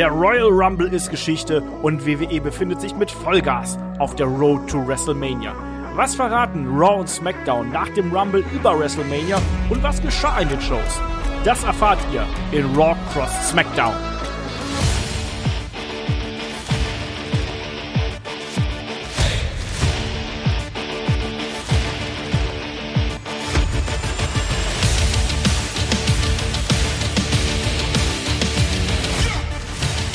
Der Royal Rumble ist Geschichte und WWE befindet sich mit Vollgas auf der Road to WrestleMania. Was verraten Raw und SmackDown nach dem Rumble über WrestleMania und was geschah in den Shows? Das erfahrt ihr in Raw Cross SmackDown.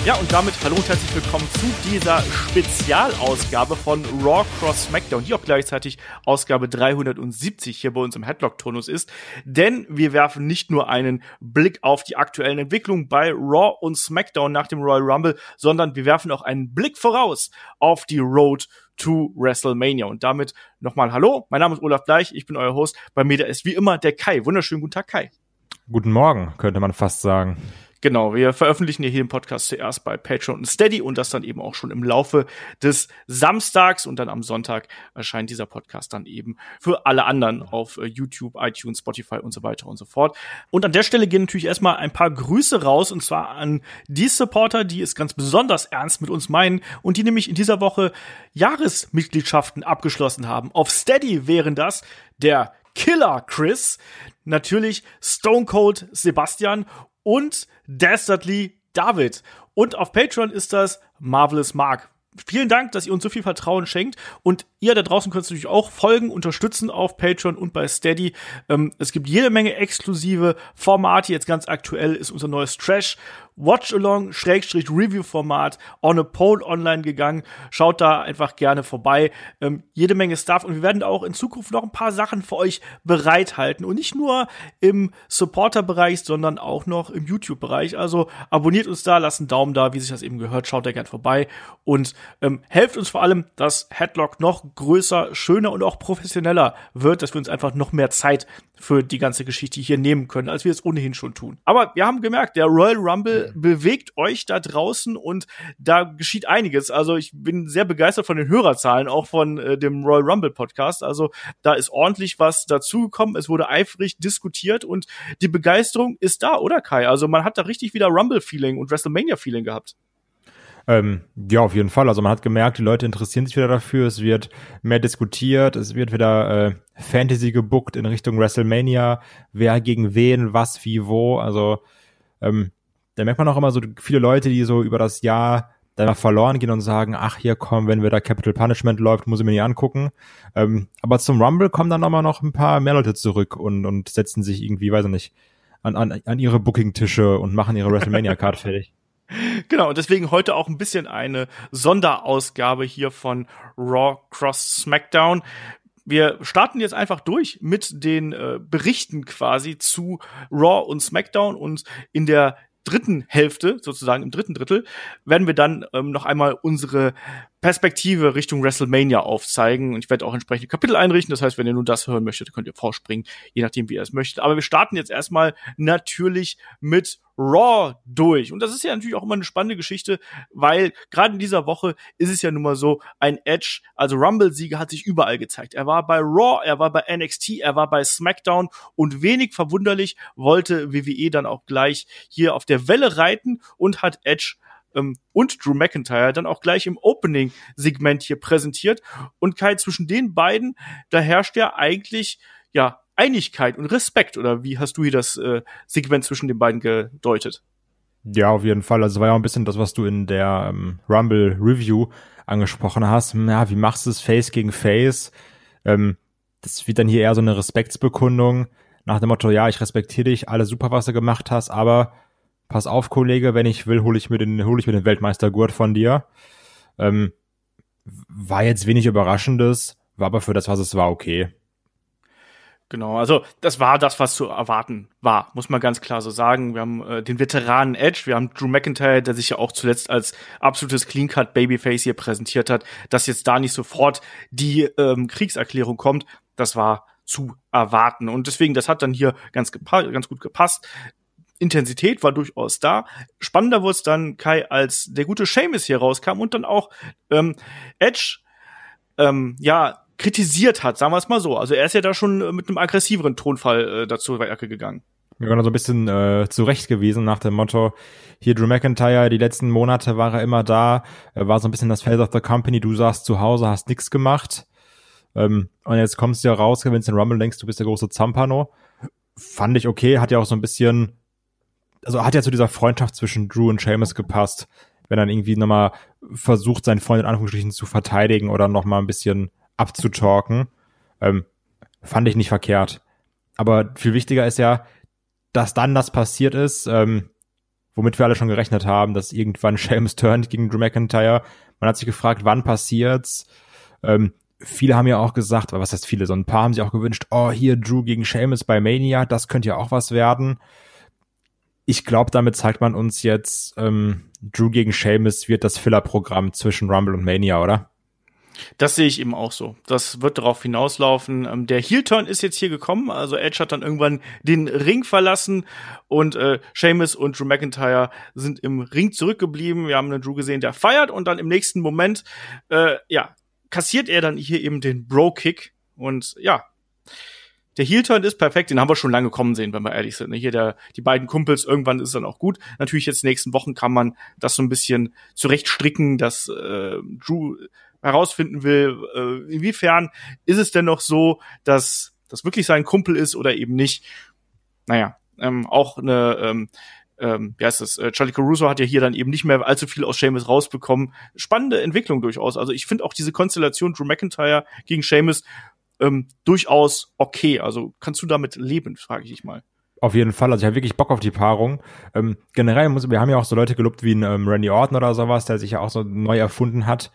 Ja, und damit hallo und herzlich willkommen zu dieser Spezialausgabe von Raw Cross SmackDown, die auch gleichzeitig Ausgabe 370 hier bei uns im Headlock-Tonus ist. Denn wir werfen nicht nur einen Blick auf die aktuellen Entwicklungen bei Raw und SmackDown nach dem Royal Rumble, sondern wir werfen auch einen Blick voraus auf die Road to WrestleMania. Und damit nochmal Hallo, mein Name ist Olaf Bleich, ich bin euer Host. Bei mir da ist wie immer der Kai. Wunderschönen guten Tag, Kai. Guten Morgen, könnte man fast sagen. Genau, wir veröffentlichen hier den Podcast zuerst bei Patreon und Steady und das dann eben auch schon im Laufe des Samstags und dann am Sonntag erscheint dieser Podcast dann eben für alle anderen auf äh, YouTube, iTunes, Spotify und so weiter und so fort. Und an der Stelle gehen natürlich erstmal ein paar Grüße raus und zwar an die Supporter, die es ganz besonders ernst mit uns meinen und die nämlich in dieser Woche Jahresmitgliedschaften abgeschlossen haben. Auf Steady wären das der Killer Chris, natürlich Stone Cold Sebastian und Dastardly David. Und auf Patreon ist das Marvelous Mark. Vielen Dank, dass ihr uns so viel Vertrauen schenkt. Und ihr da draußen könnt natürlich auch folgen, unterstützen auf Patreon und bei Steady. Ähm, es gibt jede Menge exklusive Formate. Jetzt ganz aktuell ist unser neues Trash Watch-Along, Schrägstrich Review-Format on a Pole online gegangen. Schaut da einfach gerne vorbei. Ähm, jede Menge Stuff und wir werden auch in Zukunft noch ein paar Sachen für euch bereithalten und nicht nur im Supporter-Bereich, sondern auch noch im YouTube-Bereich. Also abonniert uns da, lasst einen Daumen da, wie sich das eben gehört. Schaut da gerne vorbei und ähm, helft uns vor allem, dass Headlock noch größer, schöner und auch professioneller wird, dass wir uns einfach noch mehr Zeit für die ganze Geschichte hier nehmen können, als wir es ohnehin schon tun. Aber wir haben gemerkt, der Royal Rumble bewegt euch da draußen und da geschieht einiges. Also ich bin sehr begeistert von den Hörerzahlen, auch von äh, dem Royal Rumble Podcast. Also da ist ordentlich was dazugekommen. Es wurde eifrig diskutiert und die Begeisterung ist da, oder Kai? Also man hat da richtig wieder Rumble-Feeling und WrestleMania-Feeling gehabt. Ähm, ja, auf jeden Fall. Also man hat gemerkt, die Leute interessieren sich wieder dafür. Es wird mehr diskutiert. Es wird wieder äh, Fantasy gebuckt in Richtung WrestleMania. Wer gegen wen, was, wie, wo. Also ähm, da merkt man auch immer so viele Leute, die so über das Jahr dann mal verloren gehen und sagen, ach hier komm, wenn wir da Capital Punishment läuft, muss ich mir nicht angucken. Ähm, aber zum Rumble kommen dann nochmal noch ein paar mehr Leute zurück und, und setzen sich irgendwie, weiß ich nicht, an, an, an ihre Booking-Tische und machen ihre WrestleMania-Card fertig. Genau, und deswegen heute auch ein bisschen eine Sonderausgabe hier von Raw Cross SmackDown. Wir starten jetzt einfach durch mit den äh, Berichten quasi zu Raw und SmackDown und in der dritten Hälfte, sozusagen im dritten Drittel, werden wir dann ähm, noch einmal unsere Perspektive Richtung WrestleMania aufzeigen. Und ich werde auch entsprechende Kapitel einrichten. Das heißt, wenn ihr nur das hören möchtet, könnt ihr vorspringen, je nachdem, wie ihr es möchtet. Aber wir starten jetzt erstmal natürlich mit Raw durch. Und das ist ja natürlich auch immer eine spannende Geschichte, weil gerade in dieser Woche ist es ja nun mal so, ein Edge, also Rumble-Sieger hat sich überall gezeigt. Er war bei Raw, er war bei NXT, er war bei SmackDown und wenig verwunderlich wollte WWE dann auch gleich hier auf der Welle reiten und hat Edge ähm, und Drew McIntyre dann auch gleich im Opening-Segment hier präsentiert. Und Kai, zwischen den beiden, da herrscht ja eigentlich, ja, Einigkeit und Respekt. Oder wie hast du hier das äh, Segment zwischen den beiden gedeutet? Ja, auf jeden Fall. Also war ja auch ein bisschen das, was du in der ähm, Rumble Review angesprochen hast. Ja, wie machst du es Face gegen Face? Ähm, das wird dann hier eher so eine Respektsbekundung nach dem Motto, ja, ich respektiere dich, alles super, was du gemacht hast, aber pass auf, Kollege, wenn ich will, hole ich mir den, hole ich mir den Weltmeistergurt von dir. Ähm, war jetzt wenig Überraschendes, war aber für das, was es war, okay. Genau, also das war das, was zu erwarten war, muss man ganz klar so sagen. Wir haben äh, den Veteranen Edge, wir haben Drew McIntyre, der sich ja auch zuletzt als absolutes Clean-Cut Babyface hier präsentiert hat, dass jetzt da nicht sofort die ähm, Kriegserklärung kommt, das war zu erwarten. Und deswegen, das hat dann hier ganz, ganz gut gepasst. Intensität war durchaus da. Spannender wurde es dann, Kai, als der gute Seamus hier rauskam und dann auch ähm, Edge ähm, ja kritisiert hat, sagen wir es mal so. Also er ist ja da schon mit einem aggressiveren Tonfall äh, dazu Werke gegangen. Wir waren so ein bisschen äh, zurecht gewesen nach dem Motto, hier Drew McIntyre, die letzten Monate war er immer da, er war so ein bisschen das Face of the Company, du saßt zu Hause, hast nichts gemacht. Ähm, und jetzt kommst du ja raus, gewinnst den Rumble, denkst du bist der große Zampano. Fand ich okay, hat ja auch so ein bisschen, also hat ja zu dieser Freundschaft zwischen Drew und Seamus gepasst, wenn er irgendwie nochmal versucht, seinen Freund in Anführungsstrichen zu verteidigen oder nochmal ein bisschen abzutalken. Ähm, fand ich nicht verkehrt. Aber viel wichtiger ist ja, dass dann das passiert ist, ähm, womit wir alle schon gerechnet haben, dass irgendwann Seamus turnt gegen Drew McIntyre. Man hat sich gefragt, wann passiert's? Ähm, viele haben ja auch gesagt, was heißt viele, so ein paar haben sich auch gewünscht, oh, hier Drew gegen Seamus bei Mania, das könnte ja auch was werden. Ich glaube, damit zeigt man uns jetzt, ähm, Drew gegen Seamus wird das Filler-Programm zwischen Rumble und Mania, oder? Das sehe ich eben auch so. Das wird darauf hinauslaufen. Ähm, der Heel-Turn ist jetzt hier gekommen. Also Edge hat dann irgendwann den Ring verlassen und äh, Sheamus und Drew McIntyre sind im Ring zurückgeblieben. Wir haben einen Drew gesehen, der feiert und dann im nächsten Moment, äh, ja, kassiert er dann hier eben den Bro-Kick und ja, der Heel-Turn ist perfekt, den haben wir schon lange kommen sehen, wenn wir ehrlich sind. Hier der, die beiden Kumpels, irgendwann ist dann auch gut. Natürlich jetzt nächsten Wochen kann man das so ein bisschen zurechtstricken, dass äh, Drew herausfinden will, äh, inwiefern ist es denn noch so, dass das wirklich sein Kumpel ist oder eben nicht. Naja, ähm, auch eine, ähm, ähm, wie heißt das, äh, Charlie Caruso hat ja hier dann eben nicht mehr allzu viel aus Seamus rausbekommen. Spannende Entwicklung durchaus. Also ich finde auch diese Konstellation Drew McIntyre gegen Seamus ähm, durchaus okay. Also kannst du damit leben, frage ich dich mal. Auf jeden Fall. Also ich habe wirklich Bock auf die Paarung. Ähm, generell muss, wir haben ja auch so Leute gelobt wie ein ähm, Randy Orton oder sowas, der sich ja auch so neu erfunden hat.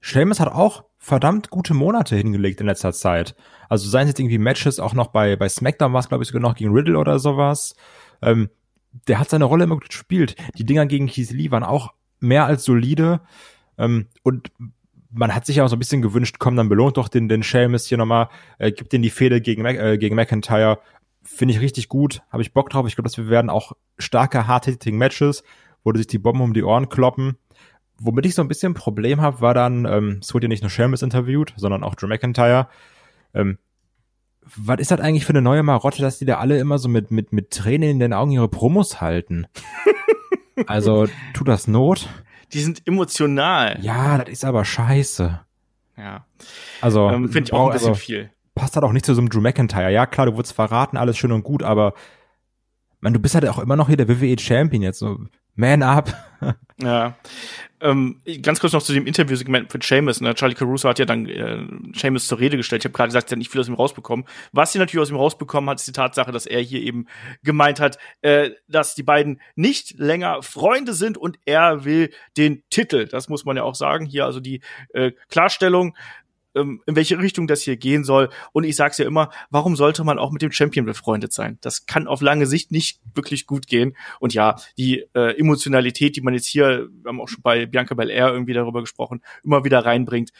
Seamus hat auch verdammt gute Monate hingelegt in letzter Zeit. Also seien es jetzt irgendwie Matches, auch noch bei, bei SmackDown war es, glaube ich, sogar noch gegen Riddle oder sowas. Ähm, der hat seine Rolle immer gut gespielt. Die Dinger gegen Keith Lee waren auch mehr als solide. Ähm, und man hat sich ja auch so ein bisschen gewünscht, komm, dann belohnt doch den, den Seamus hier nochmal, äh, gibt den die Fehde gegen, äh, gegen McIntyre. Finde ich richtig gut, habe ich Bock drauf. Ich glaube, dass wir werden auch starke, hard-hitting Matches, wo sich die Bomben um die Ohren kloppen womit ich so ein bisschen ein Problem habe, war dann, ähm, es wurde ja nicht nur Sheamus interviewt, sondern auch Drew McIntyre. Ähm, was ist das eigentlich für eine neue Marotte, dass die da alle immer so mit, mit, mit Tränen in den Augen ihre Promos halten? also, tut das Not? Die sind emotional. Ja, das ist aber scheiße. Ja. Also, ähm, finde ich auch ein bisschen also, viel. Passt halt auch nicht zu so einem Drew McIntyre. Ja, klar, du wurdest verraten, alles schön und gut, aber man, du bist halt auch immer noch hier der WWE Champion jetzt. So, man up. ja. Ähm, ganz kurz noch zu dem Interviewsegment mit Seamus. Ne? Charlie Caruso hat ja dann äh, Seamus zur Rede gestellt. Ich habe gerade gesagt, er hat nicht viel aus ihm rausbekommen. Was sie natürlich aus ihm rausbekommen hat, ist die Tatsache, dass er hier eben gemeint hat, äh, dass die beiden nicht länger Freunde sind und er will den Titel. Das muss man ja auch sagen. Hier also die äh, Klarstellung ähm, in welche Richtung das hier gehen soll. Und ich sag's ja immer, warum sollte man auch mit dem Champion befreundet sein? Das kann auf lange Sicht nicht wirklich gut gehen. Und ja, die äh, Emotionalität, die man jetzt hier, wir haben auch schon bei Bianca Belair irgendwie darüber gesprochen, immer wieder reinbringt,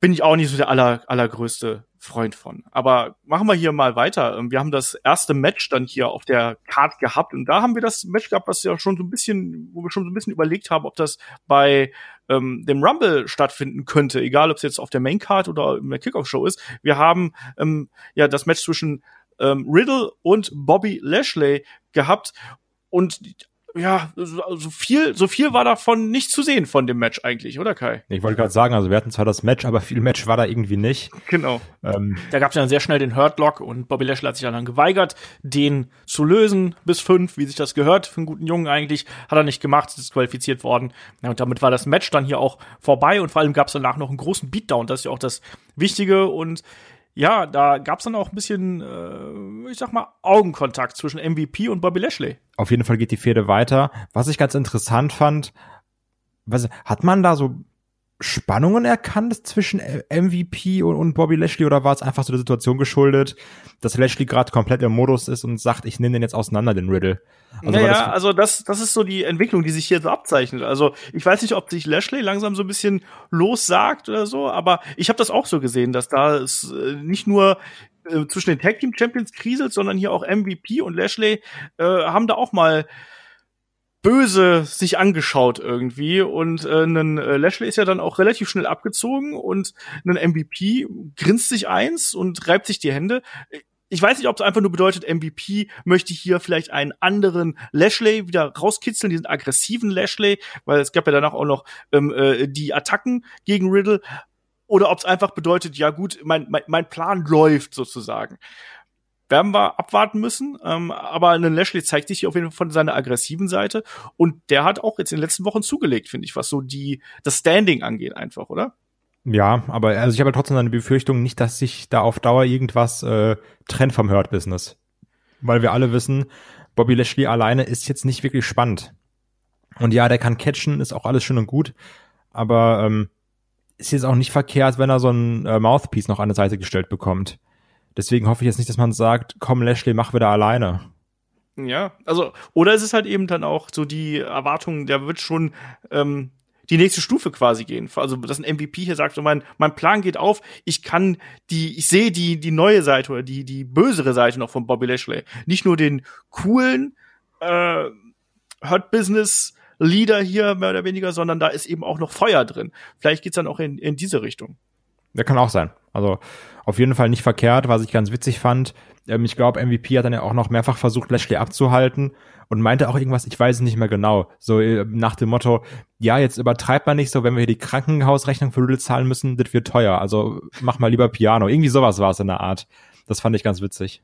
bin ich auch nicht so der aller, allergrößte Freund von. Aber machen wir hier mal weiter. Ähm, wir haben das erste Match dann hier auf der Card gehabt und da haben wir das Match gehabt, was ja schon so ein bisschen, wo wir schon so ein bisschen überlegt haben, ob das bei ähm, dem Rumble stattfinden könnte, egal ob es jetzt auf der Main Card oder in der Kickoff Show ist. Wir haben ähm, ja das Match zwischen ähm, Riddle und Bobby Lashley gehabt und ja, so viel, so viel war davon nicht zu sehen von dem Match eigentlich, oder Kai? Ich wollte gerade sagen, also wir hatten zwar das Match, aber viel Match war da irgendwie nicht. Genau. Ähm, da gab es dann sehr schnell den Hurtlock und Bobby Lashley hat sich dann geweigert, den zu lösen bis fünf, wie sich das gehört für einen guten Jungen eigentlich. Hat er nicht gemacht, ist disqualifiziert worden. Ja, und damit war das Match dann hier auch vorbei und vor allem gab es danach noch einen großen Beatdown. Das ist ja auch das Wichtige und ja, da gab es dann auch ein bisschen, äh, ich sag mal, Augenkontakt zwischen MVP und Bobby Lashley. Auf jeden Fall geht die Fehde weiter. Was ich ganz interessant fand, was, hat man da so Spannungen erkannt zwischen MVP und, und Bobby Lashley oder war es einfach so der Situation geschuldet, dass Lashley gerade komplett im Modus ist und sagt, ich nehme den jetzt auseinander, den Riddle? Also naja, das also das, das ist so die Entwicklung, die sich hier so abzeichnet. Also ich weiß nicht, ob sich Lashley langsam so ein bisschen lossagt oder so, aber ich habe das auch so gesehen, dass da es äh, nicht nur äh, zwischen den Tag Team Champions kriselt, sondern hier auch MVP und Lashley äh, haben da auch mal böse sich angeschaut irgendwie und äh, ein äh, Lashley ist ja dann auch relativ schnell abgezogen und ein MVP grinst sich eins und reibt sich die Hände. ich weiß nicht, ob es einfach nur bedeutet, MVP möchte hier vielleicht einen anderen Lashley wieder rauskitzeln, diesen aggressiven Lashley, weil es gab ja danach auch noch ähm, äh, die Attacken gegen Riddle, oder ob es einfach bedeutet, ja gut, mein, mein, mein Plan läuft sozusagen. Werden wir abwarten müssen, ähm, aber ein Lashley zeigt sich hier auf jeden Fall von seiner aggressiven Seite und der hat auch jetzt in den letzten Wochen zugelegt, finde ich, was so die das Standing angeht einfach, oder? Ja, aber also ich habe trotzdem eine Befürchtung, nicht, dass sich da auf Dauer irgendwas äh, trennt vom Hurt Business. Weil wir alle wissen, Bobby Lashley alleine ist jetzt nicht wirklich spannend. Und ja, der kann catchen, ist auch alles schön und gut, aber ähm, ist jetzt auch nicht verkehrt, wenn er so ein äh, Mouthpiece noch an der Seite gestellt bekommt. Deswegen hoffe ich jetzt nicht, dass man sagt, komm Lashley, mach wieder alleine. Ja, also, oder es ist halt eben dann auch so die Erwartung, der wird schon ähm, die nächste Stufe quasi gehen. Also, dass ein MVP hier sagt, so mein, mein Plan geht auf, ich kann die, ich sehe die, die neue Seite oder die, die bösere Seite noch von Bobby Lashley. Nicht nur den coolen, äh, Hurt Business Leader hier, mehr oder weniger, sondern da ist eben auch noch Feuer drin. Vielleicht geht's dann auch in, in diese Richtung. Der kann auch sein. Also auf jeden Fall nicht verkehrt, was ich ganz witzig fand. Ähm, ich glaube, MVP hat dann ja auch noch mehrfach versucht, Lashley abzuhalten und meinte auch irgendwas, ich weiß es nicht mehr genau, so äh, nach dem Motto, ja, jetzt übertreibt man nicht so, wenn wir hier die Krankenhausrechnung für Riddle zahlen müssen, das wird teuer, also mach mal lieber Piano. Irgendwie sowas war es in der Art. Das fand ich ganz witzig.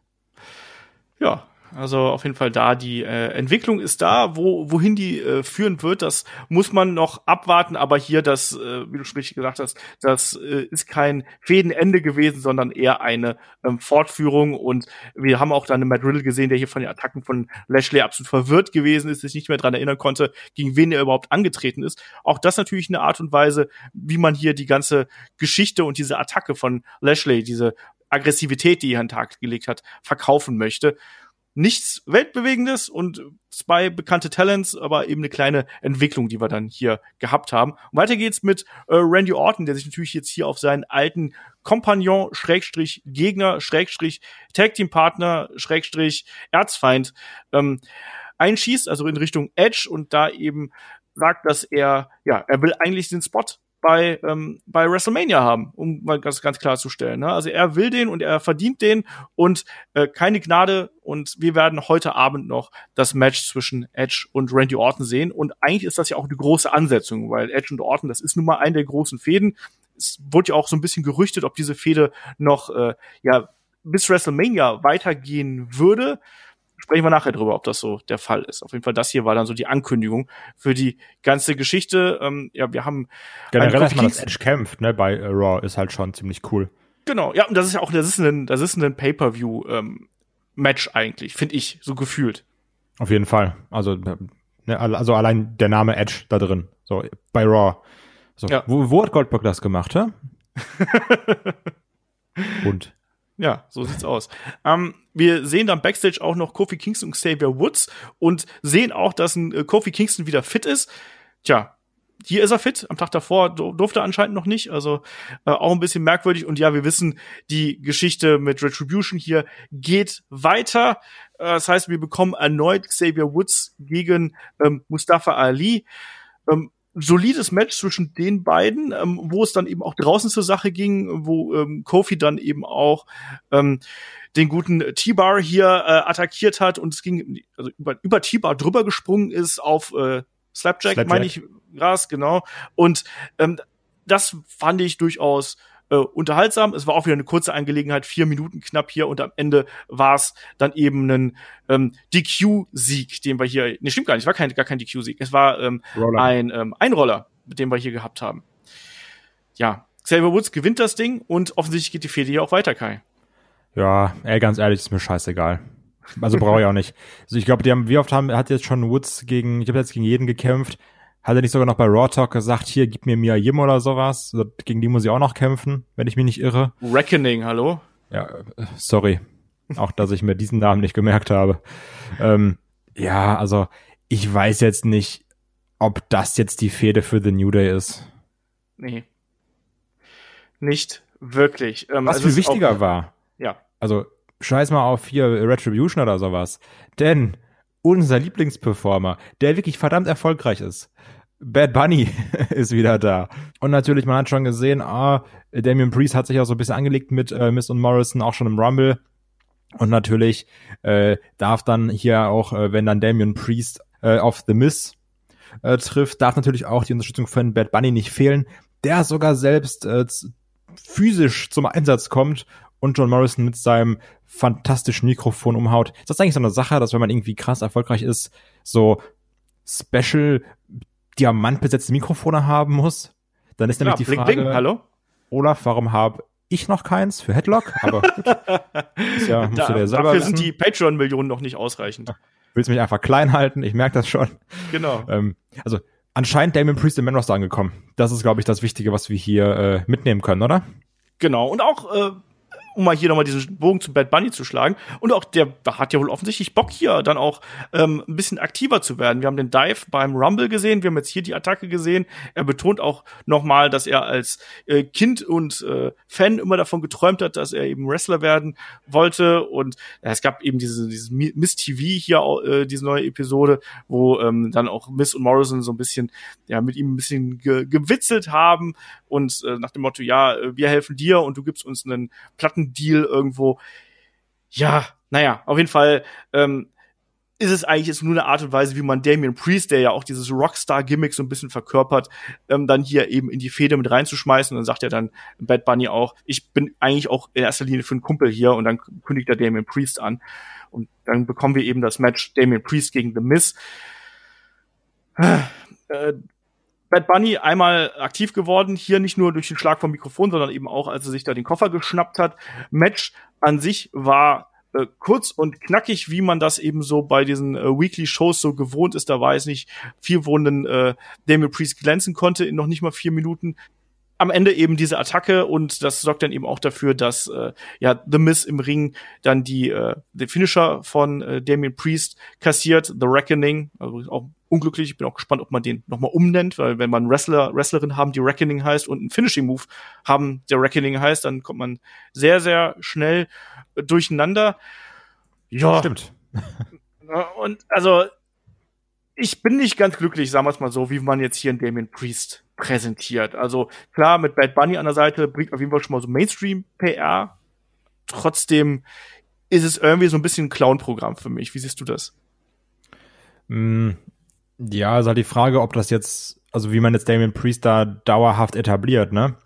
Ja, also auf jeden Fall da die äh, Entwicklung ist da, wo wohin die äh, führen wird, das muss man noch abwarten. Aber hier, das, äh, wie du richtig gesagt hast, das äh, ist kein Fädenende gewesen, sondern eher eine ähm, Fortführung. Und wir haben auch dann Matt Riddle gesehen, der hier von den Attacken von Lashley absolut verwirrt gewesen ist, sich nicht mehr dran erinnern konnte, gegen wen er überhaupt angetreten ist. Auch das natürlich eine Art und Weise, wie man hier die ganze Geschichte und diese Attacke von Lashley, diese Aggressivität, die er an den Tag gelegt hat, verkaufen möchte nichts Weltbewegendes und zwei bekannte Talents, aber eben eine kleine Entwicklung, die wir dann hier gehabt haben. Und weiter geht's mit äh, Randy Orton, der sich natürlich jetzt hier auf seinen alten Kompagnon, Schrägstrich Gegner, Schrägstrich Tag Team Partner, Schrägstrich Erzfeind ähm, einschießt, also in Richtung Edge und da eben sagt, dass er, ja, er will eigentlich den Spot bei, ähm, bei WrestleMania haben, um mal ganz, ganz klar zu stellen. Ne? Also er will den und er verdient den und äh, keine Gnade und wir werden heute Abend noch das Match zwischen Edge und Randy Orton sehen und eigentlich ist das ja auch eine große Ansetzung, weil Edge und Orton, das ist nun mal eine der großen Fäden. Es wurde ja auch so ein bisschen gerüchtet, ob diese Fehde noch äh, ja bis WrestleMania weitergehen würde sprechen wir nachher drüber, ob das so der Fall ist. Auf jeden Fall, das hier war dann so die Ankündigung für die ganze Geschichte. Ähm, ja, wir haben generell, dass man das Edge kämpft, ne, bei äh, Raw ist halt schon ziemlich cool. Genau, ja, und das ist ja auch, das ist ein, das ist ein Pay-per-View ähm, Match eigentlich, finde ich, so gefühlt. Auf jeden Fall. Also, ne, also allein der Name Edge da drin, so bei Raw. So, ja. wo, wo hat Goldberg das gemacht, hä? und ja, so sieht's aus. Ähm, wir sehen dann Backstage auch noch Kofi Kingston und Xavier Woods und sehen auch, dass ein äh, Kofi Kingston wieder fit ist. Tja, hier ist er fit. Am Tag davor durfte er anscheinend noch nicht. Also äh, auch ein bisschen merkwürdig. Und ja, wir wissen, die Geschichte mit Retribution hier geht weiter. Äh, das heißt, wir bekommen erneut Xavier Woods gegen ähm, Mustafa Ali. Ähm, solides Match zwischen den beiden, ähm, wo es dann eben auch draußen zur Sache ging, wo ähm, Kofi dann eben auch ähm, den guten T-Bar hier äh, attackiert hat und es ging also über, über T-Bar drüber gesprungen ist auf äh, Slapjack, Slapjack. meine ich, Gras, genau. Und ähm, das fand ich durchaus äh, unterhaltsam. Es war auch wieder eine kurze Angelegenheit, vier Minuten knapp hier und am Ende war es dann eben ein ähm, DQ-Sieg, den wir hier, ne, stimmt gar nicht, es war kein, gar kein DQ-Sieg, es war ähm, ein ähm, Einroller, den wir hier gehabt haben. Ja, Xavier Woods gewinnt das Ding und offensichtlich geht die Fehde hier auch weiter, Kai. Ja, ey, ganz ehrlich, ist mir scheißegal. Also brauche ich auch nicht. Also ich glaube, die haben, wie oft haben, hat jetzt schon Woods gegen, ich habe jetzt gegen jeden gekämpft. Hat er nicht sogar noch bei Raw Talk gesagt, hier, gib mir Mia Yim oder sowas? Gegen die muss ich auch noch kämpfen, wenn ich mich nicht irre. Reckoning, hallo? Ja, äh, sorry. auch, dass ich mir diesen Namen nicht gemerkt habe. Ähm, ja, also, ich weiß jetzt nicht, ob das jetzt die Fehde für The New Day ist. Nee. Nicht wirklich. Ähm, Was viel wichtiger auch, war. Ja. Also, scheiß mal auf hier Retribution oder sowas. Denn unser Lieblingsperformer, der wirklich verdammt erfolgreich ist. Bad Bunny ist wieder da. Und natürlich, man hat schon gesehen, ah, Damian Priest hat sich auch so ein bisschen angelegt mit äh, Miss und Morrison, auch schon im Rumble. Und natürlich äh, darf dann hier auch, äh, wenn dann Damien Priest äh, auf The Miss äh, trifft, darf natürlich auch die Unterstützung von Bad Bunny nicht fehlen, der sogar selbst äh, physisch zum Einsatz kommt und John Morrison mit seinem fantastischen Mikrofon umhaut. Ist das eigentlich so eine Sache, dass wenn man irgendwie krass erfolgreich ist, so special diamantbesetzte Mikrofone haben muss? Dann ist nämlich ja, die Frage, Bling, Bling, hallo? Olaf, warum habe ich noch keins für Headlock? Aber gut, ist ja, musst da, du dir selber dafür wissen. sind die Patreon-Millionen noch nicht ausreichend. Willst mich einfach klein halten? Ich merke das schon. Genau. Ähm, also anscheinend Damien Priest im Manroster angekommen. Das ist, glaube ich, das Wichtige, was wir hier äh, mitnehmen können, oder? Genau. Und auch äh, um mal hier nochmal diesen Bogen zu Bad Bunny zu schlagen. Und auch der hat ja wohl offensichtlich Bock hier dann auch ähm, ein bisschen aktiver zu werden. Wir haben den Dive beim Rumble gesehen, wir haben jetzt hier die Attacke gesehen. Er betont auch nochmal, dass er als äh, Kind und äh, Fan immer davon geträumt hat, dass er eben Wrestler werden wollte. Und äh, es gab eben diese, dieses Miss TV hier, äh, diese neue Episode, wo ähm, dann auch Miss und Morrison so ein bisschen, ja, mit ihm ein bisschen ge gewitzelt haben und äh, nach dem Motto, ja, äh, wir helfen dir und du gibst uns einen Plattendeal irgendwo. Ja, naja, auf jeden Fall ähm, ist es eigentlich jetzt nur eine Art und Weise, wie man Damien Priest, der ja auch dieses Rockstar-Gimmick so ein bisschen verkörpert, ähm, dann hier eben in die Fehde mit reinzuschmeißen. Und dann sagt er dann Bad Bunny auch, ich bin eigentlich auch in erster Linie für einen Kumpel hier und dann kündigt er Damien Priest an. Und dann bekommen wir eben das Match Damien Priest gegen The Miz. Äh, Bad Bunny einmal aktiv geworden, hier nicht nur durch den Schlag vom Mikrofon, sondern eben auch, als er sich da den Koffer geschnappt hat. Match an sich war äh, kurz und knackig, wie man das eben so bei diesen äh, Weekly-Shows so gewohnt ist. Da war es nicht viel, wo ein äh, Damien Priest glänzen konnte in noch nicht mal vier Minuten am Ende eben diese Attacke und das sorgt dann eben auch dafür, dass äh, ja The Miz im Ring dann die äh, den Finisher von äh, Damien Priest kassiert, The Reckoning, also auch unglücklich. Ich bin auch gespannt, ob man den nochmal umnennt, weil wenn man Wrestler, Wrestlerin haben, die Reckoning heißt und ein Finishing Move haben, der Reckoning heißt, dann kommt man sehr, sehr schnell durcheinander. Ja. Stimmt. und also, ich bin nicht ganz glücklich, sagen wir es mal so, wie man jetzt hier in Damien Priest präsentiert. Also klar, mit Bad Bunny an der Seite bringt auf jeden Fall schon mal so Mainstream-PR. Trotzdem ist es irgendwie so ein bisschen ein Clown-Programm für mich. Wie siehst du das? Mm, ja, ist halt die Frage, ob das jetzt, also wie man jetzt Damien Priest da dauerhaft etabliert, ne?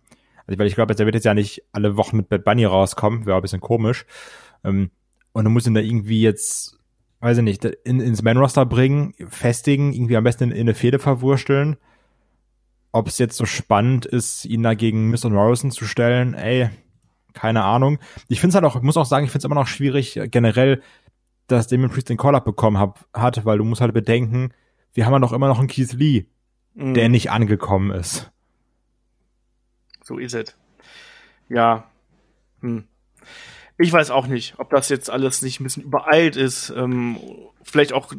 Also, weil ich glaube, der wird jetzt ja nicht alle Wochen mit Bad Bunny rauskommen, wäre ein bisschen komisch. Ähm, und du musst ihn da irgendwie jetzt, weiß ich nicht, in, ins Man-Roster bringen, festigen, irgendwie am besten in, in eine Fehde verwursteln. Ob es jetzt so spannend ist, ihn da gegen Mr. Morrison zu stellen, ey, keine Ahnung. Ich finde es halt auch, ich muss auch sagen, ich finde es immer noch schwierig, generell, dass Damien Priest den Call-Up bekommen hab, hat, weil du musst halt bedenken, wir haben ja noch immer noch einen Keith Lee, mhm. der nicht angekommen ist. So ist es. Ja. Hm. Ich weiß auch nicht, ob das jetzt alles nicht ein bisschen übereilt ist. Ähm, vielleicht auch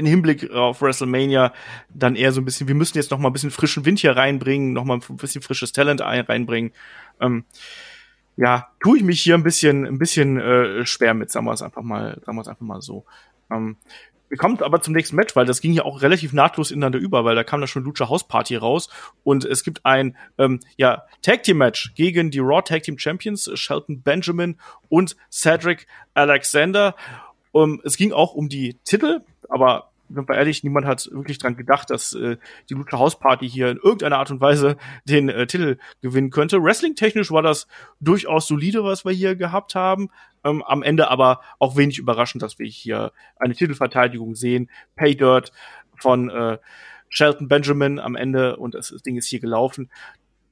in Hinblick auf WrestleMania dann eher so ein bisschen, wir müssen jetzt noch mal ein bisschen frischen Wind hier reinbringen, noch mal ein bisschen frisches Talent reinbringen. Ähm, ja, tue ich mich hier ein bisschen, ein bisschen äh, schwer mit, sagen wir es einfach mal, sagen wir es einfach mal so. Ähm, wir kommen aber zum nächsten Match, weil das ging ja auch relativ nahtlos ineinander über, weil da kam da schon Lucha House Party raus und es gibt ein ähm, ja, Tag Team Match gegen die Raw Tag Team Champions Shelton Benjamin und Cedric Alexander. Um, es ging auch um die Titel, aber sind wir ehrlich, niemand hat wirklich dran gedacht, dass äh, die Lucha House Party hier in irgendeiner Art und Weise den äh, Titel gewinnen könnte. Wrestling-technisch war das durchaus solide, was wir hier gehabt haben. Ähm, am Ende aber auch wenig überraschend, dass wir hier eine Titelverteidigung sehen. Pay Dirt von äh, Shelton Benjamin am Ende und das, das Ding ist hier gelaufen.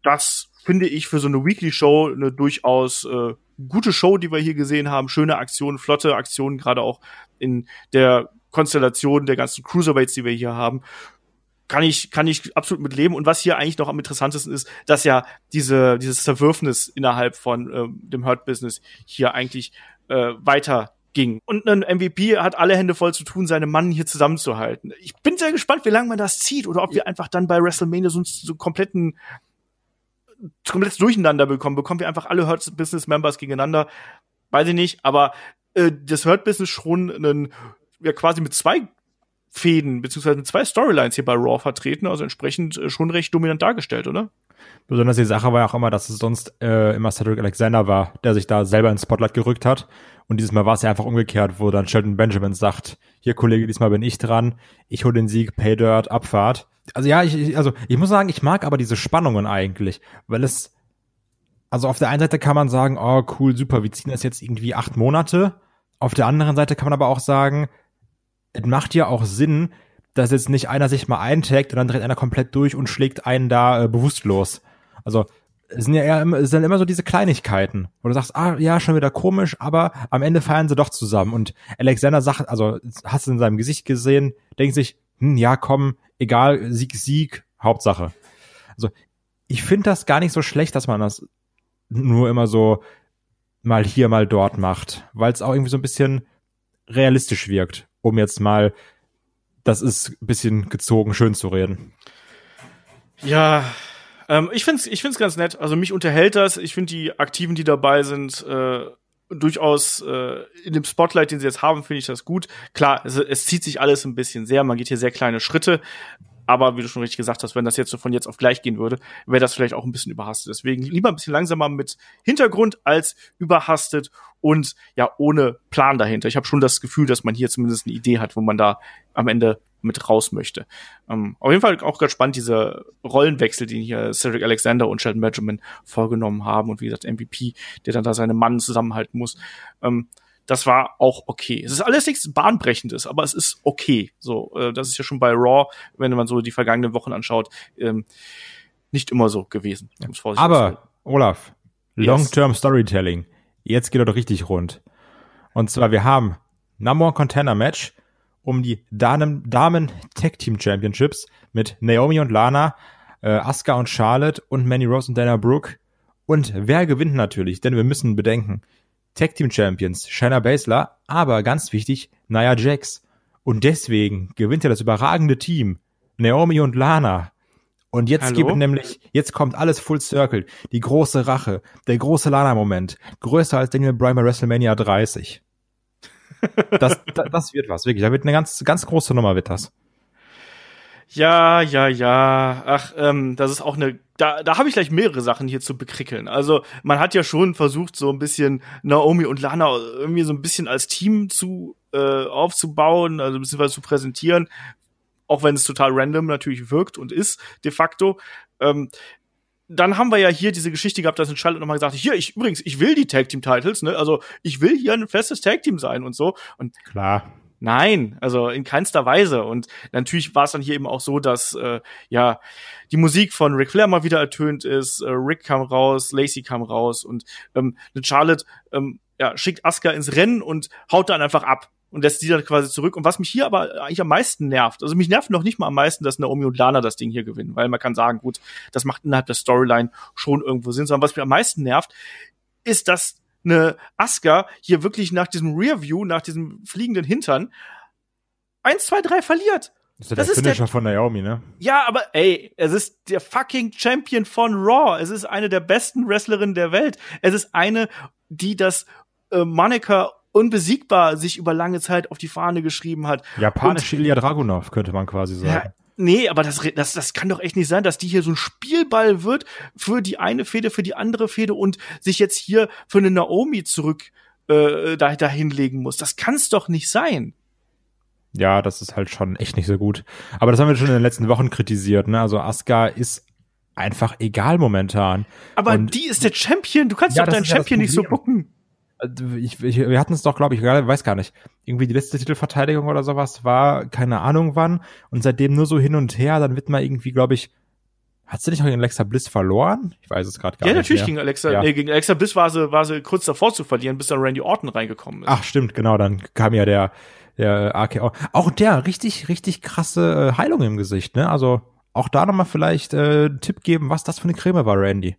Das finde ich für so eine Weekly Show eine durchaus äh, gute Show, die wir hier gesehen haben. Schöne Aktionen, flotte Aktionen, gerade auch in der Konstellation der ganzen Cruiserweights, die wir hier haben, kann ich, kann ich absolut mit leben. Und was hier eigentlich noch am interessantesten ist, dass ja diese, dieses Zerwürfnis innerhalb von äh, dem Hurt-Business hier eigentlich äh, weiter ging. Und ein MVP hat alle Hände voll zu tun, seine Mann hier zusammenzuhalten. Ich bin sehr gespannt, wie lange man das zieht oder ob wir einfach dann bei WrestleMania so, so kompletten komplettes Durcheinander bekommen. Bekommen wir einfach alle Hurt Business Members gegeneinander. Weiß ich nicht, aber äh, das Hurt Business schon einen ja quasi mit zwei Fäden beziehungsweise mit zwei Storylines hier bei Raw vertreten, also entsprechend äh, schon recht dominant dargestellt, oder? Besonders die Sache war ja auch immer, dass es sonst äh, immer Cedric Alexander war, der sich da selber ins Spotlight gerückt hat. Und dieses Mal war es ja einfach umgekehrt, wo dann Sheldon Benjamin sagt, hier Kollege, diesmal bin ich dran, ich hole den Sieg, Pay Dirt, Abfahrt. Also ja, ich, also ich muss sagen, ich mag aber diese Spannungen eigentlich, weil es, also auf der einen Seite kann man sagen, oh cool, super, wir ziehen das jetzt irgendwie acht Monate. Auf der anderen Seite kann man aber auch sagen, es macht ja auch Sinn, dass jetzt nicht einer sich mal eintaggt und dann dreht einer komplett durch und schlägt einen da äh, bewusstlos. Also es sind ja eher immer, es sind immer so diese Kleinigkeiten, wo du sagst, ah ja, schon wieder komisch, aber am Ende feiern sie doch zusammen. Und Alexander sagt, also hast du in seinem Gesicht gesehen, denkt sich, hm, ja, komm, egal, Sieg, Sieg, Hauptsache. Also ich finde das gar nicht so schlecht, dass man das nur immer so mal hier, mal dort macht, weil es auch irgendwie so ein bisschen realistisch wirkt, um jetzt mal, das ist ein bisschen gezogen, schön zu reden. Ja, ähm, ich finde es ich find's ganz nett. Also mich unterhält das. Ich finde die Aktiven, die dabei sind, äh, durchaus äh, in dem Spotlight, den sie jetzt haben, finde ich das gut. Klar, es, es zieht sich alles ein bisschen sehr. Man geht hier sehr kleine Schritte. Aber wie du schon richtig gesagt hast, wenn das jetzt so von jetzt auf gleich gehen würde, wäre das vielleicht auch ein bisschen überhastet. Deswegen lieber ein bisschen langsamer mit Hintergrund als überhastet und ja ohne Plan dahinter. Ich habe schon das Gefühl, dass man hier zumindest eine Idee hat, wo man da am Ende mit raus möchte. Ähm, auf jeden Fall auch ganz spannend, diese Rollenwechsel, die hier Cedric Alexander und Sheldon Benjamin vorgenommen haben und wie gesagt MVP, der dann da seine Mann zusammenhalten muss. Ähm, das war auch okay. Es ist alles nichts bahnbrechendes, aber es ist okay. So, äh, das ist ja schon bei Raw, wenn man so die vergangenen Wochen anschaut, ähm, nicht immer so gewesen. Aber Olaf, Long-Term Storytelling. Jetzt geht er doch richtig rund. Und zwar wir haben Number One Contender Match um die Damen, Damen Tag Team Championships mit Naomi und Lana, äh, Asuka und Charlotte und Manny Rose und Dana Brooke. Und wer gewinnt natürlich? Denn wir müssen bedenken, Tag Team Champions, Shayna Baszler, aber ganz wichtig, Nia Jax. Und deswegen gewinnt ja das überragende Team, Naomi und Lana. Und jetzt Hallo? gibt nämlich, jetzt kommt alles full circle. Die große Rache, der große Lana-Moment. Größer als Daniel Bryan bei WrestleMania 30. Das, das, das wird was, wirklich. Da wird eine ganz, ganz große Nummer, wird das. Ja, ja, ja. Ach, ähm, das ist auch eine. Da, da habe ich gleich mehrere Sachen hier zu bekrickeln. Also man hat ja schon versucht, so ein bisschen Naomi und Lana irgendwie so ein bisschen als Team zu äh, aufzubauen, also beziehungsweise zu präsentieren, auch wenn es total random natürlich wirkt und ist de facto. Ähm, dann haben wir ja hier diese Geschichte gehabt, dass ein Charlotte nochmal gesagt hat, hier, ich übrigens, ich will die Tag Team Titles, ne? Also ich will hier ein festes Tag Team sein und so. Und klar. Nein, also in keinster Weise. Und natürlich war es dann hier eben auch so, dass äh, ja die Musik von Ric Flair mal wieder ertönt ist. Äh, Rick kam raus, Lacey kam raus und ähm, Charlotte ähm, ja, schickt Asuka ins Rennen und haut dann einfach ab und lässt sie dann quasi zurück. Und was mich hier aber eigentlich am meisten nervt, also mich nervt noch nicht mal am meisten, dass Naomi und Lana das Ding hier gewinnen, weil man kann sagen, gut, das macht innerhalb der Storyline schon irgendwo Sinn, sondern was mich am meisten nervt, ist, dass eine Asuka hier wirklich nach diesem Rearview, nach diesem fliegenden Hintern, eins, zwei, drei verliert. Das ist ja das der ist Finisher der, von Naomi, ne? Ja, aber ey, es ist der fucking Champion von Raw. Es ist eine der besten Wrestlerinnen der Welt. Es ist eine, die das äh, Monica unbesiegbar sich über lange Zeit auf die Fahne geschrieben hat. Japanische Ilya Dragunov, könnte man quasi sagen. Ja, nee, aber das, das, das kann doch echt nicht sein, dass die hier so ein Spielball wird für die eine Fehde, für die andere Fehde und sich jetzt hier für eine Naomi zurück äh, da, dahin legen muss. Das kann's doch nicht sein. Ja, das ist halt schon echt nicht so gut. Aber das haben wir schon in den letzten Wochen kritisiert. Ne? Also Asuka ist einfach egal momentan. Aber und die ist der Champion. Du kannst ja, doch deinen Champion ja nicht so bucken. Ich, ich, wir hatten es doch, glaube ich, weiß gar nicht. Irgendwie die letzte Titelverteidigung oder sowas war keine Ahnung wann und seitdem nur so hin und her. Dann wird man irgendwie, glaube ich, hat sie nicht auch gegen Alexa Bliss verloren? Ich weiß es gerade gar ja, nicht. Ja, natürlich gegen Alexa, ja. nee, gegen Alexa Bliss war sie, war sie kurz davor zu verlieren, bis dann Randy Orton reingekommen ist. Ach, stimmt, genau, dann kam ja der, der AKO. Auch der richtig, richtig krasse äh, Heilung im Gesicht, ne? Also auch da nochmal vielleicht äh, einen Tipp geben, was das für eine Creme war, Randy.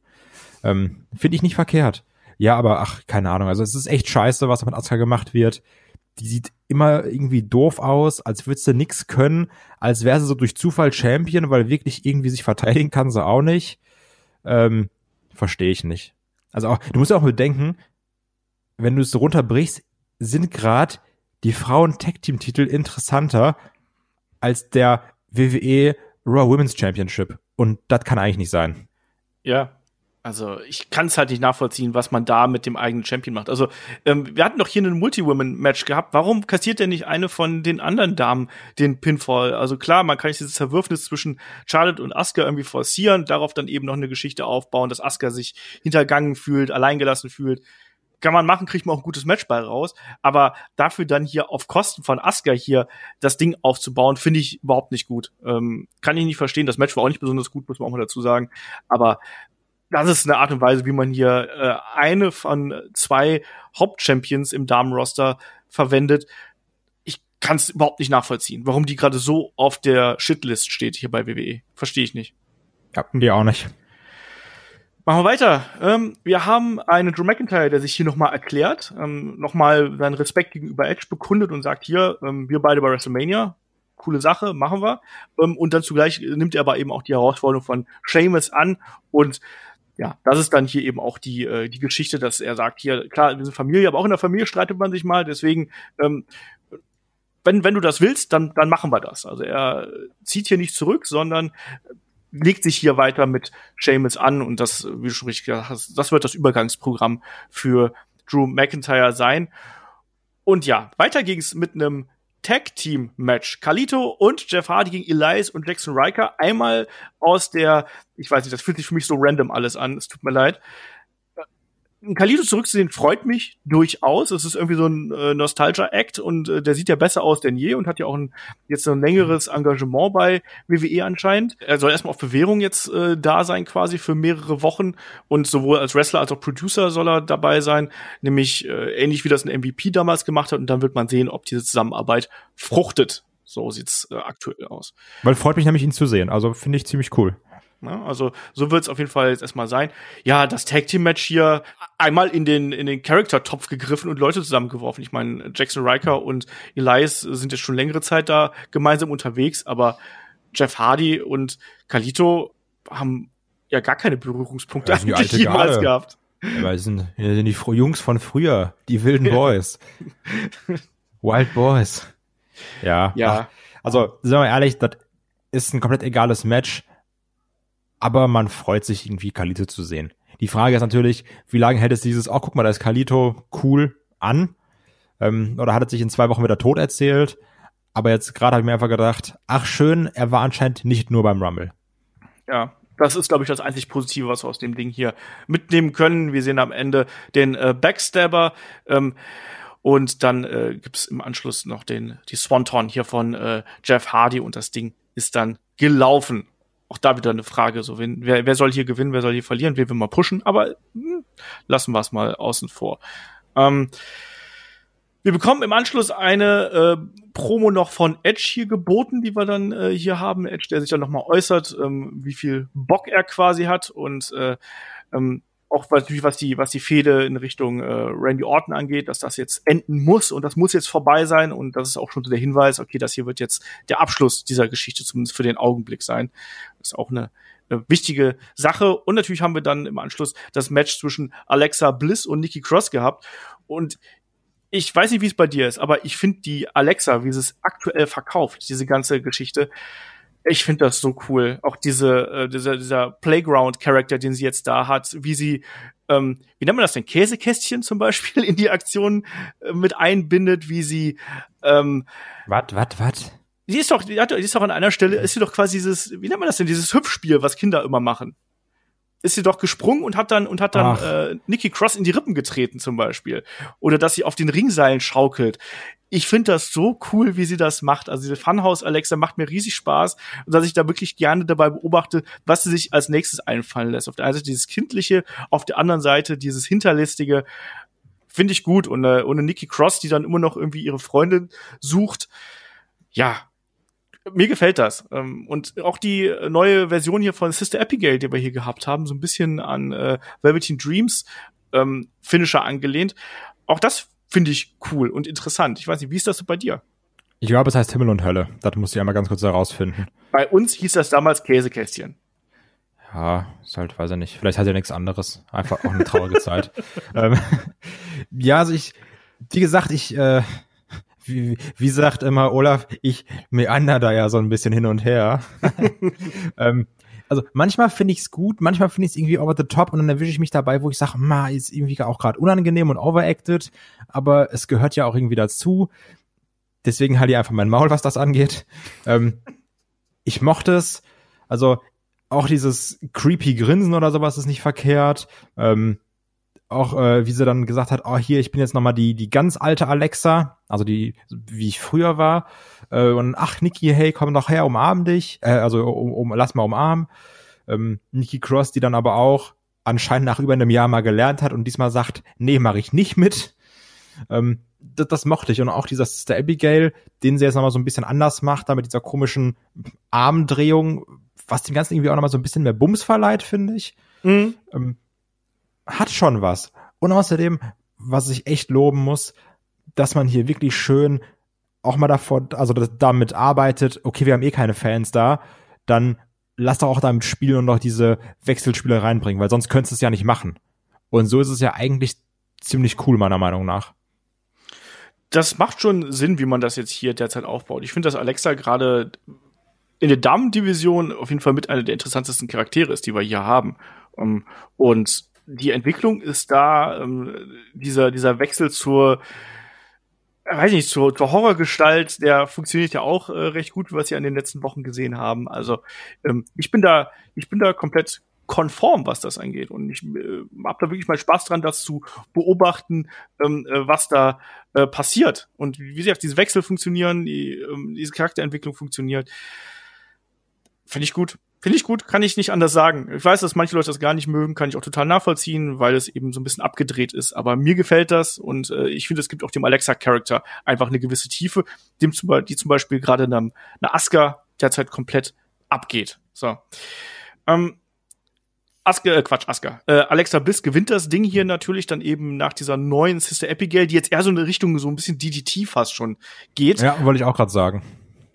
Ähm, Finde ich nicht verkehrt. Ja, aber ach, keine Ahnung. Also es ist echt scheiße, was mit Asuka gemacht wird. Die sieht immer irgendwie doof aus, als würde sie nix können, als wäre sie so durch Zufall Champion, weil wirklich irgendwie sich verteidigen kann sie auch nicht. Ähm, Verstehe ich nicht. Also auch, du musst ja auch bedenken, wenn du es runterbrichst, sind gerade die Frauen-Tag-Team-Titel interessanter als der WWE Raw Women's Championship. Und das kann eigentlich nicht sein. Ja, also ich kann es halt nicht nachvollziehen, was man da mit dem eigenen Champion macht. Also ähm, wir hatten doch hier ein Multi-Women-Match gehabt. Warum kassiert denn nicht eine von den anderen Damen den Pinfall? Also klar, man kann dieses Zerwürfnis zwischen Charlotte und Asuka irgendwie forcieren, darauf dann eben noch eine Geschichte aufbauen, dass Asuka sich hintergangen fühlt, alleingelassen fühlt. Kann man machen, kriegt man auch ein gutes Match bei raus. Aber dafür dann hier auf Kosten von Asuka hier das Ding aufzubauen, finde ich überhaupt nicht gut. Ähm, kann ich nicht verstehen. Das Match war auch nicht besonders gut, muss man auch mal dazu sagen. Aber das ist eine Art und Weise, wie man hier äh, eine von zwei Hauptchampions im Damenroster verwendet. Ich kann es überhaupt nicht nachvollziehen, warum die gerade so auf der Shitlist steht hier bei WWE. Verstehe ich nicht. Ja, die auch nicht. Machen wir weiter. Ähm, wir haben einen Drew McIntyre, der sich hier nochmal erklärt, ähm, nochmal seinen Respekt gegenüber Edge bekundet und sagt hier, ähm, wir beide bei WrestleMania, coole Sache, machen wir. Ähm, und dann zugleich nimmt er aber eben auch die Herausforderung von Sheamus an und ja, das ist dann hier eben auch die, äh, die Geschichte, dass er sagt, hier, klar, wir sind Familie, aber auch in der Familie streitet man sich mal, deswegen, ähm, wenn, wenn du das willst, dann, dann machen wir das. Also er zieht hier nicht zurück, sondern legt sich hier weiter mit Seamus an und das, wie du schon richtig gesagt hast, das wird das Übergangsprogramm für Drew McIntyre sein. Und ja, weiter ging's mit einem Tag Team Match. Kalito und Jeff Hardy gegen Elias und Jackson Riker. Einmal aus der, ich weiß nicht, das fühlt sich für mich so random alles an. Es tut mir leid. Kalito zurückzusehen freut mich durchaus. Es ist irgendwie so ein äh, Nostalgia-Act und äh, der sieht ja besser aus denn je und hat ja auch ein, jetzt so ein längeres Engagement bei WWE anscheinend. Er soll erstmal auf Bewährung jetzt äh, da sein quasi für mehrere Wochen und sowohl als Wrestler als auch Producer soll er dabei sein, nämlich äh, ähnlich wie das ein MVP damals gemacht hat und dann wird man sehen, ob diese Zusammenarbeit fruchtet. So sieht's äh, aktuell aus. Weil freut mich nämlich ihn zu sehen. Also finde ich ziemlich cool. Ja, also so wird es auf jeden Fall jetzt erstmal sein. Ja, das Tag Team Match hier einmal in den in den Character Topf gegriffen und Leute zusammengeworfen. Ich meine, Jackson Riker und Elias sind jetzt schon längere Zeit da gemeinsam unterwegs, aber Jeff Hardy und Kalito haben ja gar keine Berührungspunkte ja, eigentlich jemals Garde. gehabt. Ja, weil sind, sind die Jungs von früher, die wilden Boys. Wild Boys. Ja. Ja. Ach, also, sagen wir ehrlich, das ist ein komplett egales Match aber man freut sich irgendwie Kalito zu sehen. Die Frage ist natürlich, wie lange hält es dieses, oh guck mal, da ist Kalito cool an? Ähm, oder hat er sich in zwei Wochen wieder tot erzählt? Aber jetzt gerade habe ich mir einfach gedacht, ach schön, er war anscheinend nicht nur beim Rumble. Ja, das ist, glaube ich, das einzig Positive, was wir aus dem Ding hier mitnehmen können. Wir sehen am Ende den äh, Backstabber. Ähm, und dann äh, gibt im Anschluss noch den, die Swanton hier von äh, Jeff Hardy und das Ding ist dann gelaufen auch da wieder eine Frage, so wen, wer, wer soll hier gewinnen, wer soll hier verlieren, wen wir mal pushen, aber hm, lassen wir es mal außen vor. Ähm, wir bekommen im Anschluss eine äh, Promo noch von Edge hier geboten, die wir dann äh, hier haben. Edge, der sich dann nochmal äußert, ähm, wie viel Bock er quasi hat und äh, ähm, auch was, was die, was die Fehde in Richtung äh, Randy Orton angeht, dass das jetzt enden muss und das muss jetzt vorbei sein und das ist auch schon so der Hinweis, okay, das hier wird jetzt der Abschluss dieser Geschichte zumindest für den Augenblick sein. Das ist auch eine, eine wichtige Sache und natürlich haben wir dann im Anschluss das Match zwischen Alexa Bliss und Nikki Cross gehabt und ich weiß nicht, wie es bei dir ist, aber ich finde die Alexa, wie sie es aktuell verkauft, diese ganze Geschichte, ich finde das so cool. Auch diese, äh, dieser, dieser Playground-Charakter, den sie jetzt da hat, wie sie, ähm, wie nennt man das denn, Käsekästchen zum Beispiel in die Aktion äh, mit einbindet, wie sie, ähm, wat, wat, wat? Sie ist doch, die, hat, die ist doch an einer Stelle, ist sie doch quasi dieses, wie nennt man das denn, dieses Hüpfspiel, was Kinder immer machen ist sie doch gesprungen und hat dann und hat dann äh, Nikki Cross in die Rippen getreten zum Beispiel oder dass sie auf den Ringseilen schaukelt. Ich finde das so cool, wie sie das macht. Also diese Funhouse Alexa macht mir riesig Spaß und dass ich da wirklich gerne dabei beobachte, was sie sich als nächstes einfallen lässt. Auf der einen Seite dieses kindliche, auf der anderen Seite dieses hinterlistige. Finde ich gut und äh, ohne Nikki Cross, die dann immer noch irgendwie ihre Freundin sucht. Ja, mir gefällt das. Ähm, und auch die neue Version hier von Sister Abigail, die wir hier gehabt haben, so ein bisschen an äh, Velveteen Dreams ähm, Finisher angelehnt. Auch das finde ich cool und interessant. Ich weiß nicht, wie ist das so bei dir? Ich glaube, es heißt Himmel und Hölle. Das muss ich einmal ganz kurz herausfinden. Bei uns hieß das damals Käsekästchen. Ja, ist halt, weiß ich nicht. Vielleicht hat er nichts anderes. Einfach auch eine traurige Zeit. Ähm, ja, also ich, wie gesagt, ich, äh, wie, wie sagt immer Olaf, ich meander da ja so ein bisschen hin und her. ähm, also manchmal finde ich es gut, manchmal finde ich es irgendwie over the top und dann erwische ich mich dabei, wo ich sage, ma, ist irgendwie auch gerade unangenehm und overacted, aber es gehört ja auch irgendwie dazu. Deswegen halte ich einfach mein Maul, was das angeht. Ähm, ich mochte es. Also auch dieses creepy Grinsen oder sowas ist nicht verkehrt. Ähm, auch äh, wie sie dann gesagt hat, oh hier, ich bin jetzt nochmal die die ganz alte Alexa, also die wie ich früher war. Äh, und ach Nikki, hey, komm doch her, umarm dich, äh, also um, um, lass mal umarmen. Ähm, Nikki Cross, die dann aber auch anscheinend nach über einem Jahr mal gelernt hat und diesmal sagt, nee, mache ich nicht mit. Ähm, das, das mochte ich und auch dieser Sister Abigail, den sie jetzt nochmal so ein bisschen anders macht, da mit dieser komischen Armdrehung, was dem Ganzen irgendwie auch nochmal so ein bisschen mehr Bums verleiht, finde ich. Mhm. Ähm, hat schon was. Und außerdem, was ich echt loben muss, dass man hier wirklich schön auch mal davon, also damit arbeitet, okay, wir haben eh keine Fans da, dann lass doch auch damit spielen und noch diese Wechselspiele reinbringen, weil sonst könntest du es ja nicht machen. Und so ist es ja eigentlich ziemlich cool, meiner Meinung nach. Das macht schon Sinn, wie man das jetzt hier derzeit aufbaut. Ich finde, dass Alexa gerade in der Damen-Division auf jeden Fall mit einer der interessantesten Charaktere ist, die wir hier haben. Ähm, und die Entwicklung ist da, ähm, dieser, dieser Wechsel zur, weiß nicht, zur, zur Horrorgestalt, der funktioniert ja auch äh, recht gut, was wir in den letzten Wochen gesehen haben. Also ähm, ich bin da, ich bin da komplett konform, was das angeht. Und ich äh, habe da wirklich mal Spaß dran, das zu beobachten, ähm, äh, was da äh, passiert. Und wie gesagt, diese Wechsel funktionieren, die, ähm, diese Charakterentwicklung funktioniert. Finde ich gut. Finde ich gut, kann ich nicht anders sagen. Ich weiß, dass manche Leute das gar nicht mögen, kann ich auch total nachvollziehen, weil es eben so ein bisschen abgedreht ist. Aber mir gefällt das und äh, ich finde, es gibt auch dem Alexa-Charakter einfach eine gewisse Tiefe, dem zum, die zum Beispiel gerade eine, eine Aska derzeit komplett abgeht. So. Ähm, Aska, äh, Quatsch, Aska. Äh, Alexa Bliss gewinnt das Ding hier natürlich dann eben nach dieser neuen Sister Abigail, die jetzt eher so in eine Richtung so ein bisschen DDT fast schon geht. Ja, wollte ich auch gerade sagen.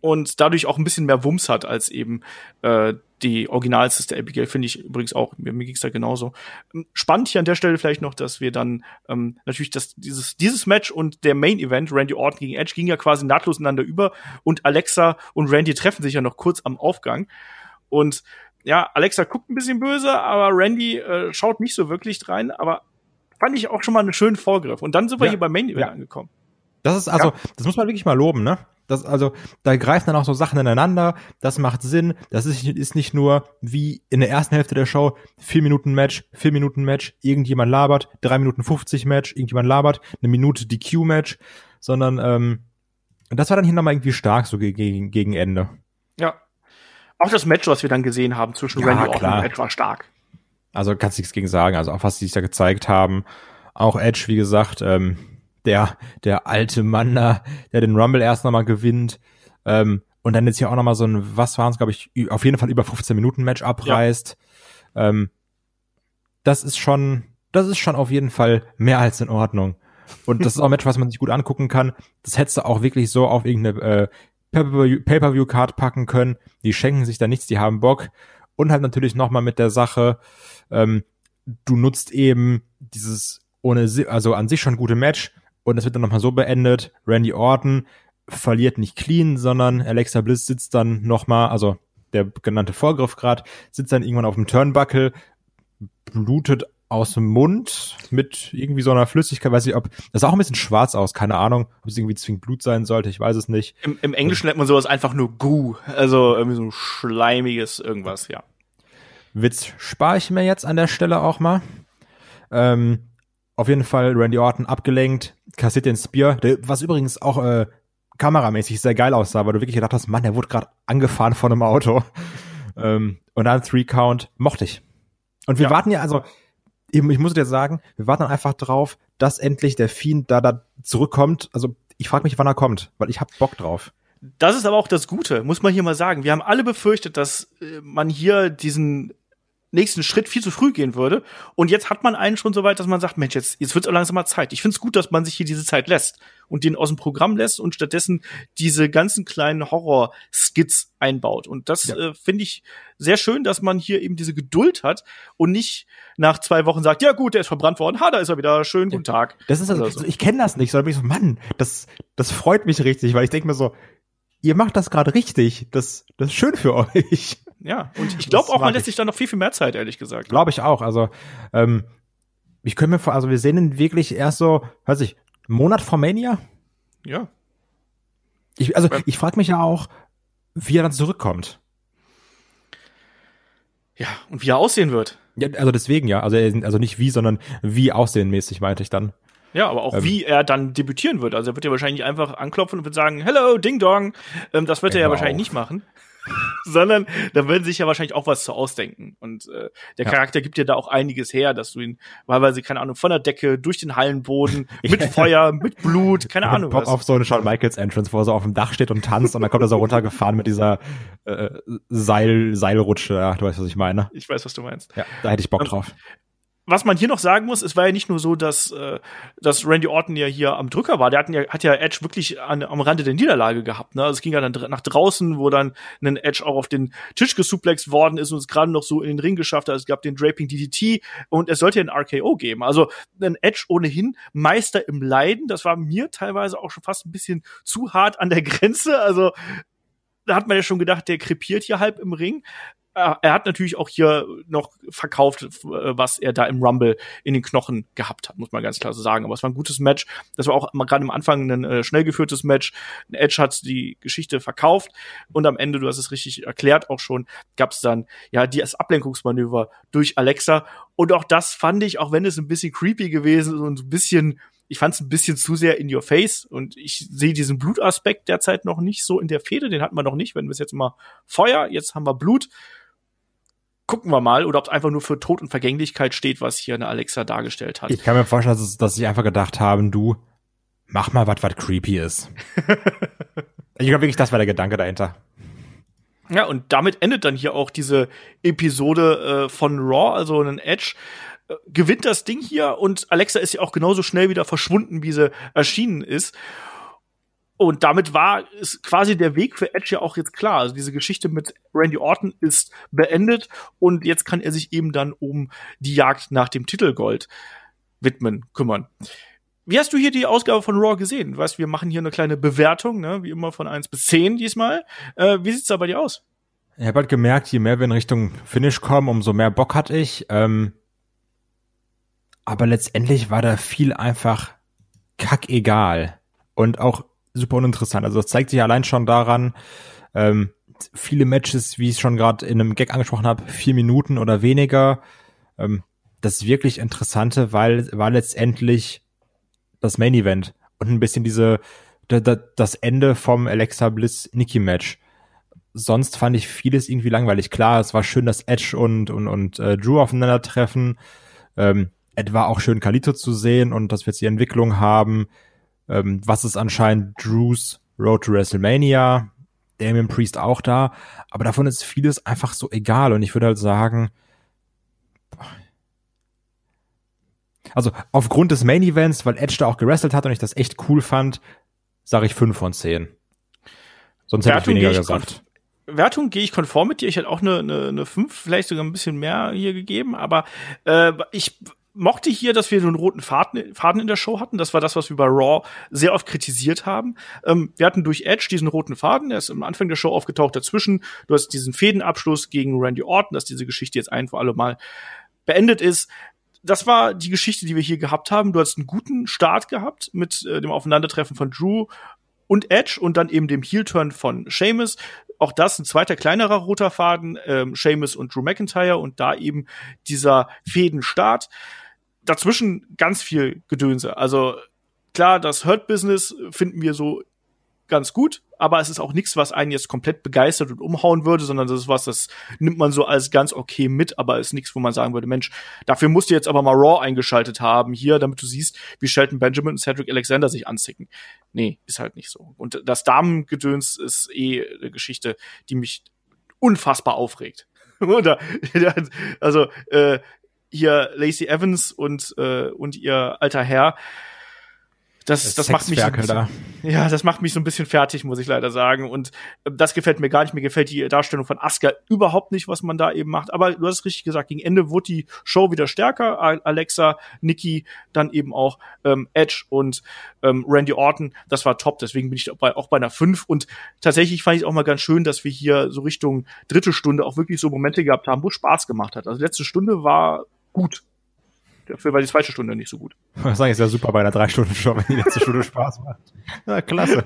Und dadurch auch ein bisschen mehr Wumms hat als eben äh, die Original Sister Abigail finde ich übrigens auch, mir, mir ging es da genauso. Ähm, spannend hier an der Stelle vielleicht noch, dass wir dann ähm, natürlich das, dieses, dieses Match und der Main Event, Randy Orton gegen Edge, ging ja quasi nahtlos ineinander über und Alexa und Randy treffen sich ja noch kurz am Aufgang. Und ja, Alexa guckt ein bisschen böse, aber Randy äh, schaut nicht so wirklich rein, aber fand ich auch schon mal einen schönen Vorgriff. Und dann sind wir ja, hier beim Main Event ja. angekommen. Das ist also, ja. das muss man wirklich mal loben, ne? Das, also, da greifen dann auch so Sachen ineinander. Das macht Sinn. Das ist, ist nicht nur wie in der ersten Hälfte der Show vier Minuten Match, vier Minuten Match, irgendjemand labert, drei Minuten 50 Match, irgendjemand labert, eine Minute DQ Match, sondern ähm, das war dann hier nochmal irgendwie stark so gegen, gegen Ende. Ja. Auch das Match, was wir dann gesehen haben zwischen ja, Randy Orton und Edge war stark. Also kannst du nichts gegen sagen. Also auch was sie sich da gezeigt haben. Auch Edge, wie gesagt, ähm, der, der alte Mann da, der den Rumble erst nochmal gewinnt. Ähm, und dann jetzt hier auch nochmal so ein, was waren es, glaube ich, auf jeden Fall über 15 Minuten Match abreißt. Ja. Ähm, das ist schon, das ist schon auf jeden Fall mehr als in Ordnung. Und das ist auch ein Match, was man sich gut angucken kann. Das hättest du auch wirklich so auf irgendeine äh, Pay-Per-View-Card packen können. Die schenken sich da nichts, die haben Bock. Und halt natürlich nochmal mit der Sache, ähm, du nutzt eben dieses ohne, also an sich schon gute Match, und es wird dann nochmal so beendet. Randy Orton verliert nicht clean, sondern Alexa Bliss sitzt dann nochmal, also der genannte Vorgriff gerade, sitzt dann irgendwann auf dem Turnbuckle, blutet aus dem Mund mit irgendwie so einer Flüssigkeit, weiß ich, ob das sah auch ein bisschen schwarz aus, keine Ahnung, ob es irgendwie zwingend Blut sein sollte, ich weiß es nicht. Im, im Englischen nennt man sowas einfach nur Goo, also irgendwie so ein schleimiges irgendwas, ja. Witz spare ich mir jetzt an der Stelle auch mal. Ähm, auf jeden Fall Randy Orton abgelenkt, kassiert den Spear, was übrigens auch äh, kameramäßig sehr geil aussah, weil du wirklich gedacht hast, Mann, der wurde gerade angefahren von einem Auto. ähm, und dann Three Count mochte ich. Und wir ja. warten ja, also eben, ich muss dir sagen, wir warten einfach drauf, dass endlich der Fiend da, da zurückkommt. Also ich frage mich, wann er kommt, weil ich hab Bock drauf. Das ist aber auch das Gute, muss man hier mal sagen. Wir haben alle befürchtet, dass äh, man hier diesen nächsten Schritt viel zu früh gehen würde. Und jetzt hat man einen schon so weit, dass man sagt, Mensch, jetzt, jetzt wird es langsam mal Zeit. Ich finde es gut, dass man sich hier diese Zeit lässt und den aus dem Programm lässt und stattdessen diese ganzen kleinen Horror-Skits einbaut. Und das ja. äh, finde ich sehr schön, dass man hier eben diese Geduld hat und nicht nach zwei Wochen sagt, ja gut, der ist verbrannt worden, ha, da ist er wieder, schön, guten Tag. Das ist also, so. ich kenne das nicht, sondern bin ich so, Mann, das, das freut mich richtig, weil ich denke mir so, ihr macht das gerade richtig, das, das ist schön für euch. Ja, und ich glaube auch, man lässt sich da noch viel, viel mehr Zeit, ehrlich gesagt. Glaube ich auch. Also, ähm, ich könnte mir vor, also wir sehen ihn wirklich erst so, weiß ich, einen Monat vor Mania? Ja. Ich, also, ich frage mich ja auch, wie er dann zurückkommt. Ja, und wie er aussehen wird. Ja, also deswegen ja. Also, also nicht wie, sondern wie aussehenmäßig, meinte ich dann. Ja, aber auch ähm, wie er dann debütieren wird. Also er wird ja wahrscheinlich einfach anklopfen und wird sagen, Hello, Ding Dong. Ähm, das wird er ja wahrscheinlich auf. nicht machen. sondern da werden sich ja wahrscheinlich auch was zu ausdenken. Und äh, der ja. Charakter gibt dir da auch einiges her, dass du ihn wahlweise, keine Ahnung, von der Decke, durch den Hallenboden, mit Feuer, mit Blut, keine Ahnung. Bock was. auf so eine Shawn Michaels Entrance, wo er so auf dem Dach steht und tanzt und dann kommt er so runtergefahren mit dieser äh, Seil, Seilrutsche. Ja, du weißt, was ich meine. Ich weiß, was du meinst. Ja, da hätte ich Bock drauf was man hier noch sagen muss, es war ja nicht nur so, dass, äh, dass Randy Orton ja hier am Drücker war. Der hat ja, hat ja Edge wirklich an, am Rande der Niederlage gehabt. Ne? Also es ging ja dann nach draußen, wo dann ein Edge auch auf den Tisch gesuplext worden ist und es gerade noch so in den Ring geschafft hat. Es gab den Draping DDT und es sollte ja ein RKO geben. Also ein Edge ohnehin Meister im Leiden. Das war mir teilweise auch schon fast ein bisschen zu hart an der Grenze. Also da hat man ja schon gedacht, der krepiert hier halb im Ring er hat natürlich auch hier noch verkauft, äh, was er da im Rumble in den Knochen gehabt hat, muss man ganz klar so sagen. Aber es war ein gutes Match. Das war auch gerade am Anfang ein äh, schnell geführtes Match. Edge hat die Geschichte verkauft und am Ende, du hast es richtig erklärt auch schon, gab es dann ja das Ablenkungsmanöver durch Alexa. Und auch das fand ich, auch wenn es ein bisschen creepy gewesen ist und ein bisschen ich fand es ein bisschen zu sehr in your face und ich sehe diesen Blutaspekt derzeit noch nicht so in der Fehde, den hatten wir noch nicht, wenn wir es jetzt mal Feuer, jetzt haben wir Blut gucken wir mal, oder ob es einfach nur für Tod und Vergänglichkeit steht, was hier eine Alexa dargestellt hat. Ich kann mir vorstellen, dass, dass sie einfach gedacht haben, du, mach mal was, was creepy ist. ich glaube wirklich, das war der Gedanke dahinter. Ja, und damit endet dann hier auch diese Episode äh, von Raw, also ein Edge äh, gewinnt das Ding hier und Alexa ist ja auch genauso schnell wieder verschwunden, wie sie erschienen ist. Und damit war es quasi der Weg für Edge ja auch jetzt klar. Also diese Geschichte mit Randy Orton ist beendet und jetzt kann er sich eben dann um die Jagd nach dem Titelgold widmen, kümmern. Wie hast du hier die Ausgabe von Raw gesehen? Weißt, wir machen hier eine kleine Bewertung, ne? wie immer von eins bis zehn diesmal. Äh, wie sieht's da bei dir aus? Ich habe halt gemerkt, je mehr wir in Richtung Finish kommen, umso mehr Bock hatte ich. Ähm, aber letztendlich war da viel einfach kackegal. Und auch super uninteressant. Also das zeigt sich allein schon daran, ähm, viele Matches, wie ich es schon gerade in einem Gag angesprochen habe, vier Minuten oder weniger. Ähm, das wirklich Interessante, weil war letztendlich das Main Event und ein bisschen diese das Ende vom Alexa Bliss Nikki Match. Sonst fand ich vieles irgendwie langweilig. Klar, es war schön, dass Edge und und und äh, Drew aufeinandertreffen. Ähm, etwa auch schön Kalito zu sehen und dass wir jetzt die Entwicklung haben ähm, was ist anscheinend Drews Road to WrestleMania, Damien Priest auch da, aber davon ist vieles einfach so egal und ich würde halt sagen, also aufgrund des Main Events, weil Edge da auch gewrestelt hat und ich das echt cool fand, sage ich fünf von zehn. Sonst hätte Wertung ich weniger gesagt. Wertung gehe ich konform mit dir. Ich hätte auch eine, eine, eine 5, vielleicht sogar ein bisschen mehr hier gegeben, aber äh, ich mochte hier, dass wir so einen roten Faden, Faden in der Show hatten. Das war das, was wir bei Raw sehr oft kritisiert haben. Ähm, wir hatten durch Edge diesen roten Faden, der ist am Anfang der Show aufgetaucht dazwischen. Du hast diesen Fädenabschluss gegen Randy Orton, dass diese Geschichte jetzt ein für alle Mal beendet ist. Das war die Geschichte, die wir hier gehabt haben. Du hast einen guten Start gehabt mit äh, dem Aufeinandertreffen von Drew und Edge und dann eben dem Heel-Turn von Sheamus. Auch das ein zweiter kleinerer roter Faden, ähm, Sheamus und Drew McIntyre und da eben dieser Fädenstart dazwischen ganz viel Gedönse. Also klar, das Hurt Business finden wir so ganz gut, aber es ist auch nichts, was einen jetzt komplett begeistert und umhauen würde, sondern das ist was, das nimmt man so als ganz okay mit, aber ist nichts, wo man sagen würde, Mensch, dafür musst du jetzt aber mal Raw eingeschaltet haben hier, damit du siehst, wie Shelton Benjamin und Cedric Alexander sich anzicken. Nee, ist halt nicht so. Und das Damengedöns ist eh eine Geschichte, die mich unfassbar aufregt. Also äh, hier Lacey Evans und, äh, und ihr alter Herr, das, das macht mich da. ja, das macht mich so ein bisschen fertig, muss ich leider sagen. Und äh, das gefällt mir gar nicht. Mir gefällt die Darstellung von Asuka überhaupt nicht, was man da eben macht. Aber du hast es richtig gesagt, gegen Ende wurde die Show wieder stärker. Alexa, Nikki, dann eben auch ähm, Edge und ähm, Randy Orton. Das war top. Deswegen bin ich auch bei, auch bei einer 5. Und tatsächlich fand ich auch mal ganz schön, dass wir hier so Richtung dritte Stunde auch wirklich so Momente gehabt haben, wo Spaß gemacht hat. Also letzte Stunde war gut. Dafür war die zweite Stunde nicht so gut. Das ist ja super bei einer drei Stunden Show, wenn die letzte Stunde Spaß macht. Ja, klasse.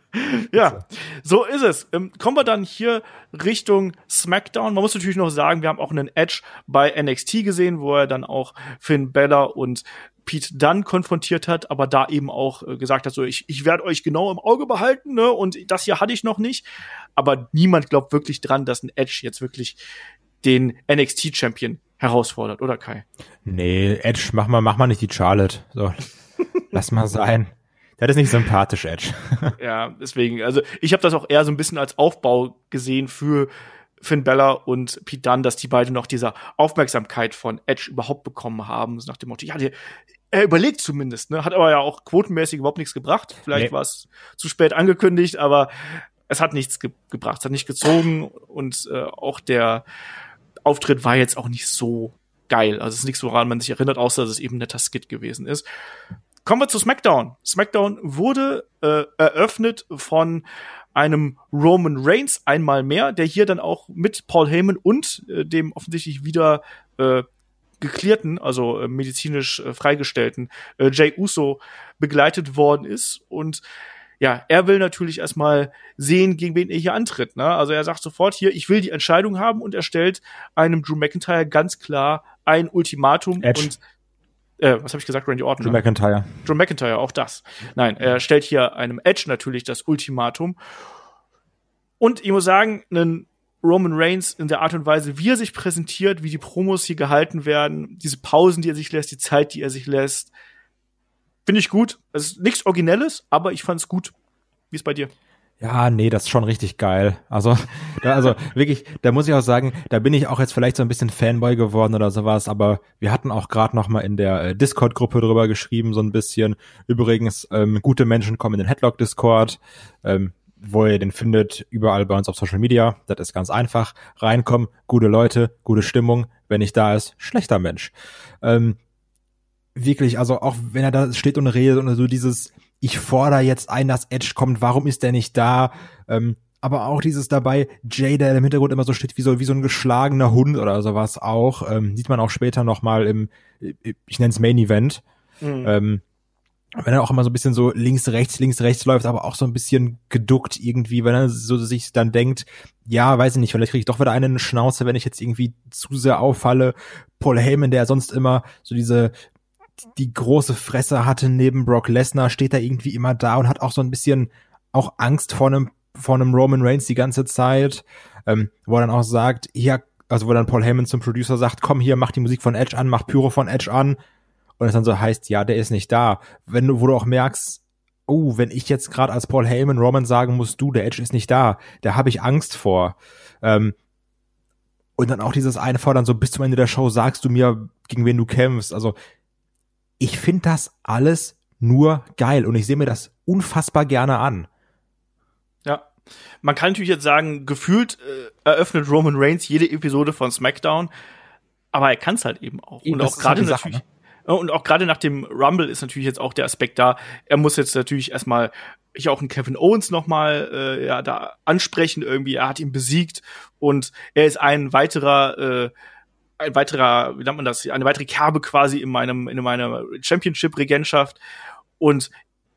ja, so ist es. Ähm, kommen wir dann hier Richtung SmackDown. Man muss natürlich noch sagen, wir haben auch einen Edge bei NXT gesehen, wo er dann auch Finn Bella und Pete Dunn konfrontiert hat, aber da eben auch äh, gesagt hat, so ich, ich werde euch genau im Auge behalten, ne? Und das hier hatte ich noch nicht. Aber niemand glaubt wirklich dran, dass ein Edge jetzt wirklich den NXT-Champion herausfordert, oder Kai? Nee, Edge, mach mal, mach mal nicht die Charlotte. So. Lass mal sein. Das ist nicht sympathisch, Edge. ja, deswegen, also ich habe das auch eher so ein bisschen als Aufbau gesehen für Finn Bella und Pete Dunne, dass die beiden noch dieser Aufmerksamkeit von Edge überhaupt bekommen haben, so nach dem Motto, ja, die, er überlegt zumindest, ne? Hat aber ja auch quotenmäßig überhaupt nichts gebracht. Vielleicht nee. war es zu spät angekündigt, aber es hat nichts ge gebracht, es hat nicht gezogen und äh, auch der Auftritt war jetzt auch nicht so geil. Also es ist nichts, woran man sich erinnert, außer dass es eben netter Skit gewesen ist. Kommen wir zu SmackDown. SmackDown wurde äh, eröffnet von einem Roman Reigns einmal mehr, der hier dann auch mit Paul Heyman und äh, dem offensichtlich wieder äh, geklärten, also äh, medizinisch äh, freigestellten äh, Jay Uso begleitet worden ist und ja, er will natürlich erstmal sehen, gegen wen er hier antritt. Ne? Also er sagt sofort hier, ich will die Entscheidung haben und er stellt einem Drew McIntyre ganz klar ein Ultimatum Edge. und äh, was habe ich gesagt, Randy Orton? Drew ne? McIntyre. Drew McIntyre, auch das. Nein, er stellt hier einem Edge natürlich das Ultimatum. Und ich muss sagen, einen Roman Reigns in der Art und Weise, wie er sich präsentiert, wie die Promos hier gehalten werden, diese Pausen, die er sich lässt, die Zeit, die er sich lässt, Finde ich gut. Es ist nichts Originelles, aber ich fand es gut. Wie ist bei dir? Ja, nee, das ist schon richtig geil. Also, da, also wirklich, da muss ich auch sagen, da bin ich auch jetzt vielleicht so ein bisschen Fanboy geworden oder sowas, aber wir hatten auch gerade noch mal in der äh, Discord-Gruppe drüber geschrieben, so ein bisschen. Übrigens, ähm, gute Menschen kommen in den Headlock-Discord, ähm, wo ihr den findet, überall bei uns auf Social Media. Das ist ganz einfach. Reinkommen, gute Leute, gute Stimmung. Wenn nicht da ist, schlechter Mensch. Ähm, wirklich, also auch wenn er da steht und redet und so dieses, ich fordere jetzt ein, dass Edge kommt, warum ist der nicht da? Ähm, aber auch dieses dabei, Jay, der im Hintergrund immer so steht wie so, wie so ein geschlagener Hund oder sowas auch, ähm, sieht man auch später nochmal im, ich nenne es Main Event. Mhm. Ähm, wenn er auch immer so ein bisschen so links, rechts, links, rechts läuft, aber auch so ein bisschen geduckt irgendwie, wenn er so sich dann denkt, ja, weiß ich nicht, vielleicht kriege ich doch wieder einen Schnauze, wenn ich jetzt irgendwie zu sehr auffalle. Paul Heyman, der sonst immer so diese die große Fresse hatte neben Brock Lesnar, steht da irgendwie immer da und hat auch so ein bisschen auch Angst vor einem, vor einem Roman Reigns die ganze Zeit, ähm, wo er dann auch sagt, hier, also wo dann Paul Heyman zum Producer sagt, komm hier, mach die Musik von Edge an, mach Pyro von Edge an. Und es dann so heißt, ja, der ist nicht da. Wenn du, wo du auch merkst, oh, wenn ich jetzt gerade als Paul Heyman Roman sagen muss, du, der Edge ist nicht da, da habe ich Angst vor. Ähm, und dann auch dieses Einfordern, so bis zum Ende der Show sagst du mir, gegen wen du kämpfst. Also ich finde das alles nur geil und ich sehe mir das unfassbar gerne an. Ja. Man kann natürlich jetzt sagen, gefühlt äh, eröffnet Roman Reigns jede Episode von SmackDown, aber er kann es halt eben auch. und auch gerade natürlich. Ne? Und auch gerade nach dem Rumble ist natürlich jetzt auch der Aspekt da. Er muss jetzt natürlich erstmal ich auch einen Kevin Owens noch mal äh, ja da ansprechen irgendwie. Er hat ihn besiegt und er ist ein weiterer äh, ein weiterer, wie nennt man das, eine weitere Kerbe quasi in meinem, in meiner Championship-Regentschaft. Und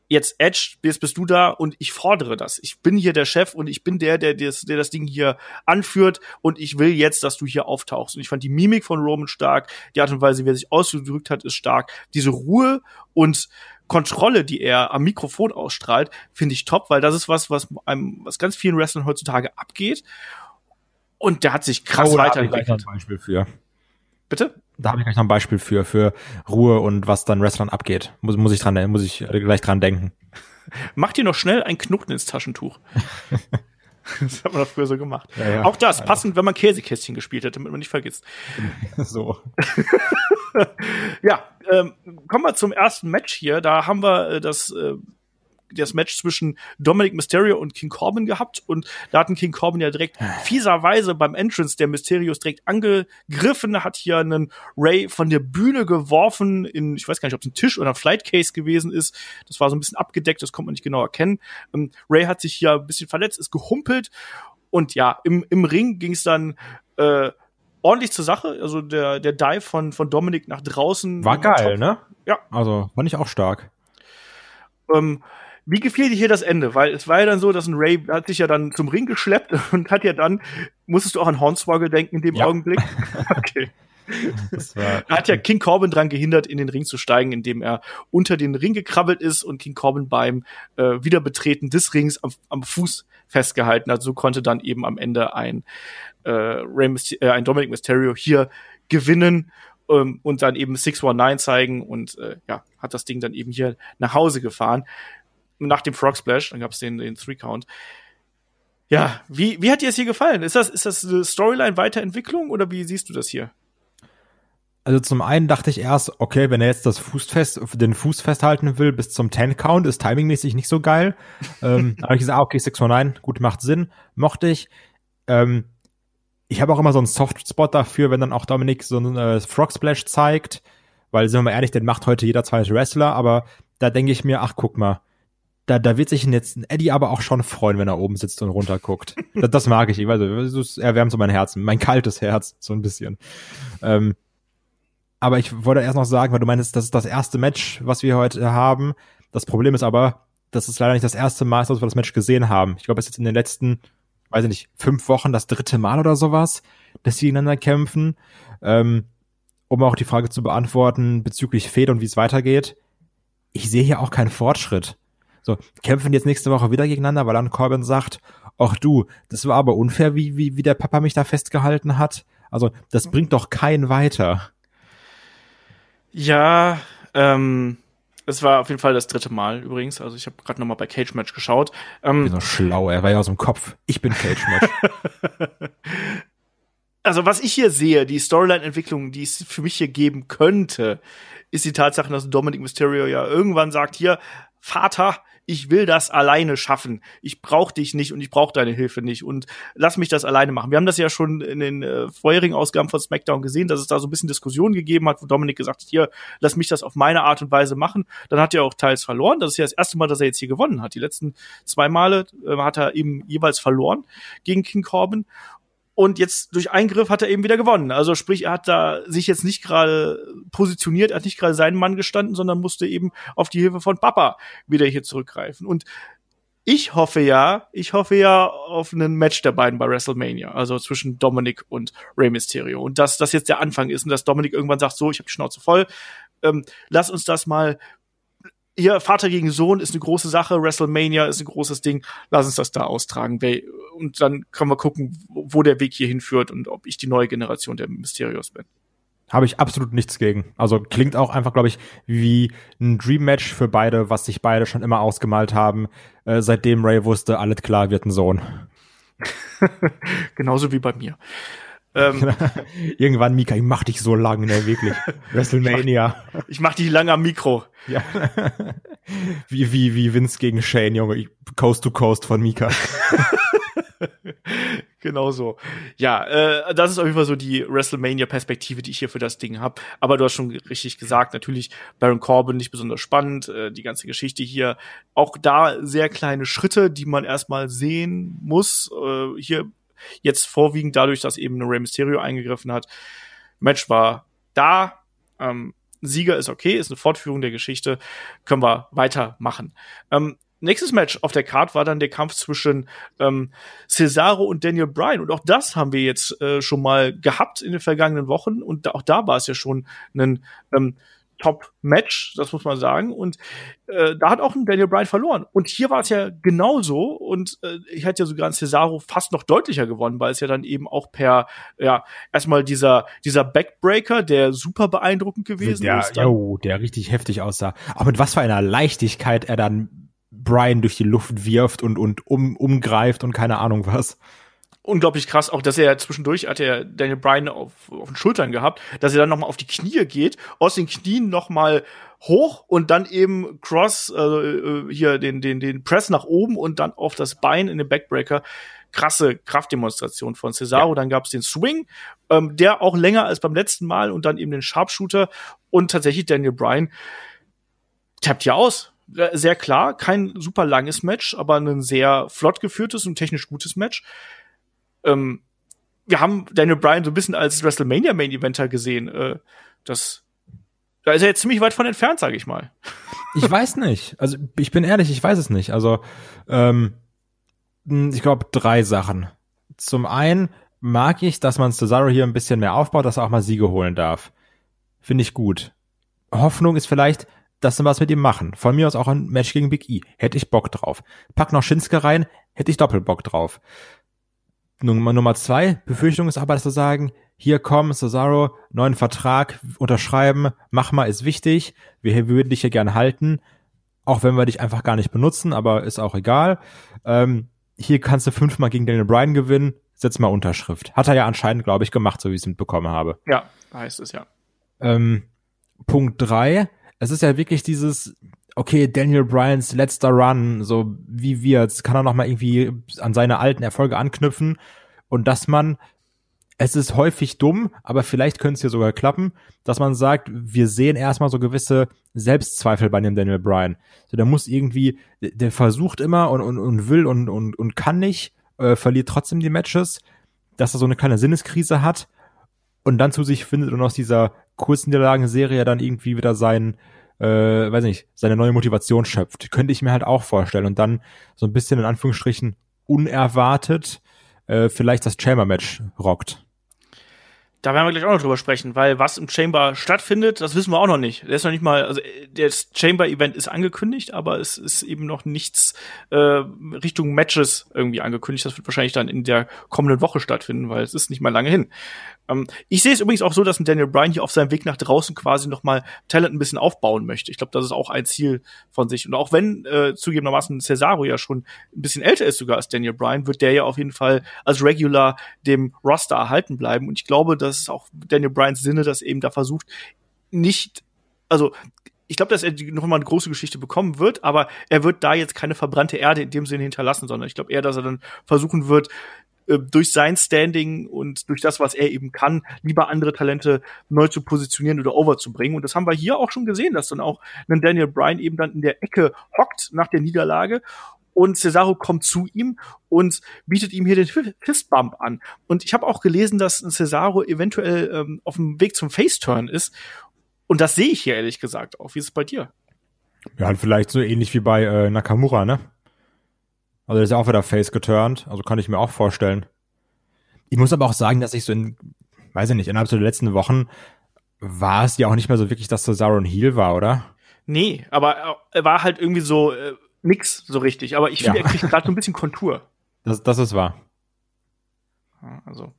jetzt Edge, jetzt bist du da und ich fordere das. Ich bin hier der Chef und ich bin der, der das, der das Ding hier anführt und ich will jetzt, dass du hier auftauchst. Und ich fand die Mimik von Roman stark, die Art und Weise, wie er sich ausgedrückt hat, ist stark. Diese Ruhe und Kontrolle, die er am Mikrofon ausstrahlt, finde ich top, weil das ist was, was einem, was ganz vielen Wrestlern heutzutage abgeht. Und der hat sich krass oh, weiterentwickelt. Ein Beispiel für. Bitte? Da habe ich gleich noch ein Beispiel für, für Ruhe und was dann Wrestlern abgeht. Muss, muss ich dran, muss ich gleich dran denken. Mach dir noch schnell ein Knoten ins Taschentuch. das hat man doch früher so gemacht. Ja, ja. Auch das, passend, wenn man Käsekästchen gespielt hat, damit man nicht vergisst. so. ja, ähm, kommen wir zum ersten Match hier. Da haben wir äh, das äh, das Match zwischen Dominic Mysterio und King Corbin gehabt und da hatten King Corbin ja direkt fieserweise beim Entrance der Mysterios direkt angegriffen, hat hier einen Ray von der Bühne geworfen in, ich weiß gar nicht, ob es ein Tisch oder ein Flight Case gewesen ist. Das war so ein bisschen abgedeckt, das konnte man nicht genau erkennen. Ähm, Ray hat sich hier ein bisschen verletzt, ist gehumpelt und ja, im, im Ring ging es dann äh, ordentlich zur Sache. Also der, der Dive von, von Dominik nach draußen. War geil, top. ne? Ja. Also, fand ich auch stark. Ähm, wie gefiel dir hier das Ende? Weil es war ja dann so, dass ein Ray hat sich ja dann zum Ring geschleppt und hat ja dann, musstest du auch an Hornswoggle denken in dem ja. Augenblick? okay. da hat ja King Corbin dran gehindert, in den Ring zu steigen, indem er unter den Ring gekrabbelt ist und King Corbin beim äh, Wiederbetreten des Rings am, am Fuß festgehalten hat. So konnte dann eben am Ende ein, äh, Ray Myster äh, ein Dominic Mysterio hier gewinnen ähm, und dann eben 619 zeigen und äh, ja, hat das Ding dann eben hier nach Hause gefahren nach dem Frog Splash, dann gab es den, den Three-Count. Ja, wie, wie hat dir es hier gefallen? Ist das, ist das eine Storyline-Weiterentwicklung oder wie siehst du das hier? Also zum einen dachte ich erst, okay, wenn er jetzt das Fuß fest, den Fuß festhalten will bis zum Ten-Count, ist timingmäßig nicht so geil. ähm, habe ich gesagt, ah, okay, 619, gut, macht Sinn, mochte ich. Ähm, ich habe auch immer so einen Softspot dafür, wenn dann auch Dominik so einen äh, Frog Splash zeigt, weil, sind wir mal ehrlich, den macht heute jeder zweite Wrestler, aber da denke ich mir, ach, guck mal, da, da wird sich jetzt ein Eddie aber auch schon freuen, wenn er oben sitzt und runterguckt. das, das mag ich. Ich weiß, es erwärmt so mein Herz, mein kaltes Herz, so ein bisschen. Ähm, aber ich wollte erst noch sagen, weil du meinst, das ist das erste Match, was wir heute haben. Das Problem ist aber, das ist leider nicht das erste Mal, dass wir das Match gesehen haben. Ich glaube, es ist jetzt in den letzten, weiß ich nicht, fünf Wochen das dritte Mal oder sowas, dass sie gegeneinander kämpfen. Ähm, um auch die Frage zu beantworten bezüglich Fehde und wie es weitergeht. Ich sehe hier auch keinen Fortschritt. So, kämpfen jetzt nächste Woche wieder gegeneinander, weil dann Corbin sagt, ach du, das war aber unfair, wie, wie, wie der Papa mich da festgehalten hat. Also, das bringt doch keinen weiter. Ja, ähm, es war auf jeden Fall das dritte Mal übrigens. Also ich habe gerade noch mal bei Cage Match geschaut. Ähm, ich bin so schlau, er war ja aus dem Kopf. Ich bin Cage Match. also was ich hier sehe, die Storyline-Entwicklung, die es für mich hier geben könnte, ist die Tatsache, dass Dominic Mysterio ja irgendwann sagt, hier, Vater, ich will das alleine schaffen. Ich brauche dich nicht und ich brauche deine Hilfe nicht und lass mich das alleine machen. Wir haben das ja schon in den äh, vorherigen Ausgaben von SmackDown gesehen, dass es da so ein bisschen Diskussion gegeben hat, wo Dominik gesagt hat, hier, lass mich das auf meine Art und Weise machen. Dann hat er auch teils verloren. Das ist ja das erste Mal, dass er jetzt hier gewonnen hat. Die letzten zwei Male äh, hat er eben jeweils verloren gegen King Corbin. Und jetzt durch Eingriff hat er eben wieder gewonnen. Also sprich, er hat da sich jetzt nicht gerade positioniert, er hat nicht gerade seinen Mann gestanden, sondern musste eben auf die Hilfe von Papa wieder hier zurückgreifen. Und ich hoffe ja, ich hoffe ja auf einen Match der beiden bei WrestleMania, also zwischen Dominic und Rey Mysterio. Und dass das jetzt der Anfang ist und dass Dominic irgendwann sagt, so, ich habe die Schnauze voll, ähm, lass uns das mal hier Vater gegen Sohn ist eine große Sache, WrestleMania ist ein großes Ding, lass uns das da austragen. Und dann können wir gucken, wo der Weg hier hinführt und ob ich die neue Generation der Mysterios bin. Habe ich absolut nichts gegen. Also klingt auch einfach, glaube ich, wie ein Dream Match für beide, was sich beide schon immer ausgemalt haben, äh, seitdem Ray wusste, alles klar, wird ein Sohn. Genauso wie bei mir. Ähm, Irgendwann, Mika, ich mach dich so lang, ne, wirklich. WrestleMania. Ich mach, ich mach dich lang am Mikro. Ja. wie, wie, wie Vince gegen Shane, Junge. Ich, coast to Coast von Mika. genau so. Ja, äh, das ist auf jeden Fall so die WrestleMania-Perspektive, die ich hier für das Ding habe. Aber du hast schon richtig gesagt, natürlich Baron Corbin nicht besonders spannend, äh, die ganze Geschichte hier. Auch da sehr kleine Schritte, die man erstmal sehen muss. Äh, hier Jetzt vorwiegend dadurch, dass eben Rey Mysterio eingegriffen hat. Match war da. Ähm, Sieger ist okay, ist eine Fortführung der Geschichte. Können wir weitermachen. Ähm, nächstes Match auf der Card war dann der Kampf zwischen ähm, Cesaro und Daniel Bryan. Und auch das haben wir jetzt äh, schon mal gehabt in den vergangenen Wochen. Und auch da war es ja schon ein ähm, Top-Match, das muss man sagen. Und äh, da hat auch ein Daniel Bryan verloren. Und hier war es ja genauso. Und äh, ich hätte ja sogar ein Cesaro fast noch deutlicher gewonnen, weil es ja dann eben auch per, ja, erstmal dieser, dieser Backbreaker, der super beeindruckend gewesen der, ist. Ja, oh, der richtig heftig aussah. Aber mit was für einer Leichtigkeit er dann Brian durch die Luft wirft und, und um, umgreift und keine Ahnung was. Unglaublich krass, auch dass er zwischendurch hat er Daniel Bryan auf, auf den Schultern gehabt, dass er dann noch mal auf die Knie geht, aus den Knien noch mal hoch und dann eben Cross äh, hier den den den Press nach oben und dann auf das Bein in den Backbreaker. Krasse Kraftdemonstration von Cesaro. Ja. Dann gab es den Swing, ähm, der auch länger als beim letzten Mal und dann eben den Sharpshooter und tatsächlich Daniel Bryan tappt ja aus. Sehr klar, kein super langes Match, aber ein sehr flott geführtes und technisch gutes Match ähm, wir haben Daniel Bryan so ein bisschen als WrestleMania Main Eventer gesehen. Äh, das, da ist er jetzt ziemlich weit von entfernt, sage ich mal. Ich weiß nicht. Also ich bin ehrlich, ich weiß es nicht. Also ähm, ich glaube drei Sachen. Zum einen mag ich, dass man Cesaro hier ein bisschen mehr aufbaut, dass er auch mal Siege holen darf. Finde ich gut. Hoffnung ist vielleicht, dass sie was mit ihm machen. Von mir aus auch ein Match gegen Big E. Hätte ich Bock drauf. Pack noch Shinsuke rein, hätte ich Doppelbock drauf. Nummer, Nummer zwei, Befürchtung ist aber, dass wir sagen, hier komm, Cesaro, neuen Vertrag unterschreiben, mach mal, ist wichtig, wir, würden dich hier gerne halten, auch wenn wir dich einfach gar nicht benutzen, aber ist auch egal. Ähm, hier kannst du fünfmal gegen Daniel Bryan gewinnen, setz mal Unterschrift. Hat er ja anscheinend, glaube ich, gemacht, so wie ich es mitbekommen habe. Ja, heißt es ja. Ähm, Punkt drei, es ist ja wirklich dieses, okay, Daniel Bryans letzter Run, so wie wird's, kann er noch mal irgendwie an seine alten Erfolge anknüpfen und dass man es ist häufig dumm, aber vielleicht könnte es hier sogar klappen, dass man sagt, wir sehen erstmal so gewisse Selbstzweifel bei dem Daniel Bryan. So, der muss irgendwie, der versucht immer und, und, und will und, und, und kann nicht, äh, verliert trotzdem die Matches, dass er so eine kleine Sinneskrise hat und dann zu sich findet und aus dieser kurzen Niederlagenserie dann irgendwie wieder sein, äh, weiß nicht, seine neue Motivation schöpft. Könnte ich mir halt auch vorstellen. Und dann so ein bisschen in Anführungsstrichen unerwartet äh, vielleicht das Chamber-Match rockt. Da werden wir gleich auch noch drüber sprechen, weil was im Chamber stattfindet, das wissen wir auch noch nicht. Der ist noch nicht mal, also das Chamber-Event ist angekündigt, aber es ist eben noch nichts äh, Richtung Matches irgendwie angekündigt. Das wird wahrscheinlich dann in der kommenden Woche stattfinden, weil es ist nicht mal lange hin. Ähm, ich sehe es übrigens auch so, dass ein Daniel Bryan hier auf seinem Weg nach draußen quasi noch mal Talent ein bisschen aufbauen möchte. Ich glaube, das ist auch ein Ziel von sich. Und auch wenn äh, zugegebenermaßen Cesaro ja schon ein bisschen älter ist sogar als Daniel Bryan, wird der ja auf jeden Fall als Regular dem Roster erhalten bleiben. Und ich glaube, dass es auch Daniel Bryans Sinne, dass eben da versucht, nicht, also ich glaube, dass er noch mal eine große Geschichte bekommen wird, aber er wird da jetzt keine verbrannte Erde in dem Sinne hinterlassen, sondern ich glaube eher, dass er dann versuchen wird, äh, durch sein Standing und durch das, was er eben kann, lieber andere Talente neu zu positionieren oder overzubringen. Und das haben wir hier auch schon gesehen, dass dann auch ein Daniel Bryan eben dann in der Ecke hockt nach der Niederlage und Cesaro kommt zu ihm und bietet ihm hier den Fistbump an. Und ich habe auch gelesen, dass Cesaro eventuell ähm, auf dem Weg zum Faceturn ist. Und das sehe ich hier ehrlich gesagt auch. Wie ist es bei dir? Ja, vielleicht so ähnlich wie bei äh, Nakamura, ne? Also der ist ja auch wieder face geturnt, also kann ich mir auch vorstellen. Ich muss aber auch sagen, dass ich so in, weiß ich nicht, innerhalb der letzten Wochen war es ja auch nicht mehr so wirklich, dass Cesaro ein Heal war, oder? Nee, aber er war halt irgendwie so äh, nix so richtig. Aber ich finde, ja. er kriegt gerade so ein bisschen Kontur. Das, das ist wahr. Also.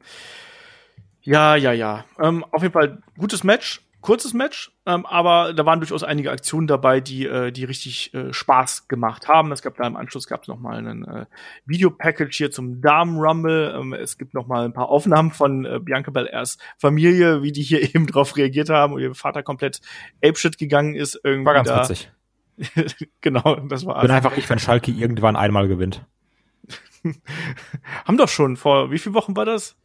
Ja, ja, ja. Ähm, auf jeden Fall gutes Match kurzes Match, ähm, aber da waren durchaus einige Aktionen dabei, die, äh, die richtig äh, Spaß gemacht haben. Es gab da im Anschluss gab es noch mal ein äh, Videopackage hier zum Damen Rumble. Ähm, es gibt noch mal ein paar Aufnahmen von äh, Bianca Belairs Familie, wie die hier eben drauf reagiert haben und ihr Vater komplett apeshit gegangen ist. Irgendwie war ganz da. witzig. genau, das war. Bin einfach ich, wenn Schalke irgendwann einmal gewinnt. haben doch schon vor wie viele Wochen war das?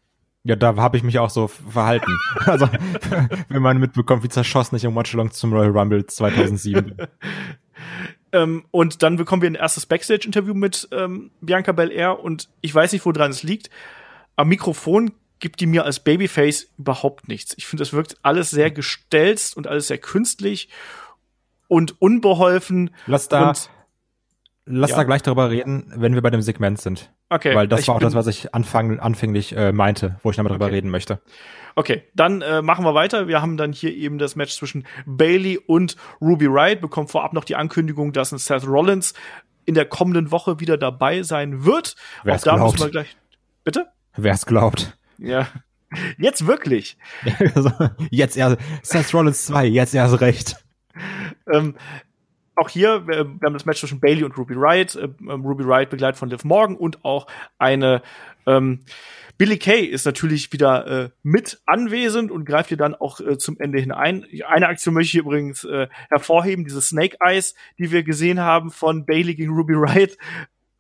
Ja, da habe ich mich auch so verhalten. also, wenn man mitbekommt, wie zerschossen ich im Watchalong zum Royal Rumble 2007 ähm, und dann bekommen wir ein erstes Backstage-Interview mit ähm, Bianca Belair und ich weiß nicht, woran es liegt. Am Mikrofon gibt die mir als Babyface überhaupt nichts. Ich finde, es wirkt alles sehr gestelzt und alles sehr künstlich und unbeholfen. Lass da, lass ja. da gleich darüber reden, wenn wir bei dem Segment sind. Okay. Weil das war auch das, was ich anfang, anfänglich äh, meinte, wo ich nochmal drüber okay. reden möchte. Okay, dann äh, machen wir weiter. Wir haben dann hier eben das Match zwischen Bailey und Ruby Wright. Bekommt vorab noch die Ankündigung, dass ein Seth Rollins in der kommenden Woche wieder dabei sein wird. Wer auch da glaubt. müssen wir gleich. Bitte? Wer es glaubt. Ja. Jetzt wirklich. Also, jetzt erst Seth Rollins 2, jetzt erst recht. ähm, auch hier, wir, haben das Match zwischen Bailey und Ruby Wright. Äh, ähm, Ruby Wright begleitet von Liv Morgan und auch eine Ähm, Billy Kay ist natürlich wieder äh, mit anwesend und greift hier dann auch äh, zum Ende hin ein. Eine Aktion möchte ich übrigens äh, hervorheben, diese Snake Eyes, die wir gesehen haben von Bailey gegen Ruby Wright,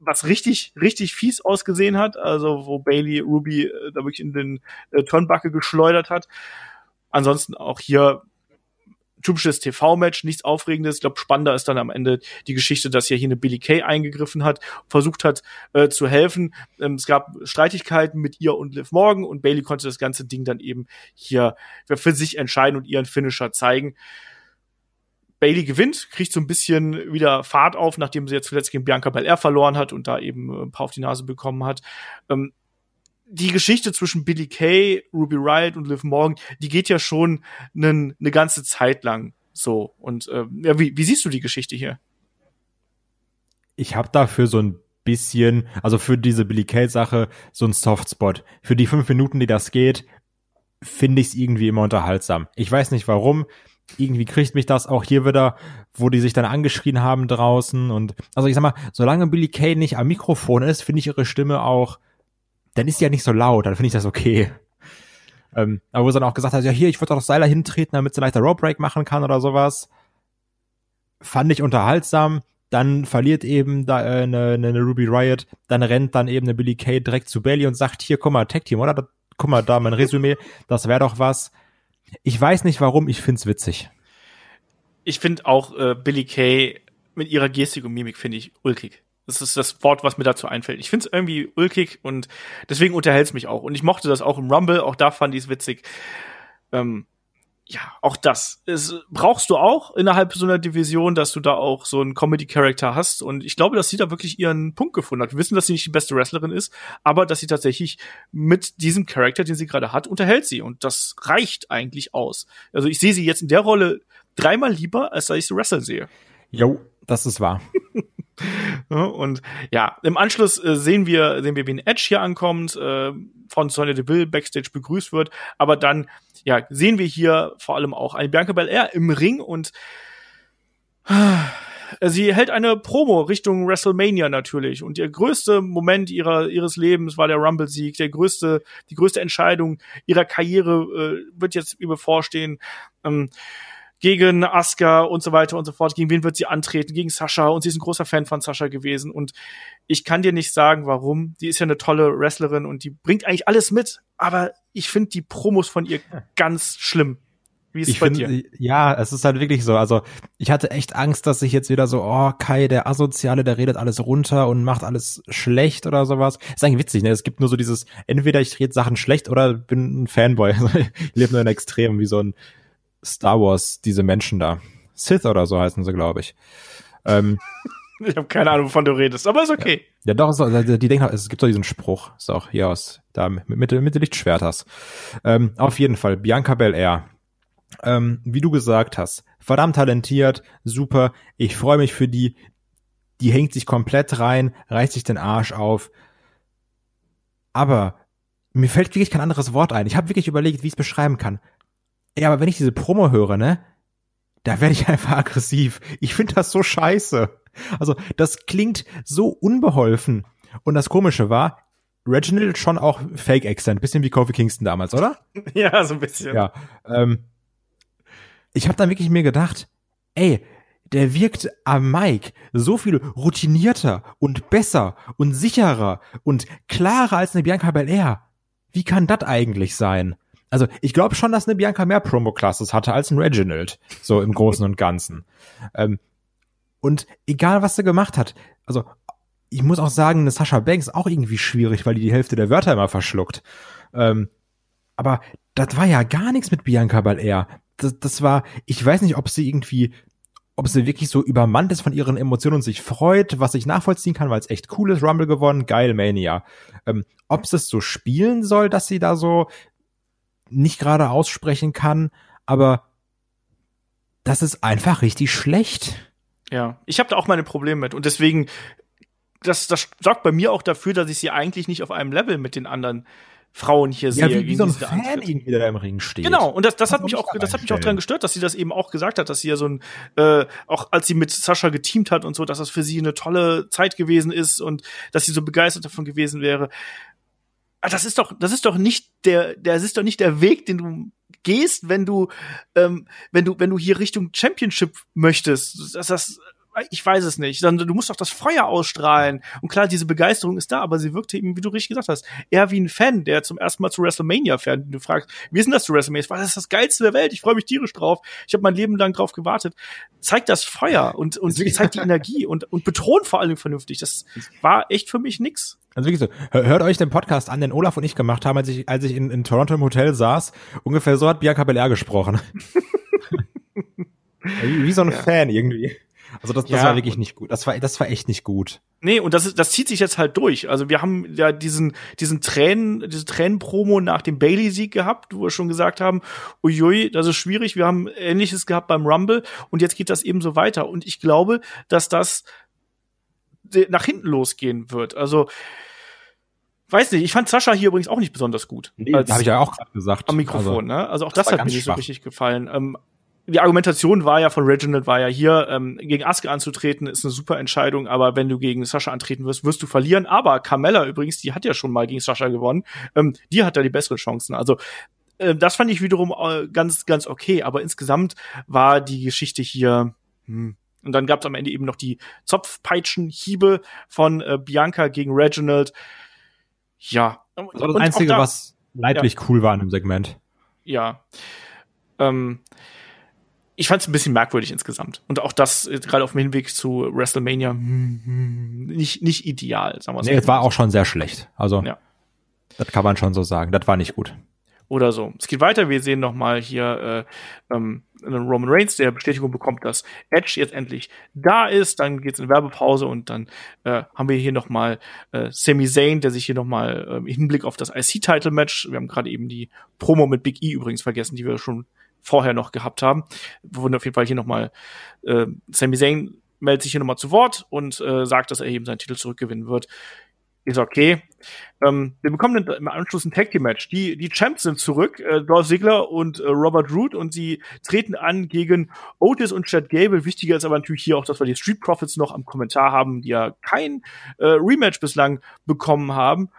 was richtig, richtig fies ausgesehen hat, also wo Bailey Ruby äh, da wirklich in den äh, Turnbuckle geschleudert hat. Ansonsten auch hier typisches TV-Match, nichts Aufregendes. Ich glaube, spannender ist dann am Ende die Geschichte, dass ja hier eine Billy Kay eingegriffen hat, versucht hat äh, zu helfen. Ähm, es gab Streitigkeiten mit ihr und Liv Morgan und Bailey konnte das ganze Ding dann eben hier für sich entscheiden und ihren Finisher zeigen. Bailey gewinnt, kriegt so ein bisschen wieder Fahrt auf, nachdem sie jetzt zuletzt gegen Bianca Belair verloren hat und da eben äh, ein paar auf die Nase bekommen hat. Ähm, die Geschichte zwischen Billy Kay, Ruby Riot und Liv Morgan, die geht ja schon eine ne ganze Zeit lang so. Und äh, ja, wie, wie siehst du die Geschichte hier? Ich habe dafür so ein bisschen, also für diese Billy Kay-Sache, so ein Softspot. Für die fünf Minuten, die das geht, finde ich es irgendwie immer unterhaltsam. Ich weiß nicht warum. Irgendwie kriegt mich das auch hier wieder, wo die sich dann angeschrien haben draußen. Und also ich sag mal, solange Billy Kay nicht am Mikrofon ist, finde ich ihre Stimme auch dann ist die ja nicht so laut, dann finde ich das okay. Ähm, aber wo sie dann auch gesagt hat, ja hier, ich würde doch Seiler hintreten, damit sie leichter Rope Break machen kann oder sowas. Fand ich unterhaltsam. Dann verliert eben da äh, eine, eine Ruby Riot, dann rennt dann eben eine Billy Kay direkt zu Bailey und sagt, hier, guck mal, Tag Team, oder? Guck mal, da mein Resümee, das wäre doch was. Ich weiß nicht warum, ich find's witzig. Ich finde auch äh, Billy Kay mit ihrer Gestik und Mimik finde ich ulkig. Das ist das Wort, was mir dazu einfällt. Ich finde es irgendwie ulkig und deswegen unterhält es mich auch. Und ich mochte das auch im Rumble, auch da fand ich es witzig. Ähm, ja, auch das. Es, brauchst du auch innerhalb so einer Division, dass du da auch so einen Comedy-Character hast. Und ich glaube, dass sie da wirklich ihren Punkt gefunden hat. Wir wissen, dass sie nicht die beste Wrestlerin ist, aber dass sie tatsächlich mit diesem Charakter, den sie gerade hat, unterhält sie. Und das reicht eigentlich aus. Also ich sehe sie jetzt in der Rolle dreimal lieber, als dass ich sie wresteln sehe. Jo, das ist wahr. Und ja, im Anschluss äh, sehen wir, sehen wir, wie ein Edge hier ankommt, äh, von Sonya Deville backstage begrüßt wird. Aber dann, ja, sehen wir hier vor allem auch eine Bianca Belair im Ring und äh, sie hält eine Promo Richtung WrestleMania natürlich. Und ihr größter Moment ihrer, ihres Lebens war der Rumble-Sieg. Der größte, die größte Entscheidung ihrer Karriere äh, wird jetzt übervorstehen. Ähm, gegen Asuka und so weiter und so fort. Gegen wen wird sie antreten? Gegen Sascha und sie ist ein großer Fan von Sascha gewesen und ich kann dir nicht sagen, warum. Die ist ja eine tolle Wrestlerin und die bringt eigentlich alles mit, aber ich finde die Promos von ihr ganz schlimm. Wie ist es bei find, dir? Ja, es ist halt wirklich so. Also ich hatte echt Angst, dass ich jetzt wieder so, oh, Kai, der Asoziale, der redet alles runter und macht alles schlecht oder sowas. Ist eigentlich witzig, ne? Es gibt nur so dieses, entweder ich rede Sachen schlecht oder bin ein Fanboy. ich lebe nur in Extremen, wie so ein Star Wars, diese Menschen da. Sith oder so heißen sie, glaube ich. Ähm, ich habe keine Ahnung, wovon du redest, aber ist okay. Ja, ja doch, so, also die denken, es gibt doch diesen Spruch, ist auch hier aus, da mit, mit, mit Lichtschwerters. Ähm, auf jeden Fall, Bianca Belair. Ähm, wie du gesagt hast, verdammt talentiert, super. Ich freue mich für die. Die hängt sich komplett rein, reißt sich den Arsch auf. Aber mir fällt wirklich kein anderes Wort ein. Ich habe wirklich überlegt, wie ich es beschreiben kann. Ja, aber wenn ich diese Promo höre, ne, da werde ich einfach aggressiv. Ich finde das so scheiße. Also, das klingt so unbeholfen. Und das Komische war, Reginald schon auch Fake-Accent, bisschen wie Kofi Kingston damals, oder? Ja, so ein bisschen. Ja. Ähm, ich habe dann wirklich mir gedacht, ey, der wirkt am Mike so viel routinierter und besser und sicherer und klarer als eine Bianca Belair. Wie kann das eigentlich sein? Also ich glaube schon, dass eine Bianca mehr Promo-Classes hatte als ein Reginald, so im Großen und Ganzen. Ähm, und egal, was sie gemacht hat, also ich muss auch sagen, eine Sascha Banks auch irgendwie schwierig, weil die die Hälfte der Wörter immer verschluckt. Ähm, aber das war ja gar nichts mit Bianca Belair. Das, das war, ich weiß nicht, ob sie irgendwie, ob sie wirklich so übermannt ist von ihren Emotionen und sich freut, was ich nachvollziehen kann, weil es echt cool ist, Rumble gewonnen, geil, Mania. Ähm, ob sie es so spielen soll, dass sie da so nicht gerade aussprechen kann, aber das ist einfach richtig schlecht. Ja, ich habe da auch meine Probleme mit und deswegen das das sorgt bei mir auch dafür, dass ich sie eigentlich nicht auf einem Level mit den anderen Frauen hier ja, sehe. Wie, wie so ein Fan Antritt. irgendwie, da im Ring steht. Genau, und das, das hat mich auch, das hat mich auch dran gestört, dass sie das eben auch gesagt hat, dass sie ja so ein, äh, auch als sie mit Sascha geteamt hat und so, dass das für sie eine tolle Zeit gewesen ist und dass sie so begeistert davon gewesen wäre ah, das ist doch, das ist doch nicht der, das ist doch nicht der Weg, den du gehst, wenn du, ähm, wenn du, wenn du hier Richtung Championship möchtest. Das, das, ich weiß es nicht. Du musst doch das Feuer ausstrahlen. Und klar, diese Begeisterung ist da, aber sie wirkte eben, wie du richtig gesagt hast, eher wie ein Fan, der zum ersten Mal zu WrestleMania fährt. Du fragst, wie ist denn das zu WrestleMania? Das ist das Geilste der Welt. Ich freue mich tierisch drauf. Ich habe mein Leben lang drauf gewartet. Zeig das Feuer und, und zeig die Energie und, und betont vor allem vernünftig. Das war echt für mich nix. Also wirklich so, hört euch den Podcast an, den Olaf und ich gemacht haben, als ich, als ich in, in Toronto im Hotel saß. Ungefähr so hat Bianca Belair gesprochen. wie, wie so ein ja. Fan irgendwie. Also das, das ja, war wirklich nicht gut. Das war, das war echt nicht gut. Nee, und das ist, das zieht sich jetzt halt durch. Also wir haben ja diesen, diesen Tränen, diese Tränenpromo nach dem Bailey-Sieg gehabt, wo wir schon gesagt haben, uiui, das ist schwierig. Wir haben Ähnliches gehabt beim Rumble und jetzt geht das eben so weiter. Und ich glaube, dass das nach hinten losgehen wird. Also, weiß nicht, ich fand Sascha hier übrigens auch nicht besonders gut. Nee, habe ich ja auch gerade gesagt. Am Mikrofon, also, ne? Also auch das, das hat mir nicht so richtig gefallen. Ähm, die Argumentation war ja von Reginald war ja hier, ähm, gegen Asuka anzutreten, ist eine super Entscheidung, aber wenn du gegen Sascha antreten wirst, wirst du verlieren. Aber Carmella übrigens, die hat ja schon mal gegen Sascha gewonnen, ähm, die hat da die besseren Chancen. Also äh, das fand ich wiederum äh, ganz, ganz okay, aber insgesamt war die Geschichte hier. Hm. Und dann gab es am Ende eben noch die Zopfpeitschenhiebe von äh, Bianca gegen Reginald. Ja. Das war das Einzige, da, was leidlich ja. cool war in dem Segment. Ja. Ähm, ich fand es ein bisschen merkwürdig insgesamt. Und auch das äh, gerade auf dem Hinweg zu WrestleMania hm, hm, nicht, nicht ideal, sagen wir so. Nee, es war auch schon sehr schlecht. Also, ja. das kann man schon so sagen. Das war nicht gut. Oder so. Es geht weiter. Wir sehen noch mal hier äh, ähm, Roman Reigns, der Bestätigung bekommt, dass Edge jetzt endlich da ist. Dann geht's in Werbepause und dann äh, haben wir hier noch mal äh, Sami Zayn, der sich hier noch mal äh, im Hinblick auf das IC-Title-Match, wir haben gerade eben die Promo mit Big E übrigens vergessen, die wir schon vorher noch gehabt haben. Wir wurden auf jeden Fall hier nochmal, äh, Sami Zayn meldet sich hier nochmal zu Wort und äh, sagt, dass er eben seinen Titel zurückgewinnen wird. Ist okay. Ähm, wir bekommen im Anschluss ein Tag Team Match. Die, die Champs sind zurück, äh, Dolph Ziggler und äh, Robert Root und sie treten an gegen Otis und Chad Gable. Wichtiger ist aber natürlich hier auch, dass wir die Street Profits noch am Kommentar haben, die ja kein äh, Rematch bislang bekommen haben.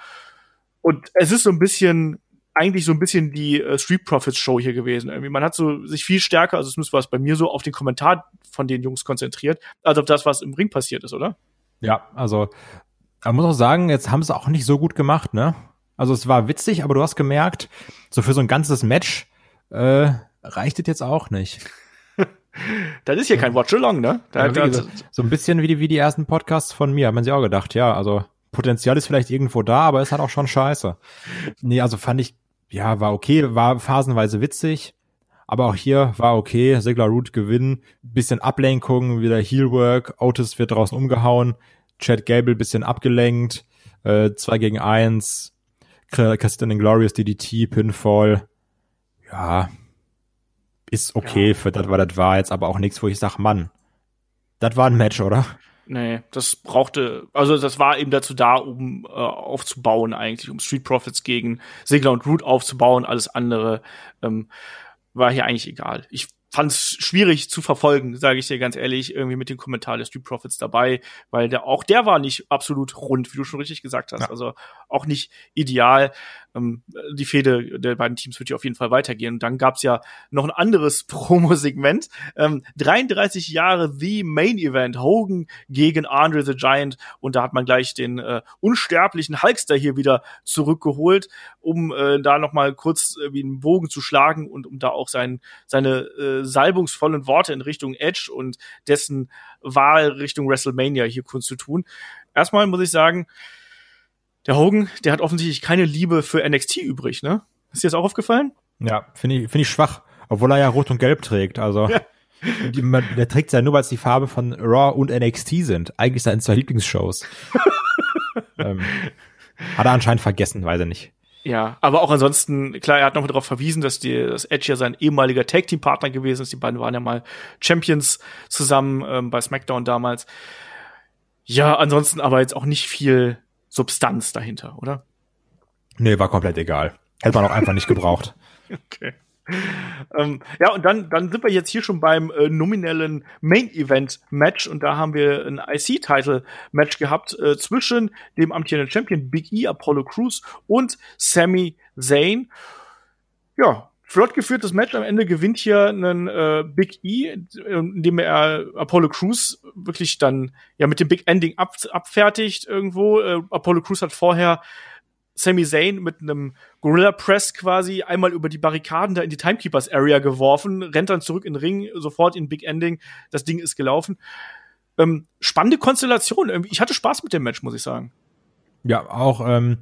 Und es ist so ein bisschen eigentlich so ein bisschen die äh, Street Profits Show hier gewesen. Irgendwie man hat so sich viel stärker, also zumindest war es bei mir so, auf den Kommentar von den Jungs konzentriert, als auf das, was im Ring passiert ist, oder? Ja, also man muss auch sagen, jetzt haben sie auch nicht so gut gemacht, ne? Also es war witzig, aber du hast gemerkt, so für so ein ganzes Match äh, reicht es jetzt auch nicht. das ist hier kein Watch-Along, ne? Da ja, hat, so, ein bisschen wie die, wie die ersten Podcasts von mir, haben man sich auch gedacht, ja, also Potenzial ist vielleicht irgendwo da, aber es hat auch schon scheiße. Nee, also fand ich, ja, war okay, war phasenweise witzig. Aber auch hier war okay, Sigler Root gewinnen, bisschen Ablenkung, wieder Heelwork, Otis wird draußen umgehauen, Chad Gable bisschen abgelenkt, äh, zwei gegen eins, Kristen Glorious DDT, Pinfall. Ja, ist okay ja. für das, was das war, jetzt aber auch nichts, wo ich sag, Mann, das war ein Match, oder? Nee, das brauchte, also das war eben dazu da, um äh, aufzubauen eigentlich, um Street Profits gegen Sigler und Root aufzubauen. Alles andere ähm, war hier eigentlich egal. Ich fand es schwierig zu verfolgen, sage ich dir ganz ehrlich, irgendwie mit dem Kommentar der Street Profits dabei, weil der auch der war nicht absolut rund, wie du schon richtig gesagt hast. Ja. Also auch nicht ideal ähm, die Fehde der beiden Teams wird ja auf jeden Fall weitergehen. Und dann gab's ja noch ein anderes Promo-Segment. Ähm, 33 Jahre The Main Event, Hogan gegen Andre the Giant. Und da hat man gleich den äh, unsterblichen Hulkster hier wieder zurückgeholt, um äh, da noch mal kurz äh, wie einen Bogen zu schlagen und um da auch sein, seine äh, salbungsvollen Worte in Richtung Edge und dessen Wahl Richtung WrestleMania hier kurz zu tun. Erstmal muss ich sagen, der Hogan, der hat offensichtlich keine Liebe für NXT übrig, ne? Ist dir das auch aufgefallen? Ja, finde ich, finde ich schwach. Obwohl er ja rot und gelb trägt, also. Ja. Der trägt ja nur, weil es die Farbe von Raw und NXT sind. Eigentlich seine zwei Lieblingsshows. ähm, hat er anscheinend vergessen, weiß er nicht. Ja, aber auch ansonsten, klar, er hat noch darauf verwiesen, dass, die, dass Edge ja sein ehemaliger Tag-Team-Partner gewesen ist. Die beiden waren ja mal Champions zusammen ähm, bei SmackDown damals. Ja, ansonsten aber jetzt auch nicht viel Substanz dahinter, oder? Nee, war komplett egal. Hätte man auch einfach nicht gebraucht. Okay. Ähm, ja, und dann, dann sind wir jetzt hier schon beim äh, nominellen Main-Event-Match und da haben wir ein IC-Title-Match gehabt äh, zwischen dem amtierenden Champion Big E, Apollo Crews und Sami Zayn. Ja, flott geführtes Match. Am Ende gewinnt hier ein äh, Big E, indem er Apollo Crews wirklich dann ja mit dem Big Ending ab, abfertigt irgendwo. Äh, Apollo Crews hat vorher Sami Zayn mit einem Gorilla Press quasi einmal über die Barrikaden da in die Timekeepers Area geworfen, rennt dann zurück in den Ring, sofort in Big Ending. Das Ding ist gelaufen. Ähm, spannende Konstellation. Ich hatte Spaß mit dem Match, muss ich sagen. Ja, auch, ähm,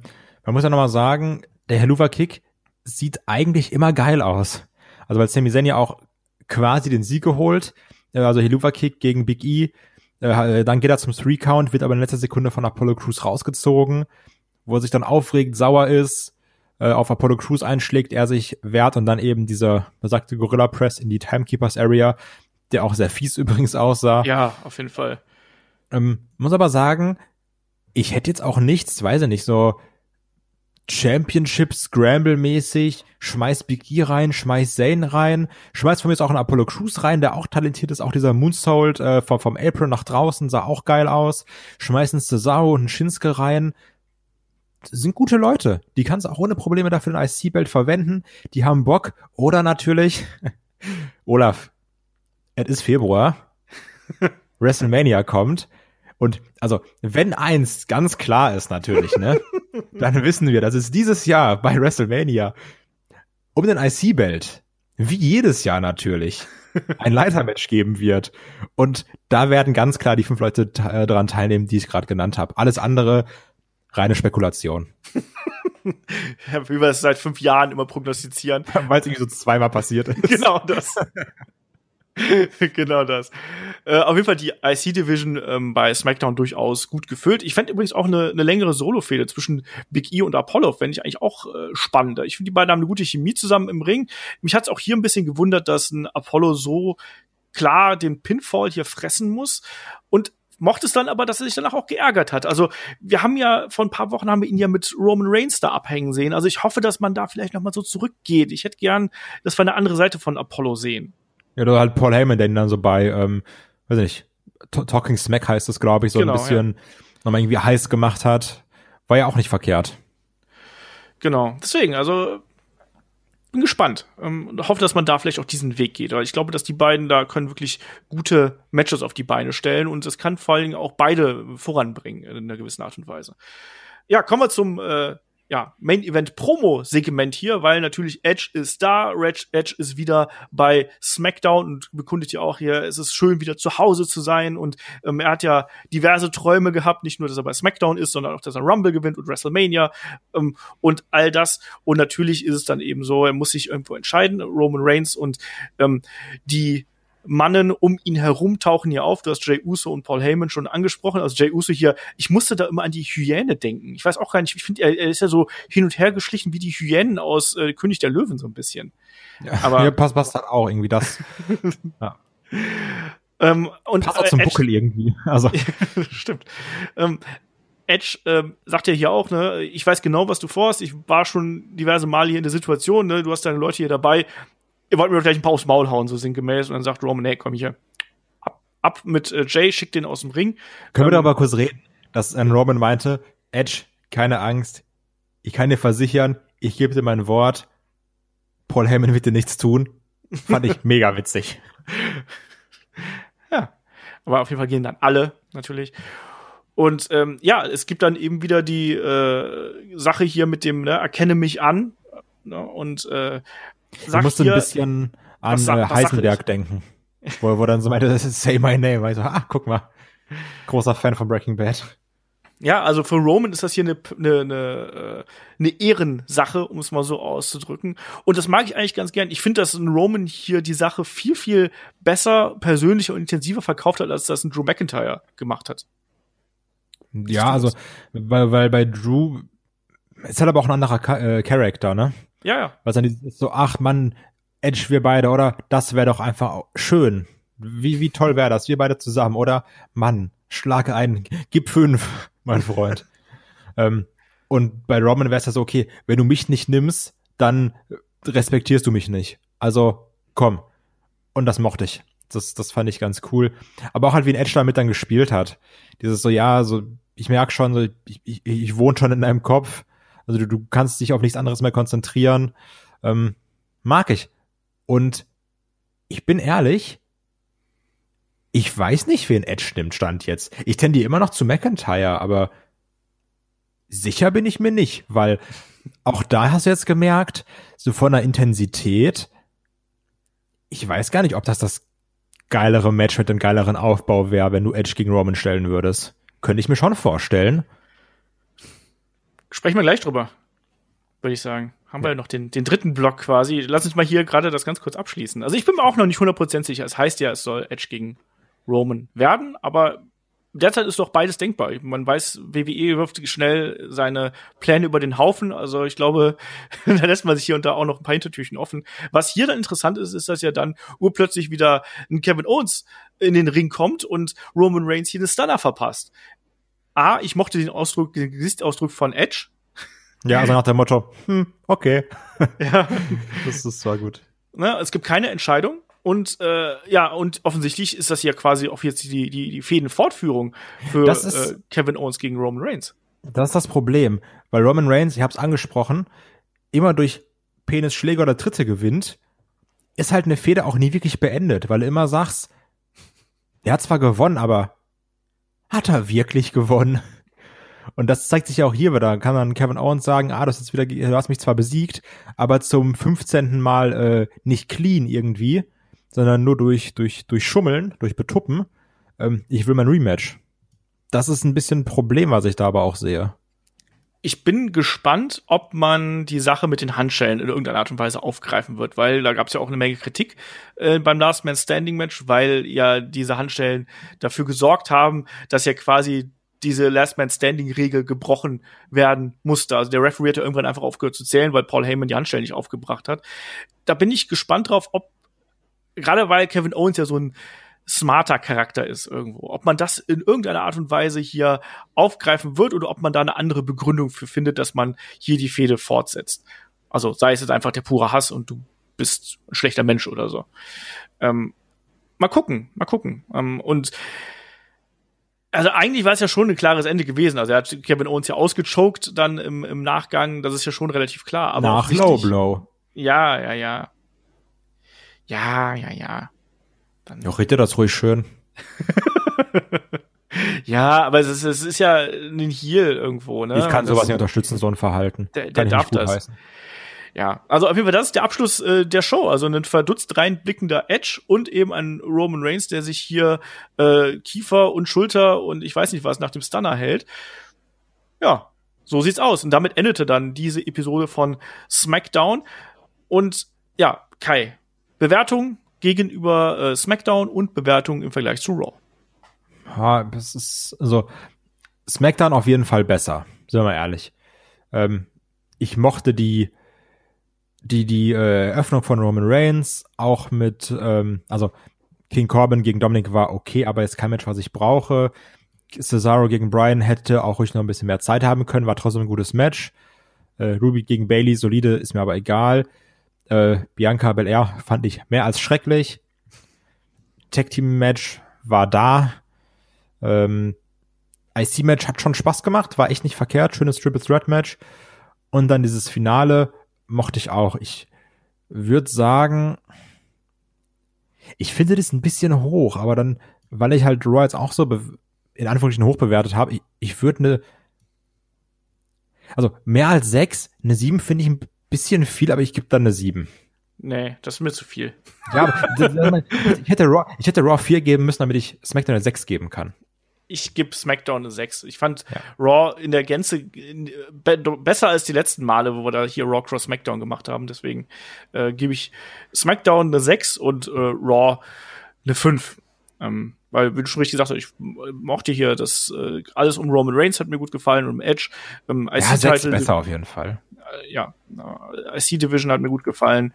man muss ja nochmal sagen, der Helluva Kick sieht eigentlich immer geil aus. Also weil Sami Zayn ja auch quasi den Sieg geholt, äh, also Helluva Kick gegen Big E, äh, dann geht er zum Three Count, wird aber in letzter Sekunde von Apollo Crews rausgezogen wo er sich dann aufregt, sauer ist, äh, auf Apollo Crews einschlägt, er sich wehrt und dann eben dieser besagte Gorilla Press in die Timekeepers Area, der auch sehr fies übrigens aussah. Ja, auf jeden Fall. Ähm, muss aber sagen, ich hätte jetzt auch nichts, weiß ich nicht, so Championship Scramble mäßig, schmeiß Big E rein, schmeiß Zane rein, schmeiß von mir jetzt auch einen Apollo Crews rein, der auch talentiert ist, auch dieser Moonsault äh, vom, vom April nach draußen sah auch geil aus, schmeiß einen Cesaro und einen Shinsuke rein, sind gute Leute. Die kannst du auch ohne Probleme dafür ein IC-Belt verwenden. Die haben Bock. Oder natürlich, Olaf, es ist Februar. WrestleMania kommt. Und also, wenn eins ganz klar ist natürlich, ne, dann wissen wir, dass es dieses Jahr bei WrestleMania um den IC-Belt, wie jedes Jahr natürlich, ein Leitermatch geben wird. Und da werden ganz klar die fünf Leute äh, daran teilnehmen, die ich gerade genannt habe. Alles andere reine Spekulation. wie wir es seit fünf Jahren immer prognostizieren. Weil es irgendwie so zweimal passiert ist. Genau das. genau das. Äh, auf jeden Fall die IC-Division ähm, bei SmackDown durchaus gut gefüllt. Ich fände übrigens auch eine, eine längere Solo-Fehde zwischen Big E und Apollo, fände ich eigentlich auch äh, spannender. Ich finde, die beiden haben eine gute Chemie zusammen im Ring. Mich hat es auch hier ein bisschen gewundert, dass ein Apollo so klar den Pinfall hier fressen muss. Und mochte es dann aber, dass er sich danach auch geärgert hat. Also wir haben ja vor ein paar Wochen haben wir ihn ja mit Roman Reigns da abhängen sehen. Also ich hoffe, dass man da vielleicht noch mal so zurückgeht. Ich hätte gern, dass wir eine andere Seite von Apollo sehen. Ja, oder halt Paul Heyman, der ihn dann so bei, ähm, weiß nicht, Talking Smack heißt das, glaube ich, so genau, ein bisschen ja. nochmal irgendwie heiß gemacht hat. War ja auch nicht verkehrt. Genau. Deswegen, also bin gespannt ähm, und hoffe, dass man da vielleicht auch diesen Weg geht. Weil ich glaube, dass die beiden da können wirklich gute Matches auf die Beine stellen und das kann vor allen Dingen auch beide voranbringen in einer gewissen Art und Weise. Ja, kommen wir zum äh, ja, Main Event Promo Segment hier, weil natürlich Edge ist da, Edge ist wieder bei SmackDown und bekundet ja auch hier, es ist schön wieder zu Hause zu sein und ähm, er hat ja diverse Träume gehabt, nicht nur, dass er bei SmackDown ist, sondern auch, dass er Rumble gewinnt und WrestleMania ähm, und all das. Und natürlich ist es dann eben so, er muss sich irgendwo entscheiden, Roman Reigns und ähm, die Mannen um ihn herum tauchen hier auf. Du hast Jay Uso und Paul Heyman schon angesprochen. Also Jay Uso hier, ich musste da immer an die Hyäne denken. Ich weiß auch gar nicht, ich finde, er, er, ist ja so hin und her geschlichen wie die Hyänen aus äh, König der Löwen so ein bisschen. Ja, aber ja, passt, passt halt auch irgendwie das. ja. Ähm, und, Passt auch zum äh, Buckel irgendwie. Also. Stimmt. Ähm, Edge ähm, sagt ja hier auch, ne, ich weiß genau, was du vorhast. Ich war schon diverse Male hier in der Situation, ne, du hast deine Leute hier dabei ihr wollt mir doch gleich ein paar aufs Maul hauen, so sinngemäß. Und dann sagt Roman, hey, komm hier, ab, ab mit äh, Jay, schick den aus dem Ring. Können ähm, wir da aber kurz reden, dass ein Roman meinte, Edge, keine Angst, ich kann dir versichern, ich gebe dir mein Wort, Paul Heyman wird dir nichts tun. Fand ich mega witzig. Ja, aber auf jeden Fall gehen dann alle natürlich. Und ähm, ja, es gibt dann eben wieder die äh, Sache hier mit dem, ne, erkenne mich an. Ne, und äh, Sag ich musste ein bisschen an was, äh, Heisenberg denken. Wo, wo dann so meinte, das ist Say My Name. Also, ah, guck mal. Großer Fan von Breaking Bad. Ja, also für Roman ist das hier eine, eine, eine, eine Ehrensache, um es mal so auszudrücken. Und das mag ich eigentlich ganz gern. Ich finde, dass ein Roman hier die Sache viel, viel besser, persönlicher und intensiver verkauft hat, als das ein Drew McIntyre gemacht hat. Ja, also, weil, weil bei Drew ist halt aber auch ein anderer äh, Charakter, ne? Ja, ja. Was dann ist so, ach Mann, Edge, wir beide, oder? Das wäre doch einfach schön. Wie, wie toll wäre das? Wir beide zusammen, oder? Mann, schlage ein, gib fünf, mein Freund. ähm, und bei Roman wäre es ja so, okay, wenn du mich nicht nimmst, dann respektierst du mich nicht. Also, komm. Und das mochte ich. Das, das fand ich ganz cool. Aber auch halt, wie ein Edge damit dann gespielt hat. Dieses so, ja, so, ich merk schon, so, ich, ich, ich wohne schon in deinem Kopf. Also du, du kannst dich auf nichts anderes mehr konzentrieren. Ähm, mag ich. Und ich bin ehrlich, ich weiß nicht, wen Edge nimmt, stand jetzt. Ich tendiere immer noch zu McIntyre, aber sicher bin ich mir nicht, weil auch da hast du jetzt gemerkt, so von der Intensität, ich weiß gar nicht, ob das das geilere Match mit dem geileren Aufbau wäre, wenn du Edge gegen Roman stellen würdest. Könnte ich mir schon vorstellen. Sprechen wir gleich drüber, würde ich sagen. Haben wir noch den, den dritten Block quasi. Lass uns mal hier gerade das ganz kurz abschließen. Also ich bin mir auch noch nicht 100% sicher. Es heißt ja, es soll Edge gegen Roman werden, aber derzeit ist doch beides denkbar. Man weiß, WWE wirft schnell seine Pläne über den Haufen. Also ich glaube, da lässt man sich hier und da auch noch ein paar Hintertürchen offen. Was hier dann interessant ist, ist, dass ja dann urplötzlich wieder ein Kevin Owens in den Ring kommt und Roman Reigns hier eine Stunner verpasst. A, ich mochte den Ausdruck, den Gesichtsausdruck von Edge. Ja, also nach dem Motto, hm, okay. ja. Das ist zwar gut. Ne, es gibt keine Entscheidung. Und äh, ja, und offensichtlich ist das ja quasi auch jetzt die, die, die Fädenfortführung für äh, Kevin Owens gegen Roman Reigns. Das ist das Problem, weil Roman Reigns, ich habe es angesprochen, immer durch Penisschläge oder Tritte gewinnt, ist halt eine Feder auch nie wirklich beendet, weil du immer sagst, er hat zwar gewonnen, aber hat er wirklich gewonnen? Und das zeigt sich ja auch hier wieder. Kann dann Kevin Owens sagen, ah, das ist wieder, du hast mich zwar besiegt, aber zum 15. Mal äh, nicht clean irgendwie sondern nur durch, durch, durch Schummeln, durch Betuppen. Ähm, ich will mein Rematch. Das ist ein bisschen ein Problem, was ich da aber auch sehe. Ich bin gespannt, ob man die Sache mit den Handschellen in irgendeiner Art und Weise aufgreifen wird, weil da gab es ja auch eine Menge Kritik äh, beim Last Man Standing Match, weil ja diese Handschellen dafür gesorgt haben, dass ja quasi diese Last Man Standing Regel gebrochen werden musste. Also der Referee hat ja irgendwann einfach aufgehört zu zählen, weil Paul Heyman die Handschellen nicht aufgebracht hat. Da bin ich gespannt drauf, ob gerade weil Kevin Owens ja so ein smarter Charakter ist irgendwo. Ob man das in irgendeiner Art und Weise hier aufgreifen wird oder ob man da eine andere Begründung für findet, dass man hier die Fehde fortsetzt. Also sei es jetzt einfach der pure Hass und du bist ein schlechter Mensch oder so. Ähm, mal gucken, mal gucken. Ähm, und also eigentlich war es ja schon ein klares Ende gewesen. Also er hat Kevin Owens ja ausgechoked dann im, im Nachgang. Das ist ja schon relativ klar. Aber Nach Low Blow. Ja, ja, ja. Ja, ja, ja. Dann ja, rede das ruhig schön. ja, aber es ist, es ist ja ein Heal irgendwo, ne? Ich kann sowas nicht unterstützen, so ein Verhalten. Der, der darf das. Heißen. Ja, also auf jeden Fall, das ist der Abschluss äh, der Show. Also ein verdutzt reinblickender Edge und eben ein Roman Reigns, der sich hier äh, Kiefer und Schulter und ich weiß nicht was nach dem Stunner hält. Ja, so sieht's aus. Und damit endete dann diese Episode von SmackDown. Und ja, Kai, Bewertung gegenüber äh, SmackDown und Bewertung im Vergleich zu Raw. Ja, das ist, also, SmackDown auf jeden Fall besser, sind wir ehrlich. Ähm, ich mochte die, die, die äh, Eröffnung von Roman Reigns auch mit, ähm, also King Corbin gegen Dominic war okay, aber ist kein Match, was ich brauche. Cesaro gegen Brian hätte auch ruhig noch ein bisschen mehr Zeit haben können, war trotzdem ein gutes Match. Äh, Ruby gegen Bailey, solide, ist mir aber egal. Äh, Bianca Belair fand ich mehr als schrecklich. Tag Team Match war da. Ähm, IC Match hat schon Spaß gemacht, war echt nicht verkehrt, schönes Triple Threat Match. Und dann dieses Finale mochte ich auch. Ich würde sagen, ich finde das ein bisschen hoch, aber dann, weil ich halt jetzt auch so in Anführungsstrichen hoch bewertet habe, ich, ich würde eine, also mehr als sechs, eine sieben finde ich ein bisschen viel, aber ich gebe dann eine 7. Nee, das ist mir zu viel. Ja, aber ich hätte Raw, ich hätte Raw 4 geben müssen, damit ich SmackDown eine 6 geben kann. Ich gebe SmackDown eine 6. Ich fand ja. Raw in der Gänze be besser als die letzten Male, wo wir da hier Raw Cross SmackDown gemacht haben. Deswegen äh, gebe ich SmackDown eine 6 und äh, Raw eine 5. Ähm, weil, wie du schon richtig gesagt hast, ich mochte hier das äh, alles um Roman Reigns hat mir gut gefallen, um Edge. Ähm, ja, 6 besser auf jeden Fall. Äh, ja, äh, IC Division hat mir gut gefallen.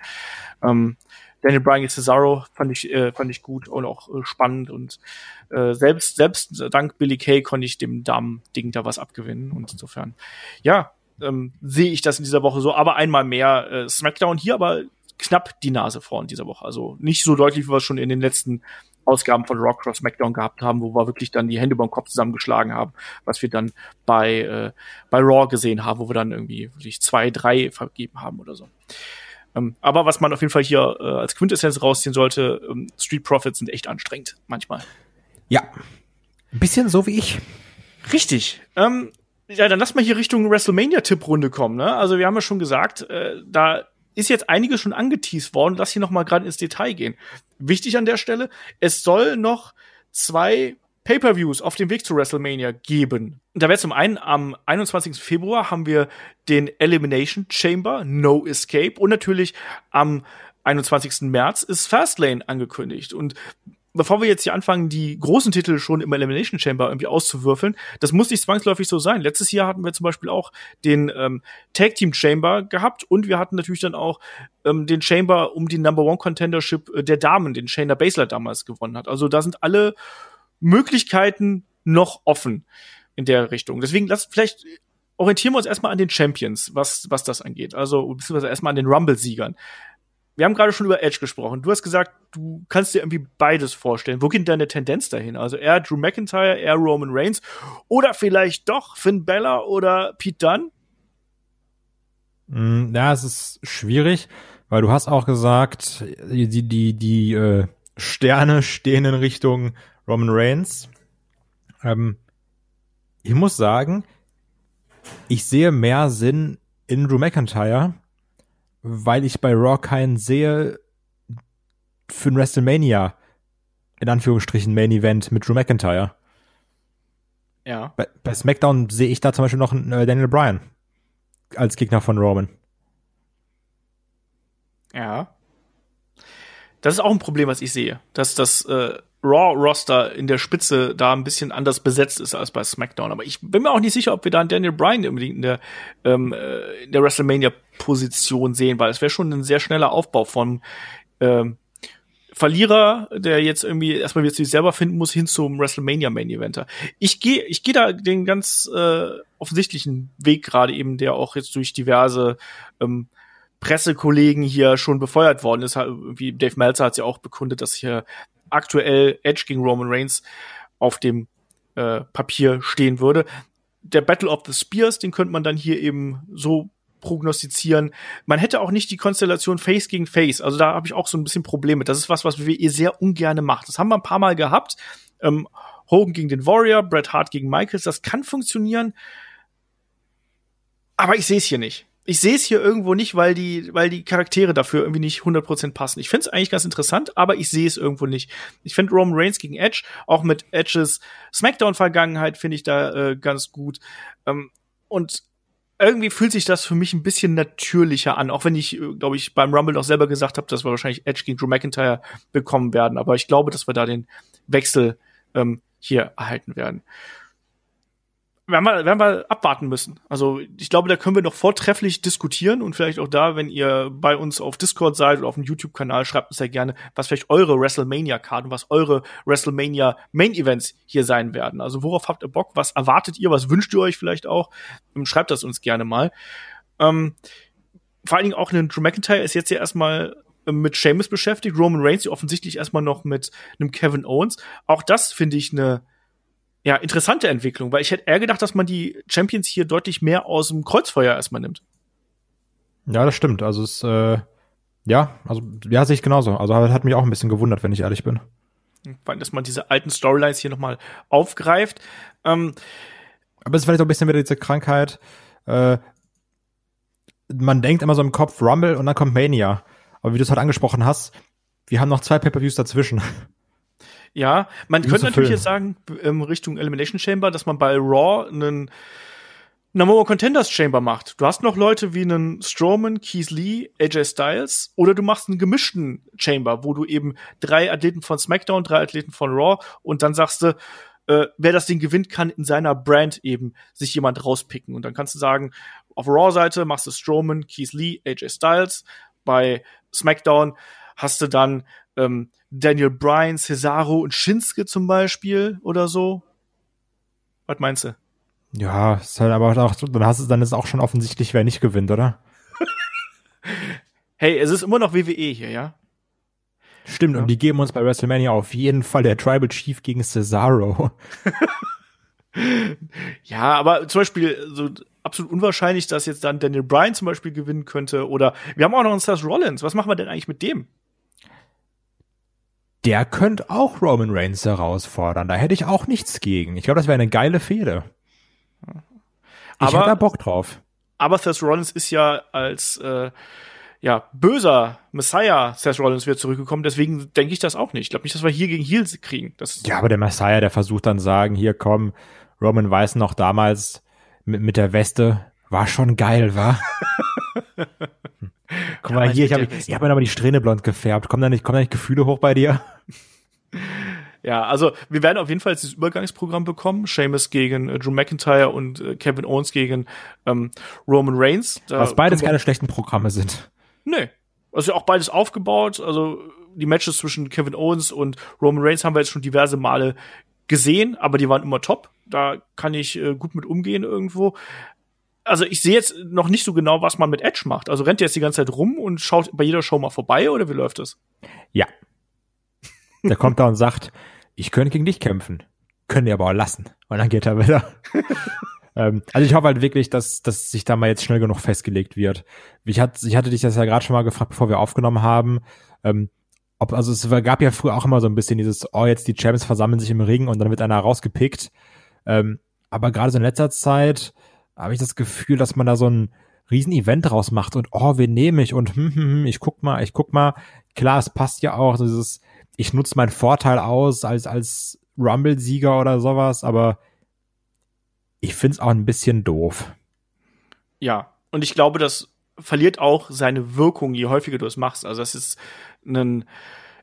Ähm, Daniel Bryan gegen Cesaro fand ich, äh, fand ich gut und auch äh, spannend und äh, selbst, selbst dank Billy Kay konnte ich dem Damen-Ding da was abgewinnen und insofern, ja, ähm, sehe ich das in dieser Woche so, aber einmal mehr äh, SmackDown hier aber knapp die Nase vorn dieser Woche. Also nicht so deutlich, wie wir es schon in den letzten Ausgaben von Rock Cross SmackDown gehabt haben, wo wir wirklich dann die Hände über den Kopf zusammengeschlagen haben, was wir dann bei, äh, bei Raw gesehen haben, wo wir dann irgendwie wirklich zwei, drei vergeben haben oder so. Ähm, aber was man auf jeden Fall hier äh, als Quintessenz rausziehen sollte, ähm, Street Profits sind echt anstrengend manchmal. Ja. Ein bisschen so wie ich. Richtig. Ähm, ja, dann lass mal hier Richtung WrestleMania-Tipprunde kommen. Ne? Also wir haben ja schon gesagt, äh, da ist jetzt einiges schon angeteased worden. Lass hier noch mal gerade ins Detail gehen. Wichtig an der Stelle, es soll noch zwei Pay-per-Views auf dem Weg zu WrestleMania geben. Da wäre zum einen am 21. Februar haben wir den Elimination Chamber, No Escape und natürlich am 21. März ist Fastlane angekündigt. Und bevor wir jetzt hier anfangen, die großen Titel schon im Elimination Chamber irgendwie auszuwürfeln, das muss nicht zwangsläufig so sein. Letztes Jahr hatten wir zum Beispiel auch den ähm, Tag Team Chamber gehabt und wir hatten natürlich dann auch ähm, den Chamber um die Number One Contendership äh, der Damen, den Shayna Baszler damals gewonnen hat. Also da sind alle Möglichkeiten noch offen in der Richtung. Deswegen lasst vielleicht orientieren wir uns erstmal an den Champions, was, was das angeht. Also, beziehungsweise erstmal an den Rumble-Siegern wir haben gerade schon über Edge gesprochen. Du hast gesagt, du kannst dir irgendwie beides vorstellen. Wo geht deine Tendenz dahin? Also eher Drew McIntyre, eher Roman Reigns oder vielleicht doch Finn Bella oder Pete Dunne? Mm, ja, es ist schwierig, weil du hast auch gesagt, die, die, die äh, Sterne stehen in Richtung Roman Reigns. Ähm, ich muss sagen, ich sehe mehr Sinn in Drew McIntyre, weil ich bei Raw keinen sehe für ein WrestleMania, in Anführungsstrichen Main Event mit Drew McIntyre. Ja. Bei, bei SmackDown sehe ich da zum Beispiel noch einen, äh, Daniel Bryan als Gegner von Roman. Ja. Das ist auch ein Problem, was ich sehe, dass das äh, Raw-Roster in der Spitze da ein bisschen anders besetzt ist als bei SmackDown. Aber ich bin mir auch nicht sicher, ob wir da einen Daniel Bryan unbedingt in der, ähm, äh, in der WrestleMania-Position sehen, weil es wäre schon ein sehr schneller Aufbau von ähm, Verlierer, der jetzt irgendwie erstmal wieder sich selber finden muss, hin zum WrestleMania Main Eventer. Ich gehe ich gehe da den ganz äh, offensichtlichen Weg gerade eben, der auch jetzt durch diverse ähm, Pressekollegen hier schon befeuert worden ist. Wie Dave Meltzer hat ja auch bekundet, dass hier aktuell Edge gegen Roman Reigns auf dem äh, Papier stehen würde. Der Battle of the Spears, den könnte man dann hier eben so prognostizieren. Man hätte auch nicht die Konstellation Face gegen Face. Also da habe ich auch so ein bisschen Probleme. Das ist was, was WWE sehr ungerne macht. Das haben wir ein paar Mal gehabt. Ähm, Hogan gegen den Warrior, Bret Hart gegen Michaels. Das kann funktionieren. Aber ich sehe es hier nicht ich sehe es hier irgendwo nicht, weil die, weil die Charaktere dafür irgendwie nicht 100% passen. Ich finde es eigentlich ganz interessant, aber ich sehe es irgendwo nicht. Ich finde Roman Reigns gegen Edge, auch mit Edges Smackdown-Vergangenheit, finde ich da äh, ganz gut. Ähm, und irgendwie fühlt sich das für mich ein bisschen natürlicher an, auch wenn ich, äh, glaube ich, beim Rumble noch selber gesagt habe, dass wir wahrscheinlich Edge gegen Drew McIntyre bekommen werden. Aber ich glaube, dass wir da den Wechsel ähm, hier erhalten werden werden wir, werden wir abwarten müssen. Also ich glaube, da können wir noch vortrefflich diskutieren und vielleicht auch da, wenn ihr bei uns auf Discord seid oder auf dem YouTube-Kanal, schreibt uns ja gerne, was vielleicht eure WrestleMania-Karten, was eure WrestleMania Main-Events hier sein werden. Also worauf habt ihr Bock? Was erwartet ihr? Was wünscht ihr euch vielleicht auch? Ähm, schreibt das uns gerne mal. Ähm, vor allen Dingen auch ein Drew McIntyre ist jetzt ja erstmal ähm, mit Seamus beschäftigt, Roman Reigns offensichtlich erstmal noch mit einem Kevin Owens. Auch das finde ich eine ja, interessante Entwicklung, weil ich hätte eher gedacht, dass man die Champions hier deutlich mehr aus dem Kreuzfeuer erstmal nimmt. Ja, das stimmt. Also es, äh, ja, also ja, sehe ich genauso. Also hat mich auch ein bisschen gewundert, wenn ich ehrlich bin. Weil, dass man diese alten Storylines hier nochmal aufgreift. Ähm, Aber es ist vielleicht auch ein bisschen wieder diese Krankheit. Äh, man denkt immer so im Kopf Rumble und dann kommt Mania. Aber wie du es halt angesprochen hast, wir haben noch zwei Pay-per-Views dazwischen. Ja, man könnte natürlich jetzt sagen, ähm, Richtung Elimination Chamber, dass man bei Raw einen Number One Contenders Chamber macht. Du hast noch Leute wie einen Strowman, Keith Lee, AJ Styles oder du machst einen gemischten Chamber, wo du eben drei Athleten von SmackDown, drei Athleten von Raw und dann sagst du, äh, wer das Ding gewinnt, kann in seiner Brand eben sich jemand rauspicken. Und dann kannst du sagen, auf Raw-Seite machst du Strowman, Keith Lee, AJ Styles. Bei SmackDown hast du dann ähm, Daniel Bryan, Cesaro und Shinsuke zum Beispiel oder so. Was meinst du? Ja, ist halt aber auch, dann hast du, dann ist auch schon offensichtlich, wer nicht gewinnt, oder? Hey, es ist immer noch WWE hier, ja? Stimmt, ja. und die geben uns bei WrestleMania auf jeden Fall der Tribal Chief gegen Cesaro. ja, aber zum Beispiel so absolut unwahrscheinlich, dass jetzt dann Daniel Bryan zum Beispiel gewinnen könnte. Oder wir haben auch noch einen Seth Rollins. Was machen wir denn eigentlich mit dem? Der könnte auch Roman Reigns herausfordern. Da hätte ich auch nichts gegen. Ich glaube, das wäre eine geile Fehde. Ich aber, hätte da Bock drauf. Aber Seth Rollins ist ja als äh, ja, böser Messiah Seth Rollins wird zurückgekommen, deswegen denke ich das auch nicht. Ich glaube nicht, dass wir hier gegen Heels kriegen. Das ja, aber der Messiah, der versucht dann sagen, hier komm, Roman weiß noch damals mit, mit der Weste, war schon geil, war. Guck mal hier, ich habe ich hab mir aber die Strähne blond gefärbt. Kommen da nicht, kommen da nicht Gefühle hoch bei dir? Ja, also wir werden auf jeden Fall dieses Übergangsprogramm bekommen. Seamus gegen äh, Drew McIntyre und äh, Kevin Owens gegen ähm, Roman Reigns. Da Was beides keine schlechten Programme sind. Nee. Also auch beides aufgebaut. Also die Matches zwischen Kevin Owens und Roman Reigns haben wir jetzt schon diverse Male gesehen, aber die waren immer top. Da kann ich äh, gut mit umgehen irgendwo. Also ich sehe jetzt noch nicht so genau, was man mit Edge macht. Also rennt er jetzt die ganze Zeit rum und schaut bei jeder Show mal vorbei oder wie läuft das? Ja. Der kommt da und sagt, ich könnte gegen dich kämpfen. Können die aber auch lassen. Und dann geht er wieder. Ähm, also ich hoffe halt wirklich, dass, dass sich da mal jetzt schnell genug festgelegt wird. Ich hatte, ich hatte dich das ja gerade schon mal gefragt, bevor wir aufgenommen haben. Ähm, ob, also es gab ja früher auch immer so ein bisschen dieses, oh, jetzt die Champions versammeln sich im Ring und dann wird einer rausgepickt. Ähm, aber gerade so in letzter Zeit habe ich das Gefühl, dass man da so ein Riesen-Event draus macht und oh, wen nehme ich und hm, hm, hm, ich guck mal, ich guck mal. Klar, es passt ja auch, dieses, ich nutze meinen Vorteil aus als, als Rumble-Sieger oder sowas, aber ich finde es auch ein bisschen doof. Ja, und ich glaube, das verliert auch seine Wirkung, je häufiger du es machst. Also, das ist ein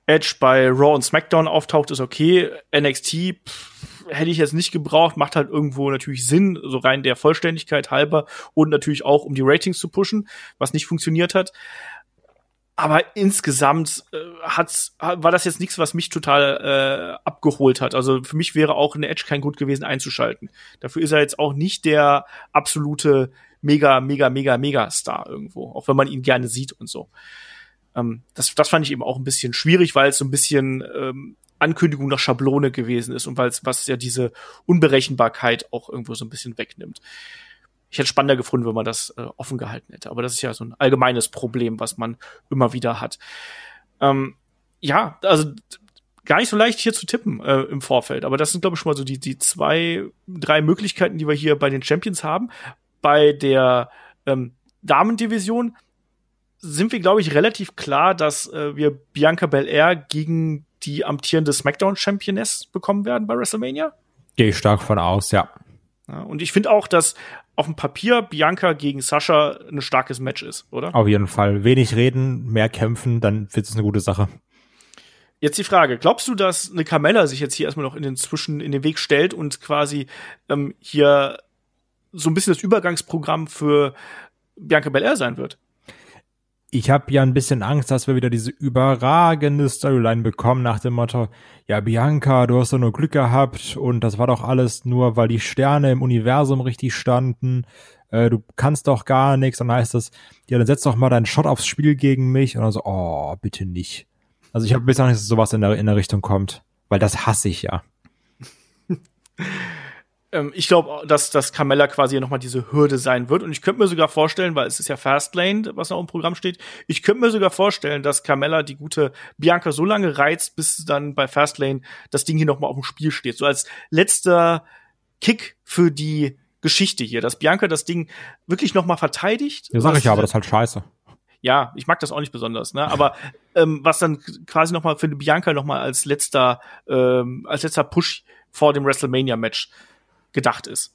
Edge bei Raw und SmackDown auftaucht, ist okay. NXT pff, hätte ich jetzt nicht gebraucht, macht halt irgendwo natürlich Sinn, so rein der Vollständigkeit halber und natürlich auch, um die Ratings zu pushen, was nicht funktioniert hat aber insgesamt äh, hat's, war das jetzt nichts, was mich total äh, abgeholt hat. Also für mich wäre auch eine Edge kein Grund gewesen einzuschalten. Dafür ist er jetzt auch nicht der absolute mega, mega, mega, mega Star irgendwo, auch wenn man ihn gerne sieht und so. Ähm, das, das fand ich eben auch ein bisschen schwierig, weil es so ein bisschen ähm, Ankündigung nach Schablone gewesen ist und weil es was ja diese Unberechenbarkeit auch irgendwo so ein bisschen wegnimmt ich hätte spannender gefunden, wenn man das äh, offen gehalten hätte. Aber das ist ja so ein allgemeines Problem, was man immer wieder hat. Ähm, ja, also gar nicht so leicht hier zu tippen äh, im Vorfeld. Aber das sind, glaube ich, schon mal so die, die zwei, drei Möglichkeiten, die wir hier bei den Champions haben. Bei der ähm, Damendivision sind wir, glaube ich, relativ klar, dass äh, wir Bianca Belair gegen die amtierende SmackDown-Championess bekommen werden bei WrestleMania. Gehe ich stark von aus, ja. ja und ich finde auch, dass auf dem Papier Bianca gegen Sascha ein starkes Match ist, oder? Auf jeden Fall. Wenig reden, mehr kämpfen, dann wird es eine gute Sache. Jetzt die Frage, glaubst du, dass eine Carmella sich jetzt hier erstmal noch in den Zwischen, in den Weg stellt und quasi ähm, hier so ein bisschen das Übergangsprogramm für Bianca Belair sein wird? Ich habe ja ein bisschen Angst, dass wir wieder diese überragende Storyline bekommen nach dem Motto, ja Bianca, du hast doch nur Glück gehabt und das war doch alles nur, weil die Sterne im Universum richtig standen. Äh, du kannst doch gar nichts. Dann heißt das, ja, dann setz doch mal deinen Shot aufs Spiel gegen mich. Und dann so, oh, bitte nicht. Also ich habe bisher nicht, dass sowas in der, in der Richtung kommt, weil das hasse ich ja. ähm, ich glaube, dass, dass Carmella quasi nochmal diese Hürde sein wird. Und ich könnte mir sogar vorstellen, weil es ist ja Fastlane, was noch im Programm steht, ich könnte mir sogar vorstellen, dass Carmella die gute Bianca so lange reizt, bis dann bei Fastlane das Ding hier nochmal auf dem Spiel steht. So als letzter Kick für die Geschichte hier, dass Bianca das Ding wirklich nochmal verteidigt. Ja, sag ich ja, aber das ist halt scheiße. Ja, ich mag das auch nicht besonders, ne? Aber ähm, was dann quasi nochmal für Bianca nochmal als letzter, ähm, als letzter Push vor dem WrestleMania-Match gedacht ist.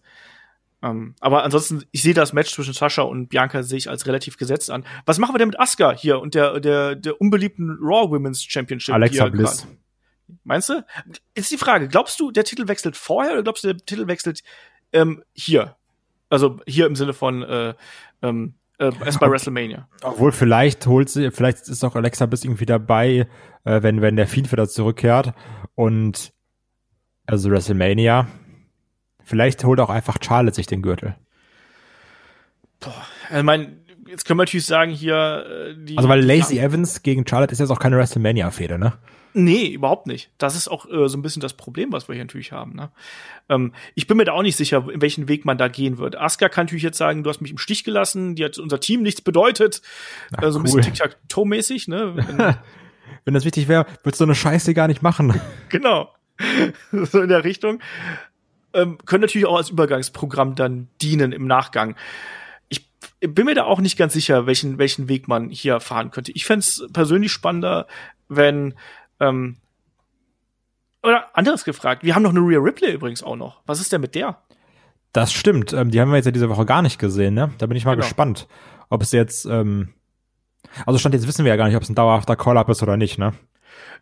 Ähm, aber ansonsten, ich sehe das Match zwischen Sascha und Bianca sehe ich als relativ gesetzt an. Was machen wir denn mit Asuka hier und der, der, der unbeliebten Raw Women's Championship? Alexa Bliss. Meinst du? Jetzt die Frage, glaubst du, der Titel wechselt vorher oder glaubst du, der Titel wechselt ähm, hier? Also hier im Sinne von äh, ähm, äh, erst bei WrestleMania. Obwohl, vielleicht holt sie, vielleicht ist auch Alexa Bliss irgendwie dabei, äh, wenn, wenn der Fiend wieder zurückkehrt und also WrestleMania, Vielleicht holt auch einfach Charlotte sich den Gürtel. Boah, ich meine, jetzt können wir natürlich sagen hier äh, die Also weil Lacey Evans gegen Charlotte ist jetzt auch keine WrestleMania Fehde, ne? Nee, überhaupt nicht. Das ist auch äh, so ein bisschen das Problem, was wir hier natürlich haben. Ne? Ähm, ich bin mir da auch nicht sicher, in welchen Weg man da gehen wird. Asuka kann natürlich jetzt sagen, du hast mich im Stich gelassen, die hat unser Team nichts bedeutet. Ach, äh, so ein cool. bisschen Tic-Tac-Toe-mäßig. Ne? Wenn, das wichtig wäre, würdest du eine Scheiße gar nicht machen. genau. so in der Richtung. Ähm, können natürlich auch als Übergangsprogramm dann dienen im Nachgang Ich bin mir da auch nicht ganz sicher, welchen, welchen Weg man hier fahren könnte. Ich fände es persönlich spannender, wenn ähm, oder anderes gefragt, wir haben noch eine Rhea Ripley übrigens auch noch. Was ist denn mit der? Das stimmt. Ähm, die haben wir jetzt ja diese Woche gar nicht gesehen, ne? Da bin ich mal genau. gespannt, ob es jetzt, ähm, also stand jetzt wissen wir ja gar nicht, ob es ein dauerhafter Call-up ist oder nicht, ne?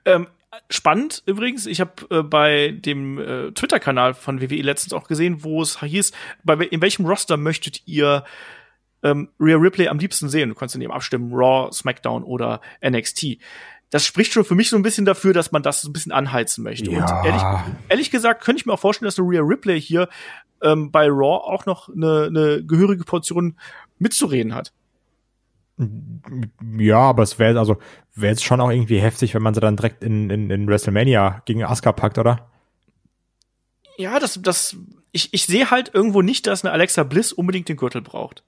Ähm, spannend übrigens, ich habe äh, bei dem äh, Twitter-Kanal von WWE letztens auch gesehen, wo es hieß, bei in welchem Roster möchtet ihr ähm, Rhea Ripley am liebsten sehen? Du kannst dann eben abstimmen, Raw, SmackDown oder NXT das spricht schon für mich so ein bisschen dafür, dass man das so ein bisschen anheizen möchte. Ja. Und ehrlich, ehrlich gesagt könnte ich mir auch vorstellen, dass eine Rhea Ripley hier ähm, bei Raw auch noch eine, eine gehörige Portion mitzureden hat. Ja, aber es wäre also wäre jetzt schon auch irgendwie heftig, wenn man sie dann direkt in, in, in WrestleMania gegen Asuka packt, oder? Ja, das, das, ich, ich sehe halt irgendwo nicht, dass eine Alexa Bliss unbedingt den Gürtel braucht.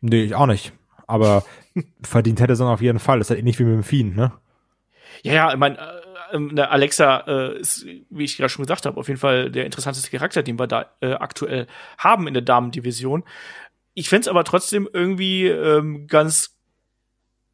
Nee, ich auch nicht. Aber verdient hätte sie auf jeden Fall. Das ist halt ähnlich wie mit dem Fiend, ne? Ja, ja, ich meine, äh, äh, Alexa äh, ist, wie ich gerade schon gesagt habe, auf jeden Fall der interessanteste Charakter, den wir da äh, aktuell haben in der Damendivision. Ich fände aber trotzdem irgendwie ähm, ganz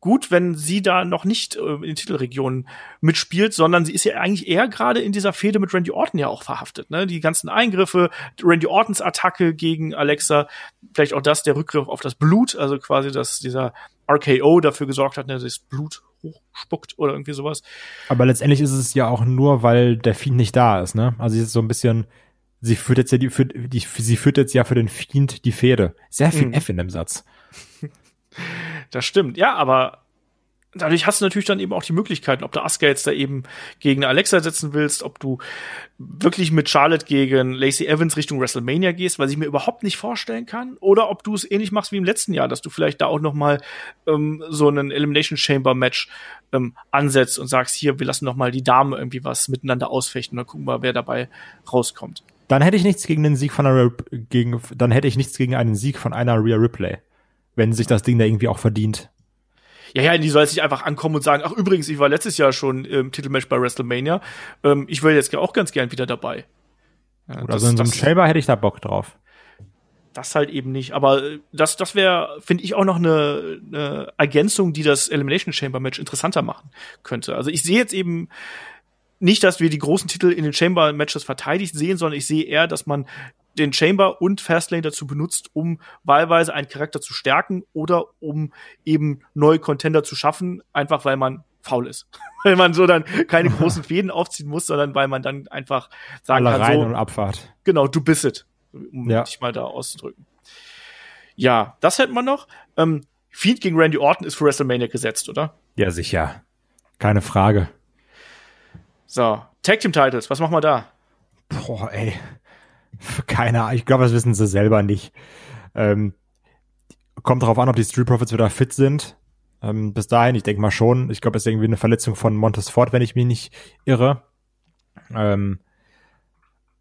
gut, wenn sie da noch nicht äh, in den Titelregionen mitspielt, sondern sie ist ja eigentlich eher gerade in dieser Fehde mit Randy Orton ja auch verhaftet. Ne? Die ganzen Eingriffe, Randy Ortons Attacke gegen Alexa, vielleicht auch das, der Rückgriff auf das Blut, also quasi, dass dieser RKO dafür gesorgt hat, ne, dass das Blut hochspuckt oder irgendwie sowas. Aber letztendlich ist es ja auch nur, weil der Fiend nicht da ist, ne? Also sie ist so ein bisschen, sie führt jetzt ja die, für, die sie führt jetzt ja für den Fiend die Fehde. Sehr viel mhm. F in dem Satz. Das stimmt, ja, aber dadurch hast du natürlich dann eben auch die Möglichkeiten, ob du Asuka jetzt da eben gegen Alexa setzen willst, ob du wirklich mit Charlotte gegen Lacey Evans Richtung WrestleMania gehst, was ich mir überhaupt nicht vorstellen kann, oder ob du es ähnlich machst wie im letzten Jahr, dass du vielleicht da auch noch mal ähm, so einen Elimination Chamber Match ähm, ansetzt und sagst, hier, wir lassen noch mal die Damen irgendwie was miteinander ausfechten dann gucken wir, wer dabei rauskommt. Dann hätte ich nichts gegen den Sieg von einer gegen dann hätte ich nichts gegen einen Sieg von einer Rhea Ripley, wenn sich das Ding da irgendwie auch verdient. Ja, ja, die soll jetzt nicht einfach ankommen und sagen, ach übrigens, ich war letztes Jahr schon im Titelmatch bei WrestleMania. Ähm, ich wäre jetzt auch ganz gern wieder dabei. Ja, Oder das, so in so einem Chamber hätte ich da Bock drauf. Das halt eben nicht. Aber äh, das, das wäre, finde ich, auch noch eine, eine Ergänzung, die das Elimination Chamber Match interessanter machen könnte. Also ich sehe jetzt eben nicht, dass wir die großen Titel in den Chamber Matches verteidigt sehen, sondern ich sehe eher, dass man den Chamber und Fastlane dazu benutzt, um wahlweise einen Charakter zu stärken oder um eben neue Contender zu schaffen, einfach weil man faul ist. weil man so dann keine großen Fäden aufziehen muss, sondern weil man dann einfach sagen Alle kann, rein so, und Abfahrt. Genau, du bist es, um ja. dich mal da auszudrücken. Ja, das hätten wir noch. Ähm, Feed gegen Randy Orton ist für WrestleMania gesetzt, oder? Ja, sicher. Keine Frage. So, Tag Team Titles, was machen wir da? Boah, ey. Keine Ahnung, ich glaube, das wissen sie selber nicht. Ähm, kommt darauf an, ob die Street Profits wieder fit sind. Ähm, bis dahin, ich denke mal schon. Ich glaube, es ist irgendwie eine Verletzung von Montes Ford, wenn ich mich nicht irre. Ähm,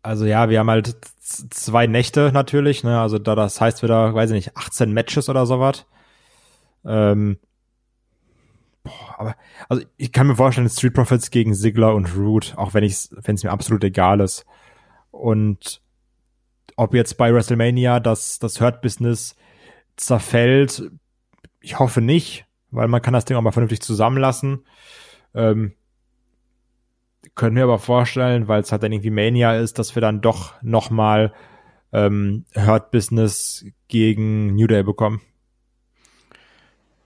also ja, wir haben halt zwei Nächte natürlich, ne? Also da das heißt wieder, weiß ich nicht, 18 Matches oder sowas. Ähm, aber also ich kann mir vorstellen, Street Profits gegen Sigler und Root, auch wenn ich wenn es mir absolut egal ist. Und ob jetzt bei WrestleMania das, das Hurt-Business zerfällt, ich hoffe nicht, weil man kann das Ding auch mal vernünftig zusammenlassen. Ähm, können wir aber vorstellen, weil es halt dann irgendwie Mania ist, dass wir dann doch noch mal ähm, Hurt Business gegen New Day bekommen.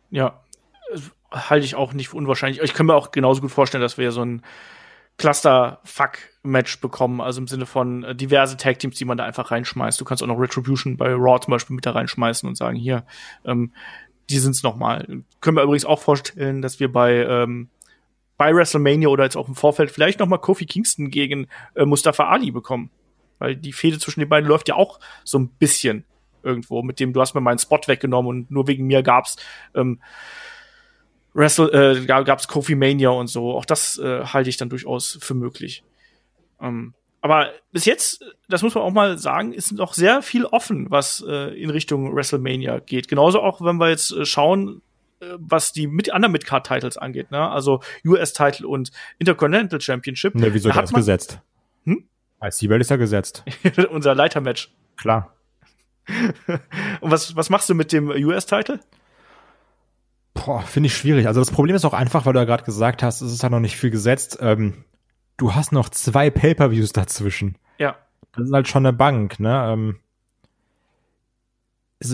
Ja, halte ich auch nicht für unwahrscheinlich. Ich kann mir auch genauso gut vorstellen, dass wir so ein Cluster-Fuck-Match bekommen, also im Sinne von äh, diverse Tag-Teams, die man da einfach reinschmeißt. Du kannst auch noch Retribution bei Raw zum Beispiel mit da reinschmeißen und sagen, hier, ähm, die sind's nochmal. Können wir übrigens auch vorstellen, dass wir bei ähm, bei WrestleMania oder jetzt auch im Vorfeld vielleicht noch mal Kofi Kingston gegen äh, Mustafa Ali bekommen. Weil die Fehde zwischen den beiden läuft ja auch so ein bisschen irgendwo, mit dem du hast mir meinen Spot weggenommen und nur wegen mir gab's ähm, Wrestle, äh, gab's Kofi Mania und so. Auch das äh, halte ich dann durchaus für möglich. Ähm, aber bis jetzt, das muss man auch mal sagen, ist noch sehr viel offen, was äh, in Richtung WrestleMania geht. Genauso auch, wenn wir jetzt äh, schauen, äh, was die mit anderen Midcard-Titles angeht, ne? Also US-Title und Intercontinental Championship. Ne, wieso da das gesetzt? Hm? Als Welt ist ja gesetzt. Unser Leitermatch. Klar. und was, was machst du mit dem US-Title? Boah, finde ich schwierig. Also das Problem ist auch einfach, weil du ja gerade gesagt hast, es ist ja noch nicht viel gesetzt. Ähm, du hast noch zwei Pay-per-Views dazwischen. Ja. Das ist halt schon eine Bank, ne? Ähm,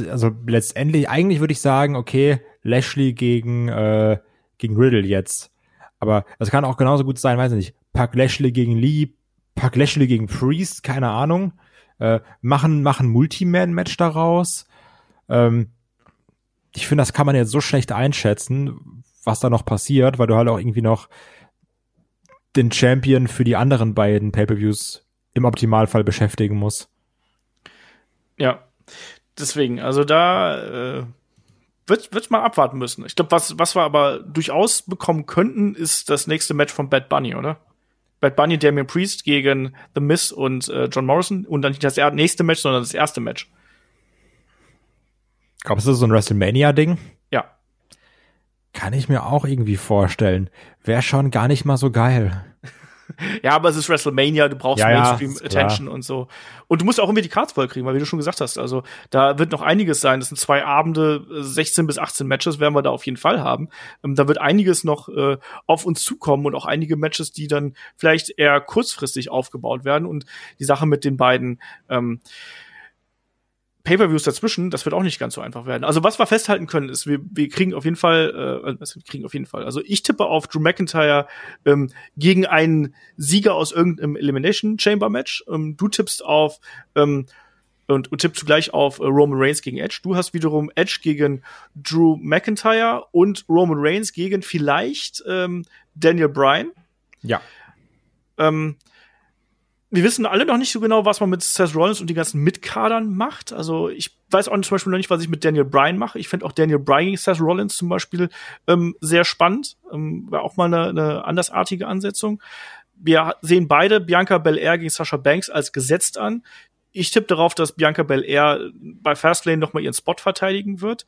also letztendlich, eigentlich würde ich sagen, okay, Lashley gegen, äh, gegen Riddle jetzt. Aber das kann auch genauso gut sein, weiß ich nicht. Pack Lashley gegen Lee, pack Lashley gegen Priest, keine Ahnung. Äh, machen, machen Multiman-Match daraus. Ähm, ich finde, das kann man jetzt so schlecht einschätzen, was da noch passiert, weil du halt auch irgendwie noch den Champion für die anderen beiden Pay-per-Views im Optimalfall beschäftigen muss. Ja, deswegen, also da äh, wird wird mal abwarten müssen. Ich glaube, was was wir aber durchaus bekommen könnten, ist das nächste Match von Bad Bunny, oder? Bad Bunny, Damien Priest gegen The Miz und äh, John Morrison und dann nicht das nächste Match, sondern das erste Match. Glaubst du, so ein WrestleMania-Ding? Kann ich mir auch irgendwie vorstellen. Wäre schon gar nicht mal so geil. ja, aber es ist WrestleMania, du brauchst ja, Mainstream ja, Attention und so. Und du musst auch irgendwie die Cards voll kriegen, weil wie du schon gesagt hast, also da wird noch einiges sein. Das sind zwei Abende, 16 bis 18 Matches werden wir da auf jeden Fall haben. Ähm, da wird einiges noch äh, auf uns zukommen und auch einige Matches, die dann vielleicht eher kurzfristig aufgebaut werden. Und die Sache mit den beiden ähm, Pay-per-Views dazwischen, das wird auch nicht ganz so einfach werden. Also was wir festhalten können, ist, wir, wir kriegen auf jeden Fall, äh, wir kriegen auf jeden Fall. Also ich tippe auf Drew McIntyre ähm, gegen einen Sieger aus irgendeinem Elimination Chamber Match. Ähm, du tippst auf ähm, und, und tippst zugleich auf äh, Roman Reigns gegen Edge. Du hast wiederum Edge gegen Drew McIntyre und Roman Reigns gegen vielleicht ähm, Daniel Bryan. Ja. Ähm, wir wissen alle noch nicht so genau, was man mit Seth Rollins und die ganzen Mitkadern macht. Also ich weiß auch zum Beispiel noch nicht, was ich mit Daniel Bryan mache. Ich finde auch Daniel Bryan gegen Seth Rollins zum Beispiel ähm, sehr spannend. Ähm, War auch mal eine, eine andersartige Ansetzung. Wir sehen beide Bianca Belair gegen Sasha Banks als gesetzt an. Ich tippe darauf, dass Bianca Belair bei Fastlane noch mal ihren Spot verteidigen wird.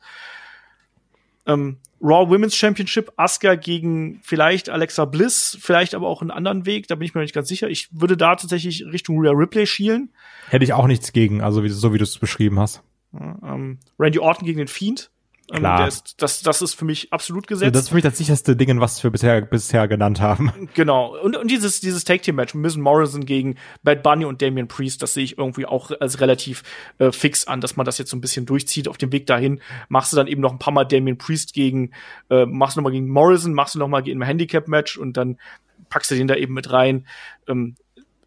Ähm, Raw Women's Championship, Asuka gegen vielleicht Alexa Bliss, vielleicht aber auch einen anderen Weg, da bin ich mir noch nicht ganz sicher. Ich würde da tatsächlich Richtung Rhea Ripley schielen. Hätte ich auch nichts gegen, also wie, so wie du es beschrieben hast. Ja, ähm, Randy Orton gegen den Fiend, Klar. Ist, das, das ist für mich absolut gesetzt. Das ist für mich das sicherste Ding, was wir bisher, bisher genannt haben. Genau. Und, und dieses, dieses Tag-Team-Match, Miss Morrison gegen Bad Bunny und Damian Priest, das sehe ich irgendwie auch als relativ äh, fix an, dass man das jetzt so ein bisschen durchzieht. Auf dem Weg dahin machst du dann eben noch ein paar Mal Damian Priest gegen, äh, machst du noch mal gegen Morrison, machst du noch mal im Handicap-Match und dann packst du den da eben mit rein. Ähm,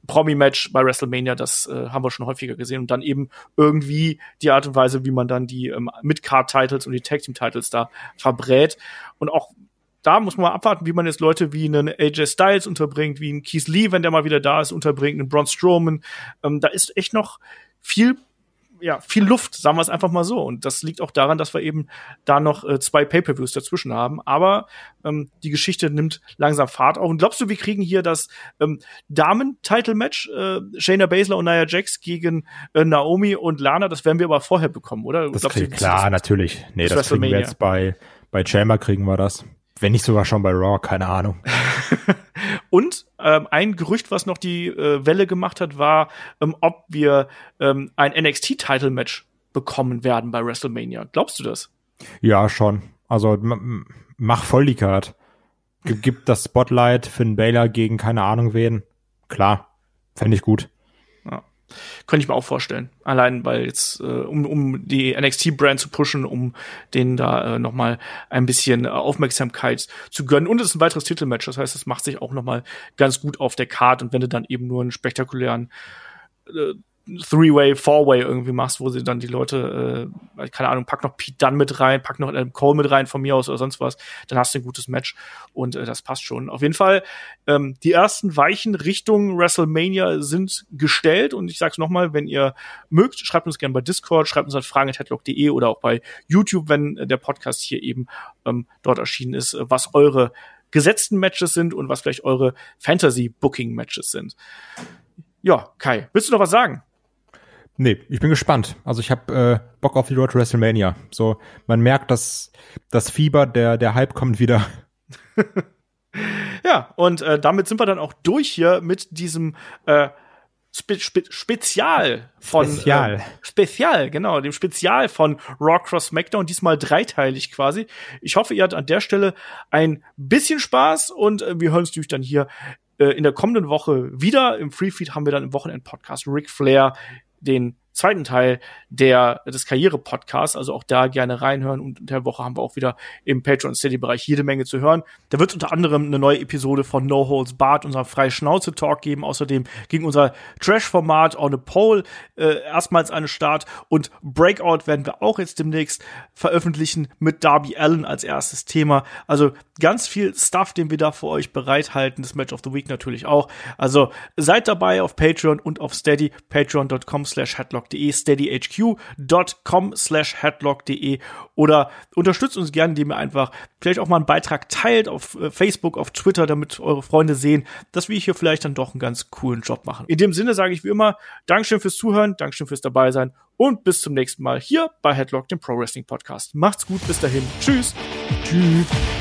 Promi-Match bei WrestleMania, das äh, haben wir schon häufiger gesehen. Und dann eben irgendwie die Art und Weise, wie man dann die ähm, Mid-Card-Titles und die Tag-Team-Titles da verbrät. Und auch da muss man abwarten, wie man jetzt Leute wie einen AJ Styles unterbringt, wie einen Keith Lee, wenn der mal wieder da ist, unterbringt, einen Braun Strowman. Ähm, da ist echt noch viel ja, viel Luft, sagen wir es einfach mal so. Und das liegt auch daran, dass wir eben da noch äh, zwei Pay-Per-Views dazwischen haben. Aber ähm, die Geschichte nimmt langsam Fahrt auf. Und glaubst du, wir kriegen hier das ähm, Damen-Title-Match, äh, Shayna Baszler und Nia Jax gegen äh, Naomi und Lana? Das werden wir aber vorher bekommen, oder? Das krieg, klar, das, natürlich. Nee, das, das kriegen wir jetzt bei, bei Chamber kriegen wir das. Wenn nicht sogar schon bei Raw, keine Ahnung. Und ähm, ein Gerücht, was noch die äh, Welle gemacht hat, war, ähm, ob wir ähm, ein NXT-Title-Match bekommen werden bei WrestleMania. Glaubst du das? Ja, schon. Also mach voll die Card. Gib das Spotlight Finn Baylor gegen keine Ahnung wen. Klar, fände ich gut. Könnte ich mir auch vorstellen. Allein, weil jetzt, äh, um, um die NXT-Brand zu pushen, um denen da äh, noch mal ein bisschen äh, Aufmerksamkeit zu gönnen. Und es ist ein weiteres Titelmatch. Das heißt, es macht sich auch noch mal ganz gut auf der Card. Und wenn du dann eben nur einen spektakulären äh, Three-Way, Four-Way irgendwie machst, wo sie dann die Leute, äh, keine Ahnung, pack noch Pete Dunn mit rein, pack noch Adam Cole mit rein von mir aus oder sonst was, dann hast du ein gutes Match und äh, das passt schon. Auf jeden Fall, ähm, die ersten Weichen Richtung WrestleMania sind gestellt und ich sag's nochmal, wenn ihr mögt, schreibt uns gerne bei Discord, schreibt uns an fragen.headlock.de oder auch bei YouTube, wenn der Podcast hier eben ähm, dort erschienen ist, was eure gesetzten Matches sind und was vielleicht eure Fantasy-Booking-Matches sind. Ja, Kai, willst du noch was sagen? Nee, ich bin gespannt. Also ich habe äh, Bock auf die Road to WrestleMania. So, man merkt, dass das Fieber, der, der Hype kommt wieder. ja, und äh, damit sind wir dann auch durch hier mit diesem äh, Spe Spe Spezial von Spezial. Äh, Spezial, genau, dem Spezial von Raw Cross SmackDown, diesmal dreiteilig quasi. Ich hoffe, ihr habt an der Stelle ein bisschen Spaß und äh, wir hören uns natürlich dann hier äh, in der kommenden Woche wieder. Im Freefeed haben wir dann im Wochenend-Podcast Ric Flair den zweiten Teil der, des Karriere-Podcasts. Also auch da gerne reinhören. Und in der Woche haben wir auch wieder im Patreon City-Bereich jede Menge zu hören. Da wird unter anderem eine neue Episode von No Holds Bart, unser freie Schnauze-Talk geben. Außerdem ging unser Trash-Format On a Pole äh, erstmals an den Start. Und Breakout werden wir auch jetzt demnächst veröffentlichen mit Darby Allen als erstes Thema. Also ganz viel Stuff, den wir da für euch bereithalten. Das Match of the Week natürlich auch. Also seid dabei auf Patreon und auf Steady. Patreon.com slash headlock headlock.de, steadyhq.com slash headlock.de oder unterstützt uns gerne, indem ihr einfach vielleicht auch mal einen Beitrag teilt auf äh, Facebook, auf Twitter, damit eure Freunde sehen, dass wir hier vielleicht dann doch einen ganz coolen Job machen. In dem Sinne sage ich wie immer, Dankeschön fürs Zuhören, Dankeschön fürs dabei sein und bis zum nächsten Mal hier bei Headlock, dem Pro Wrestling Podcast. Macht's gut, bis dahin. Tschüss. Tschüss.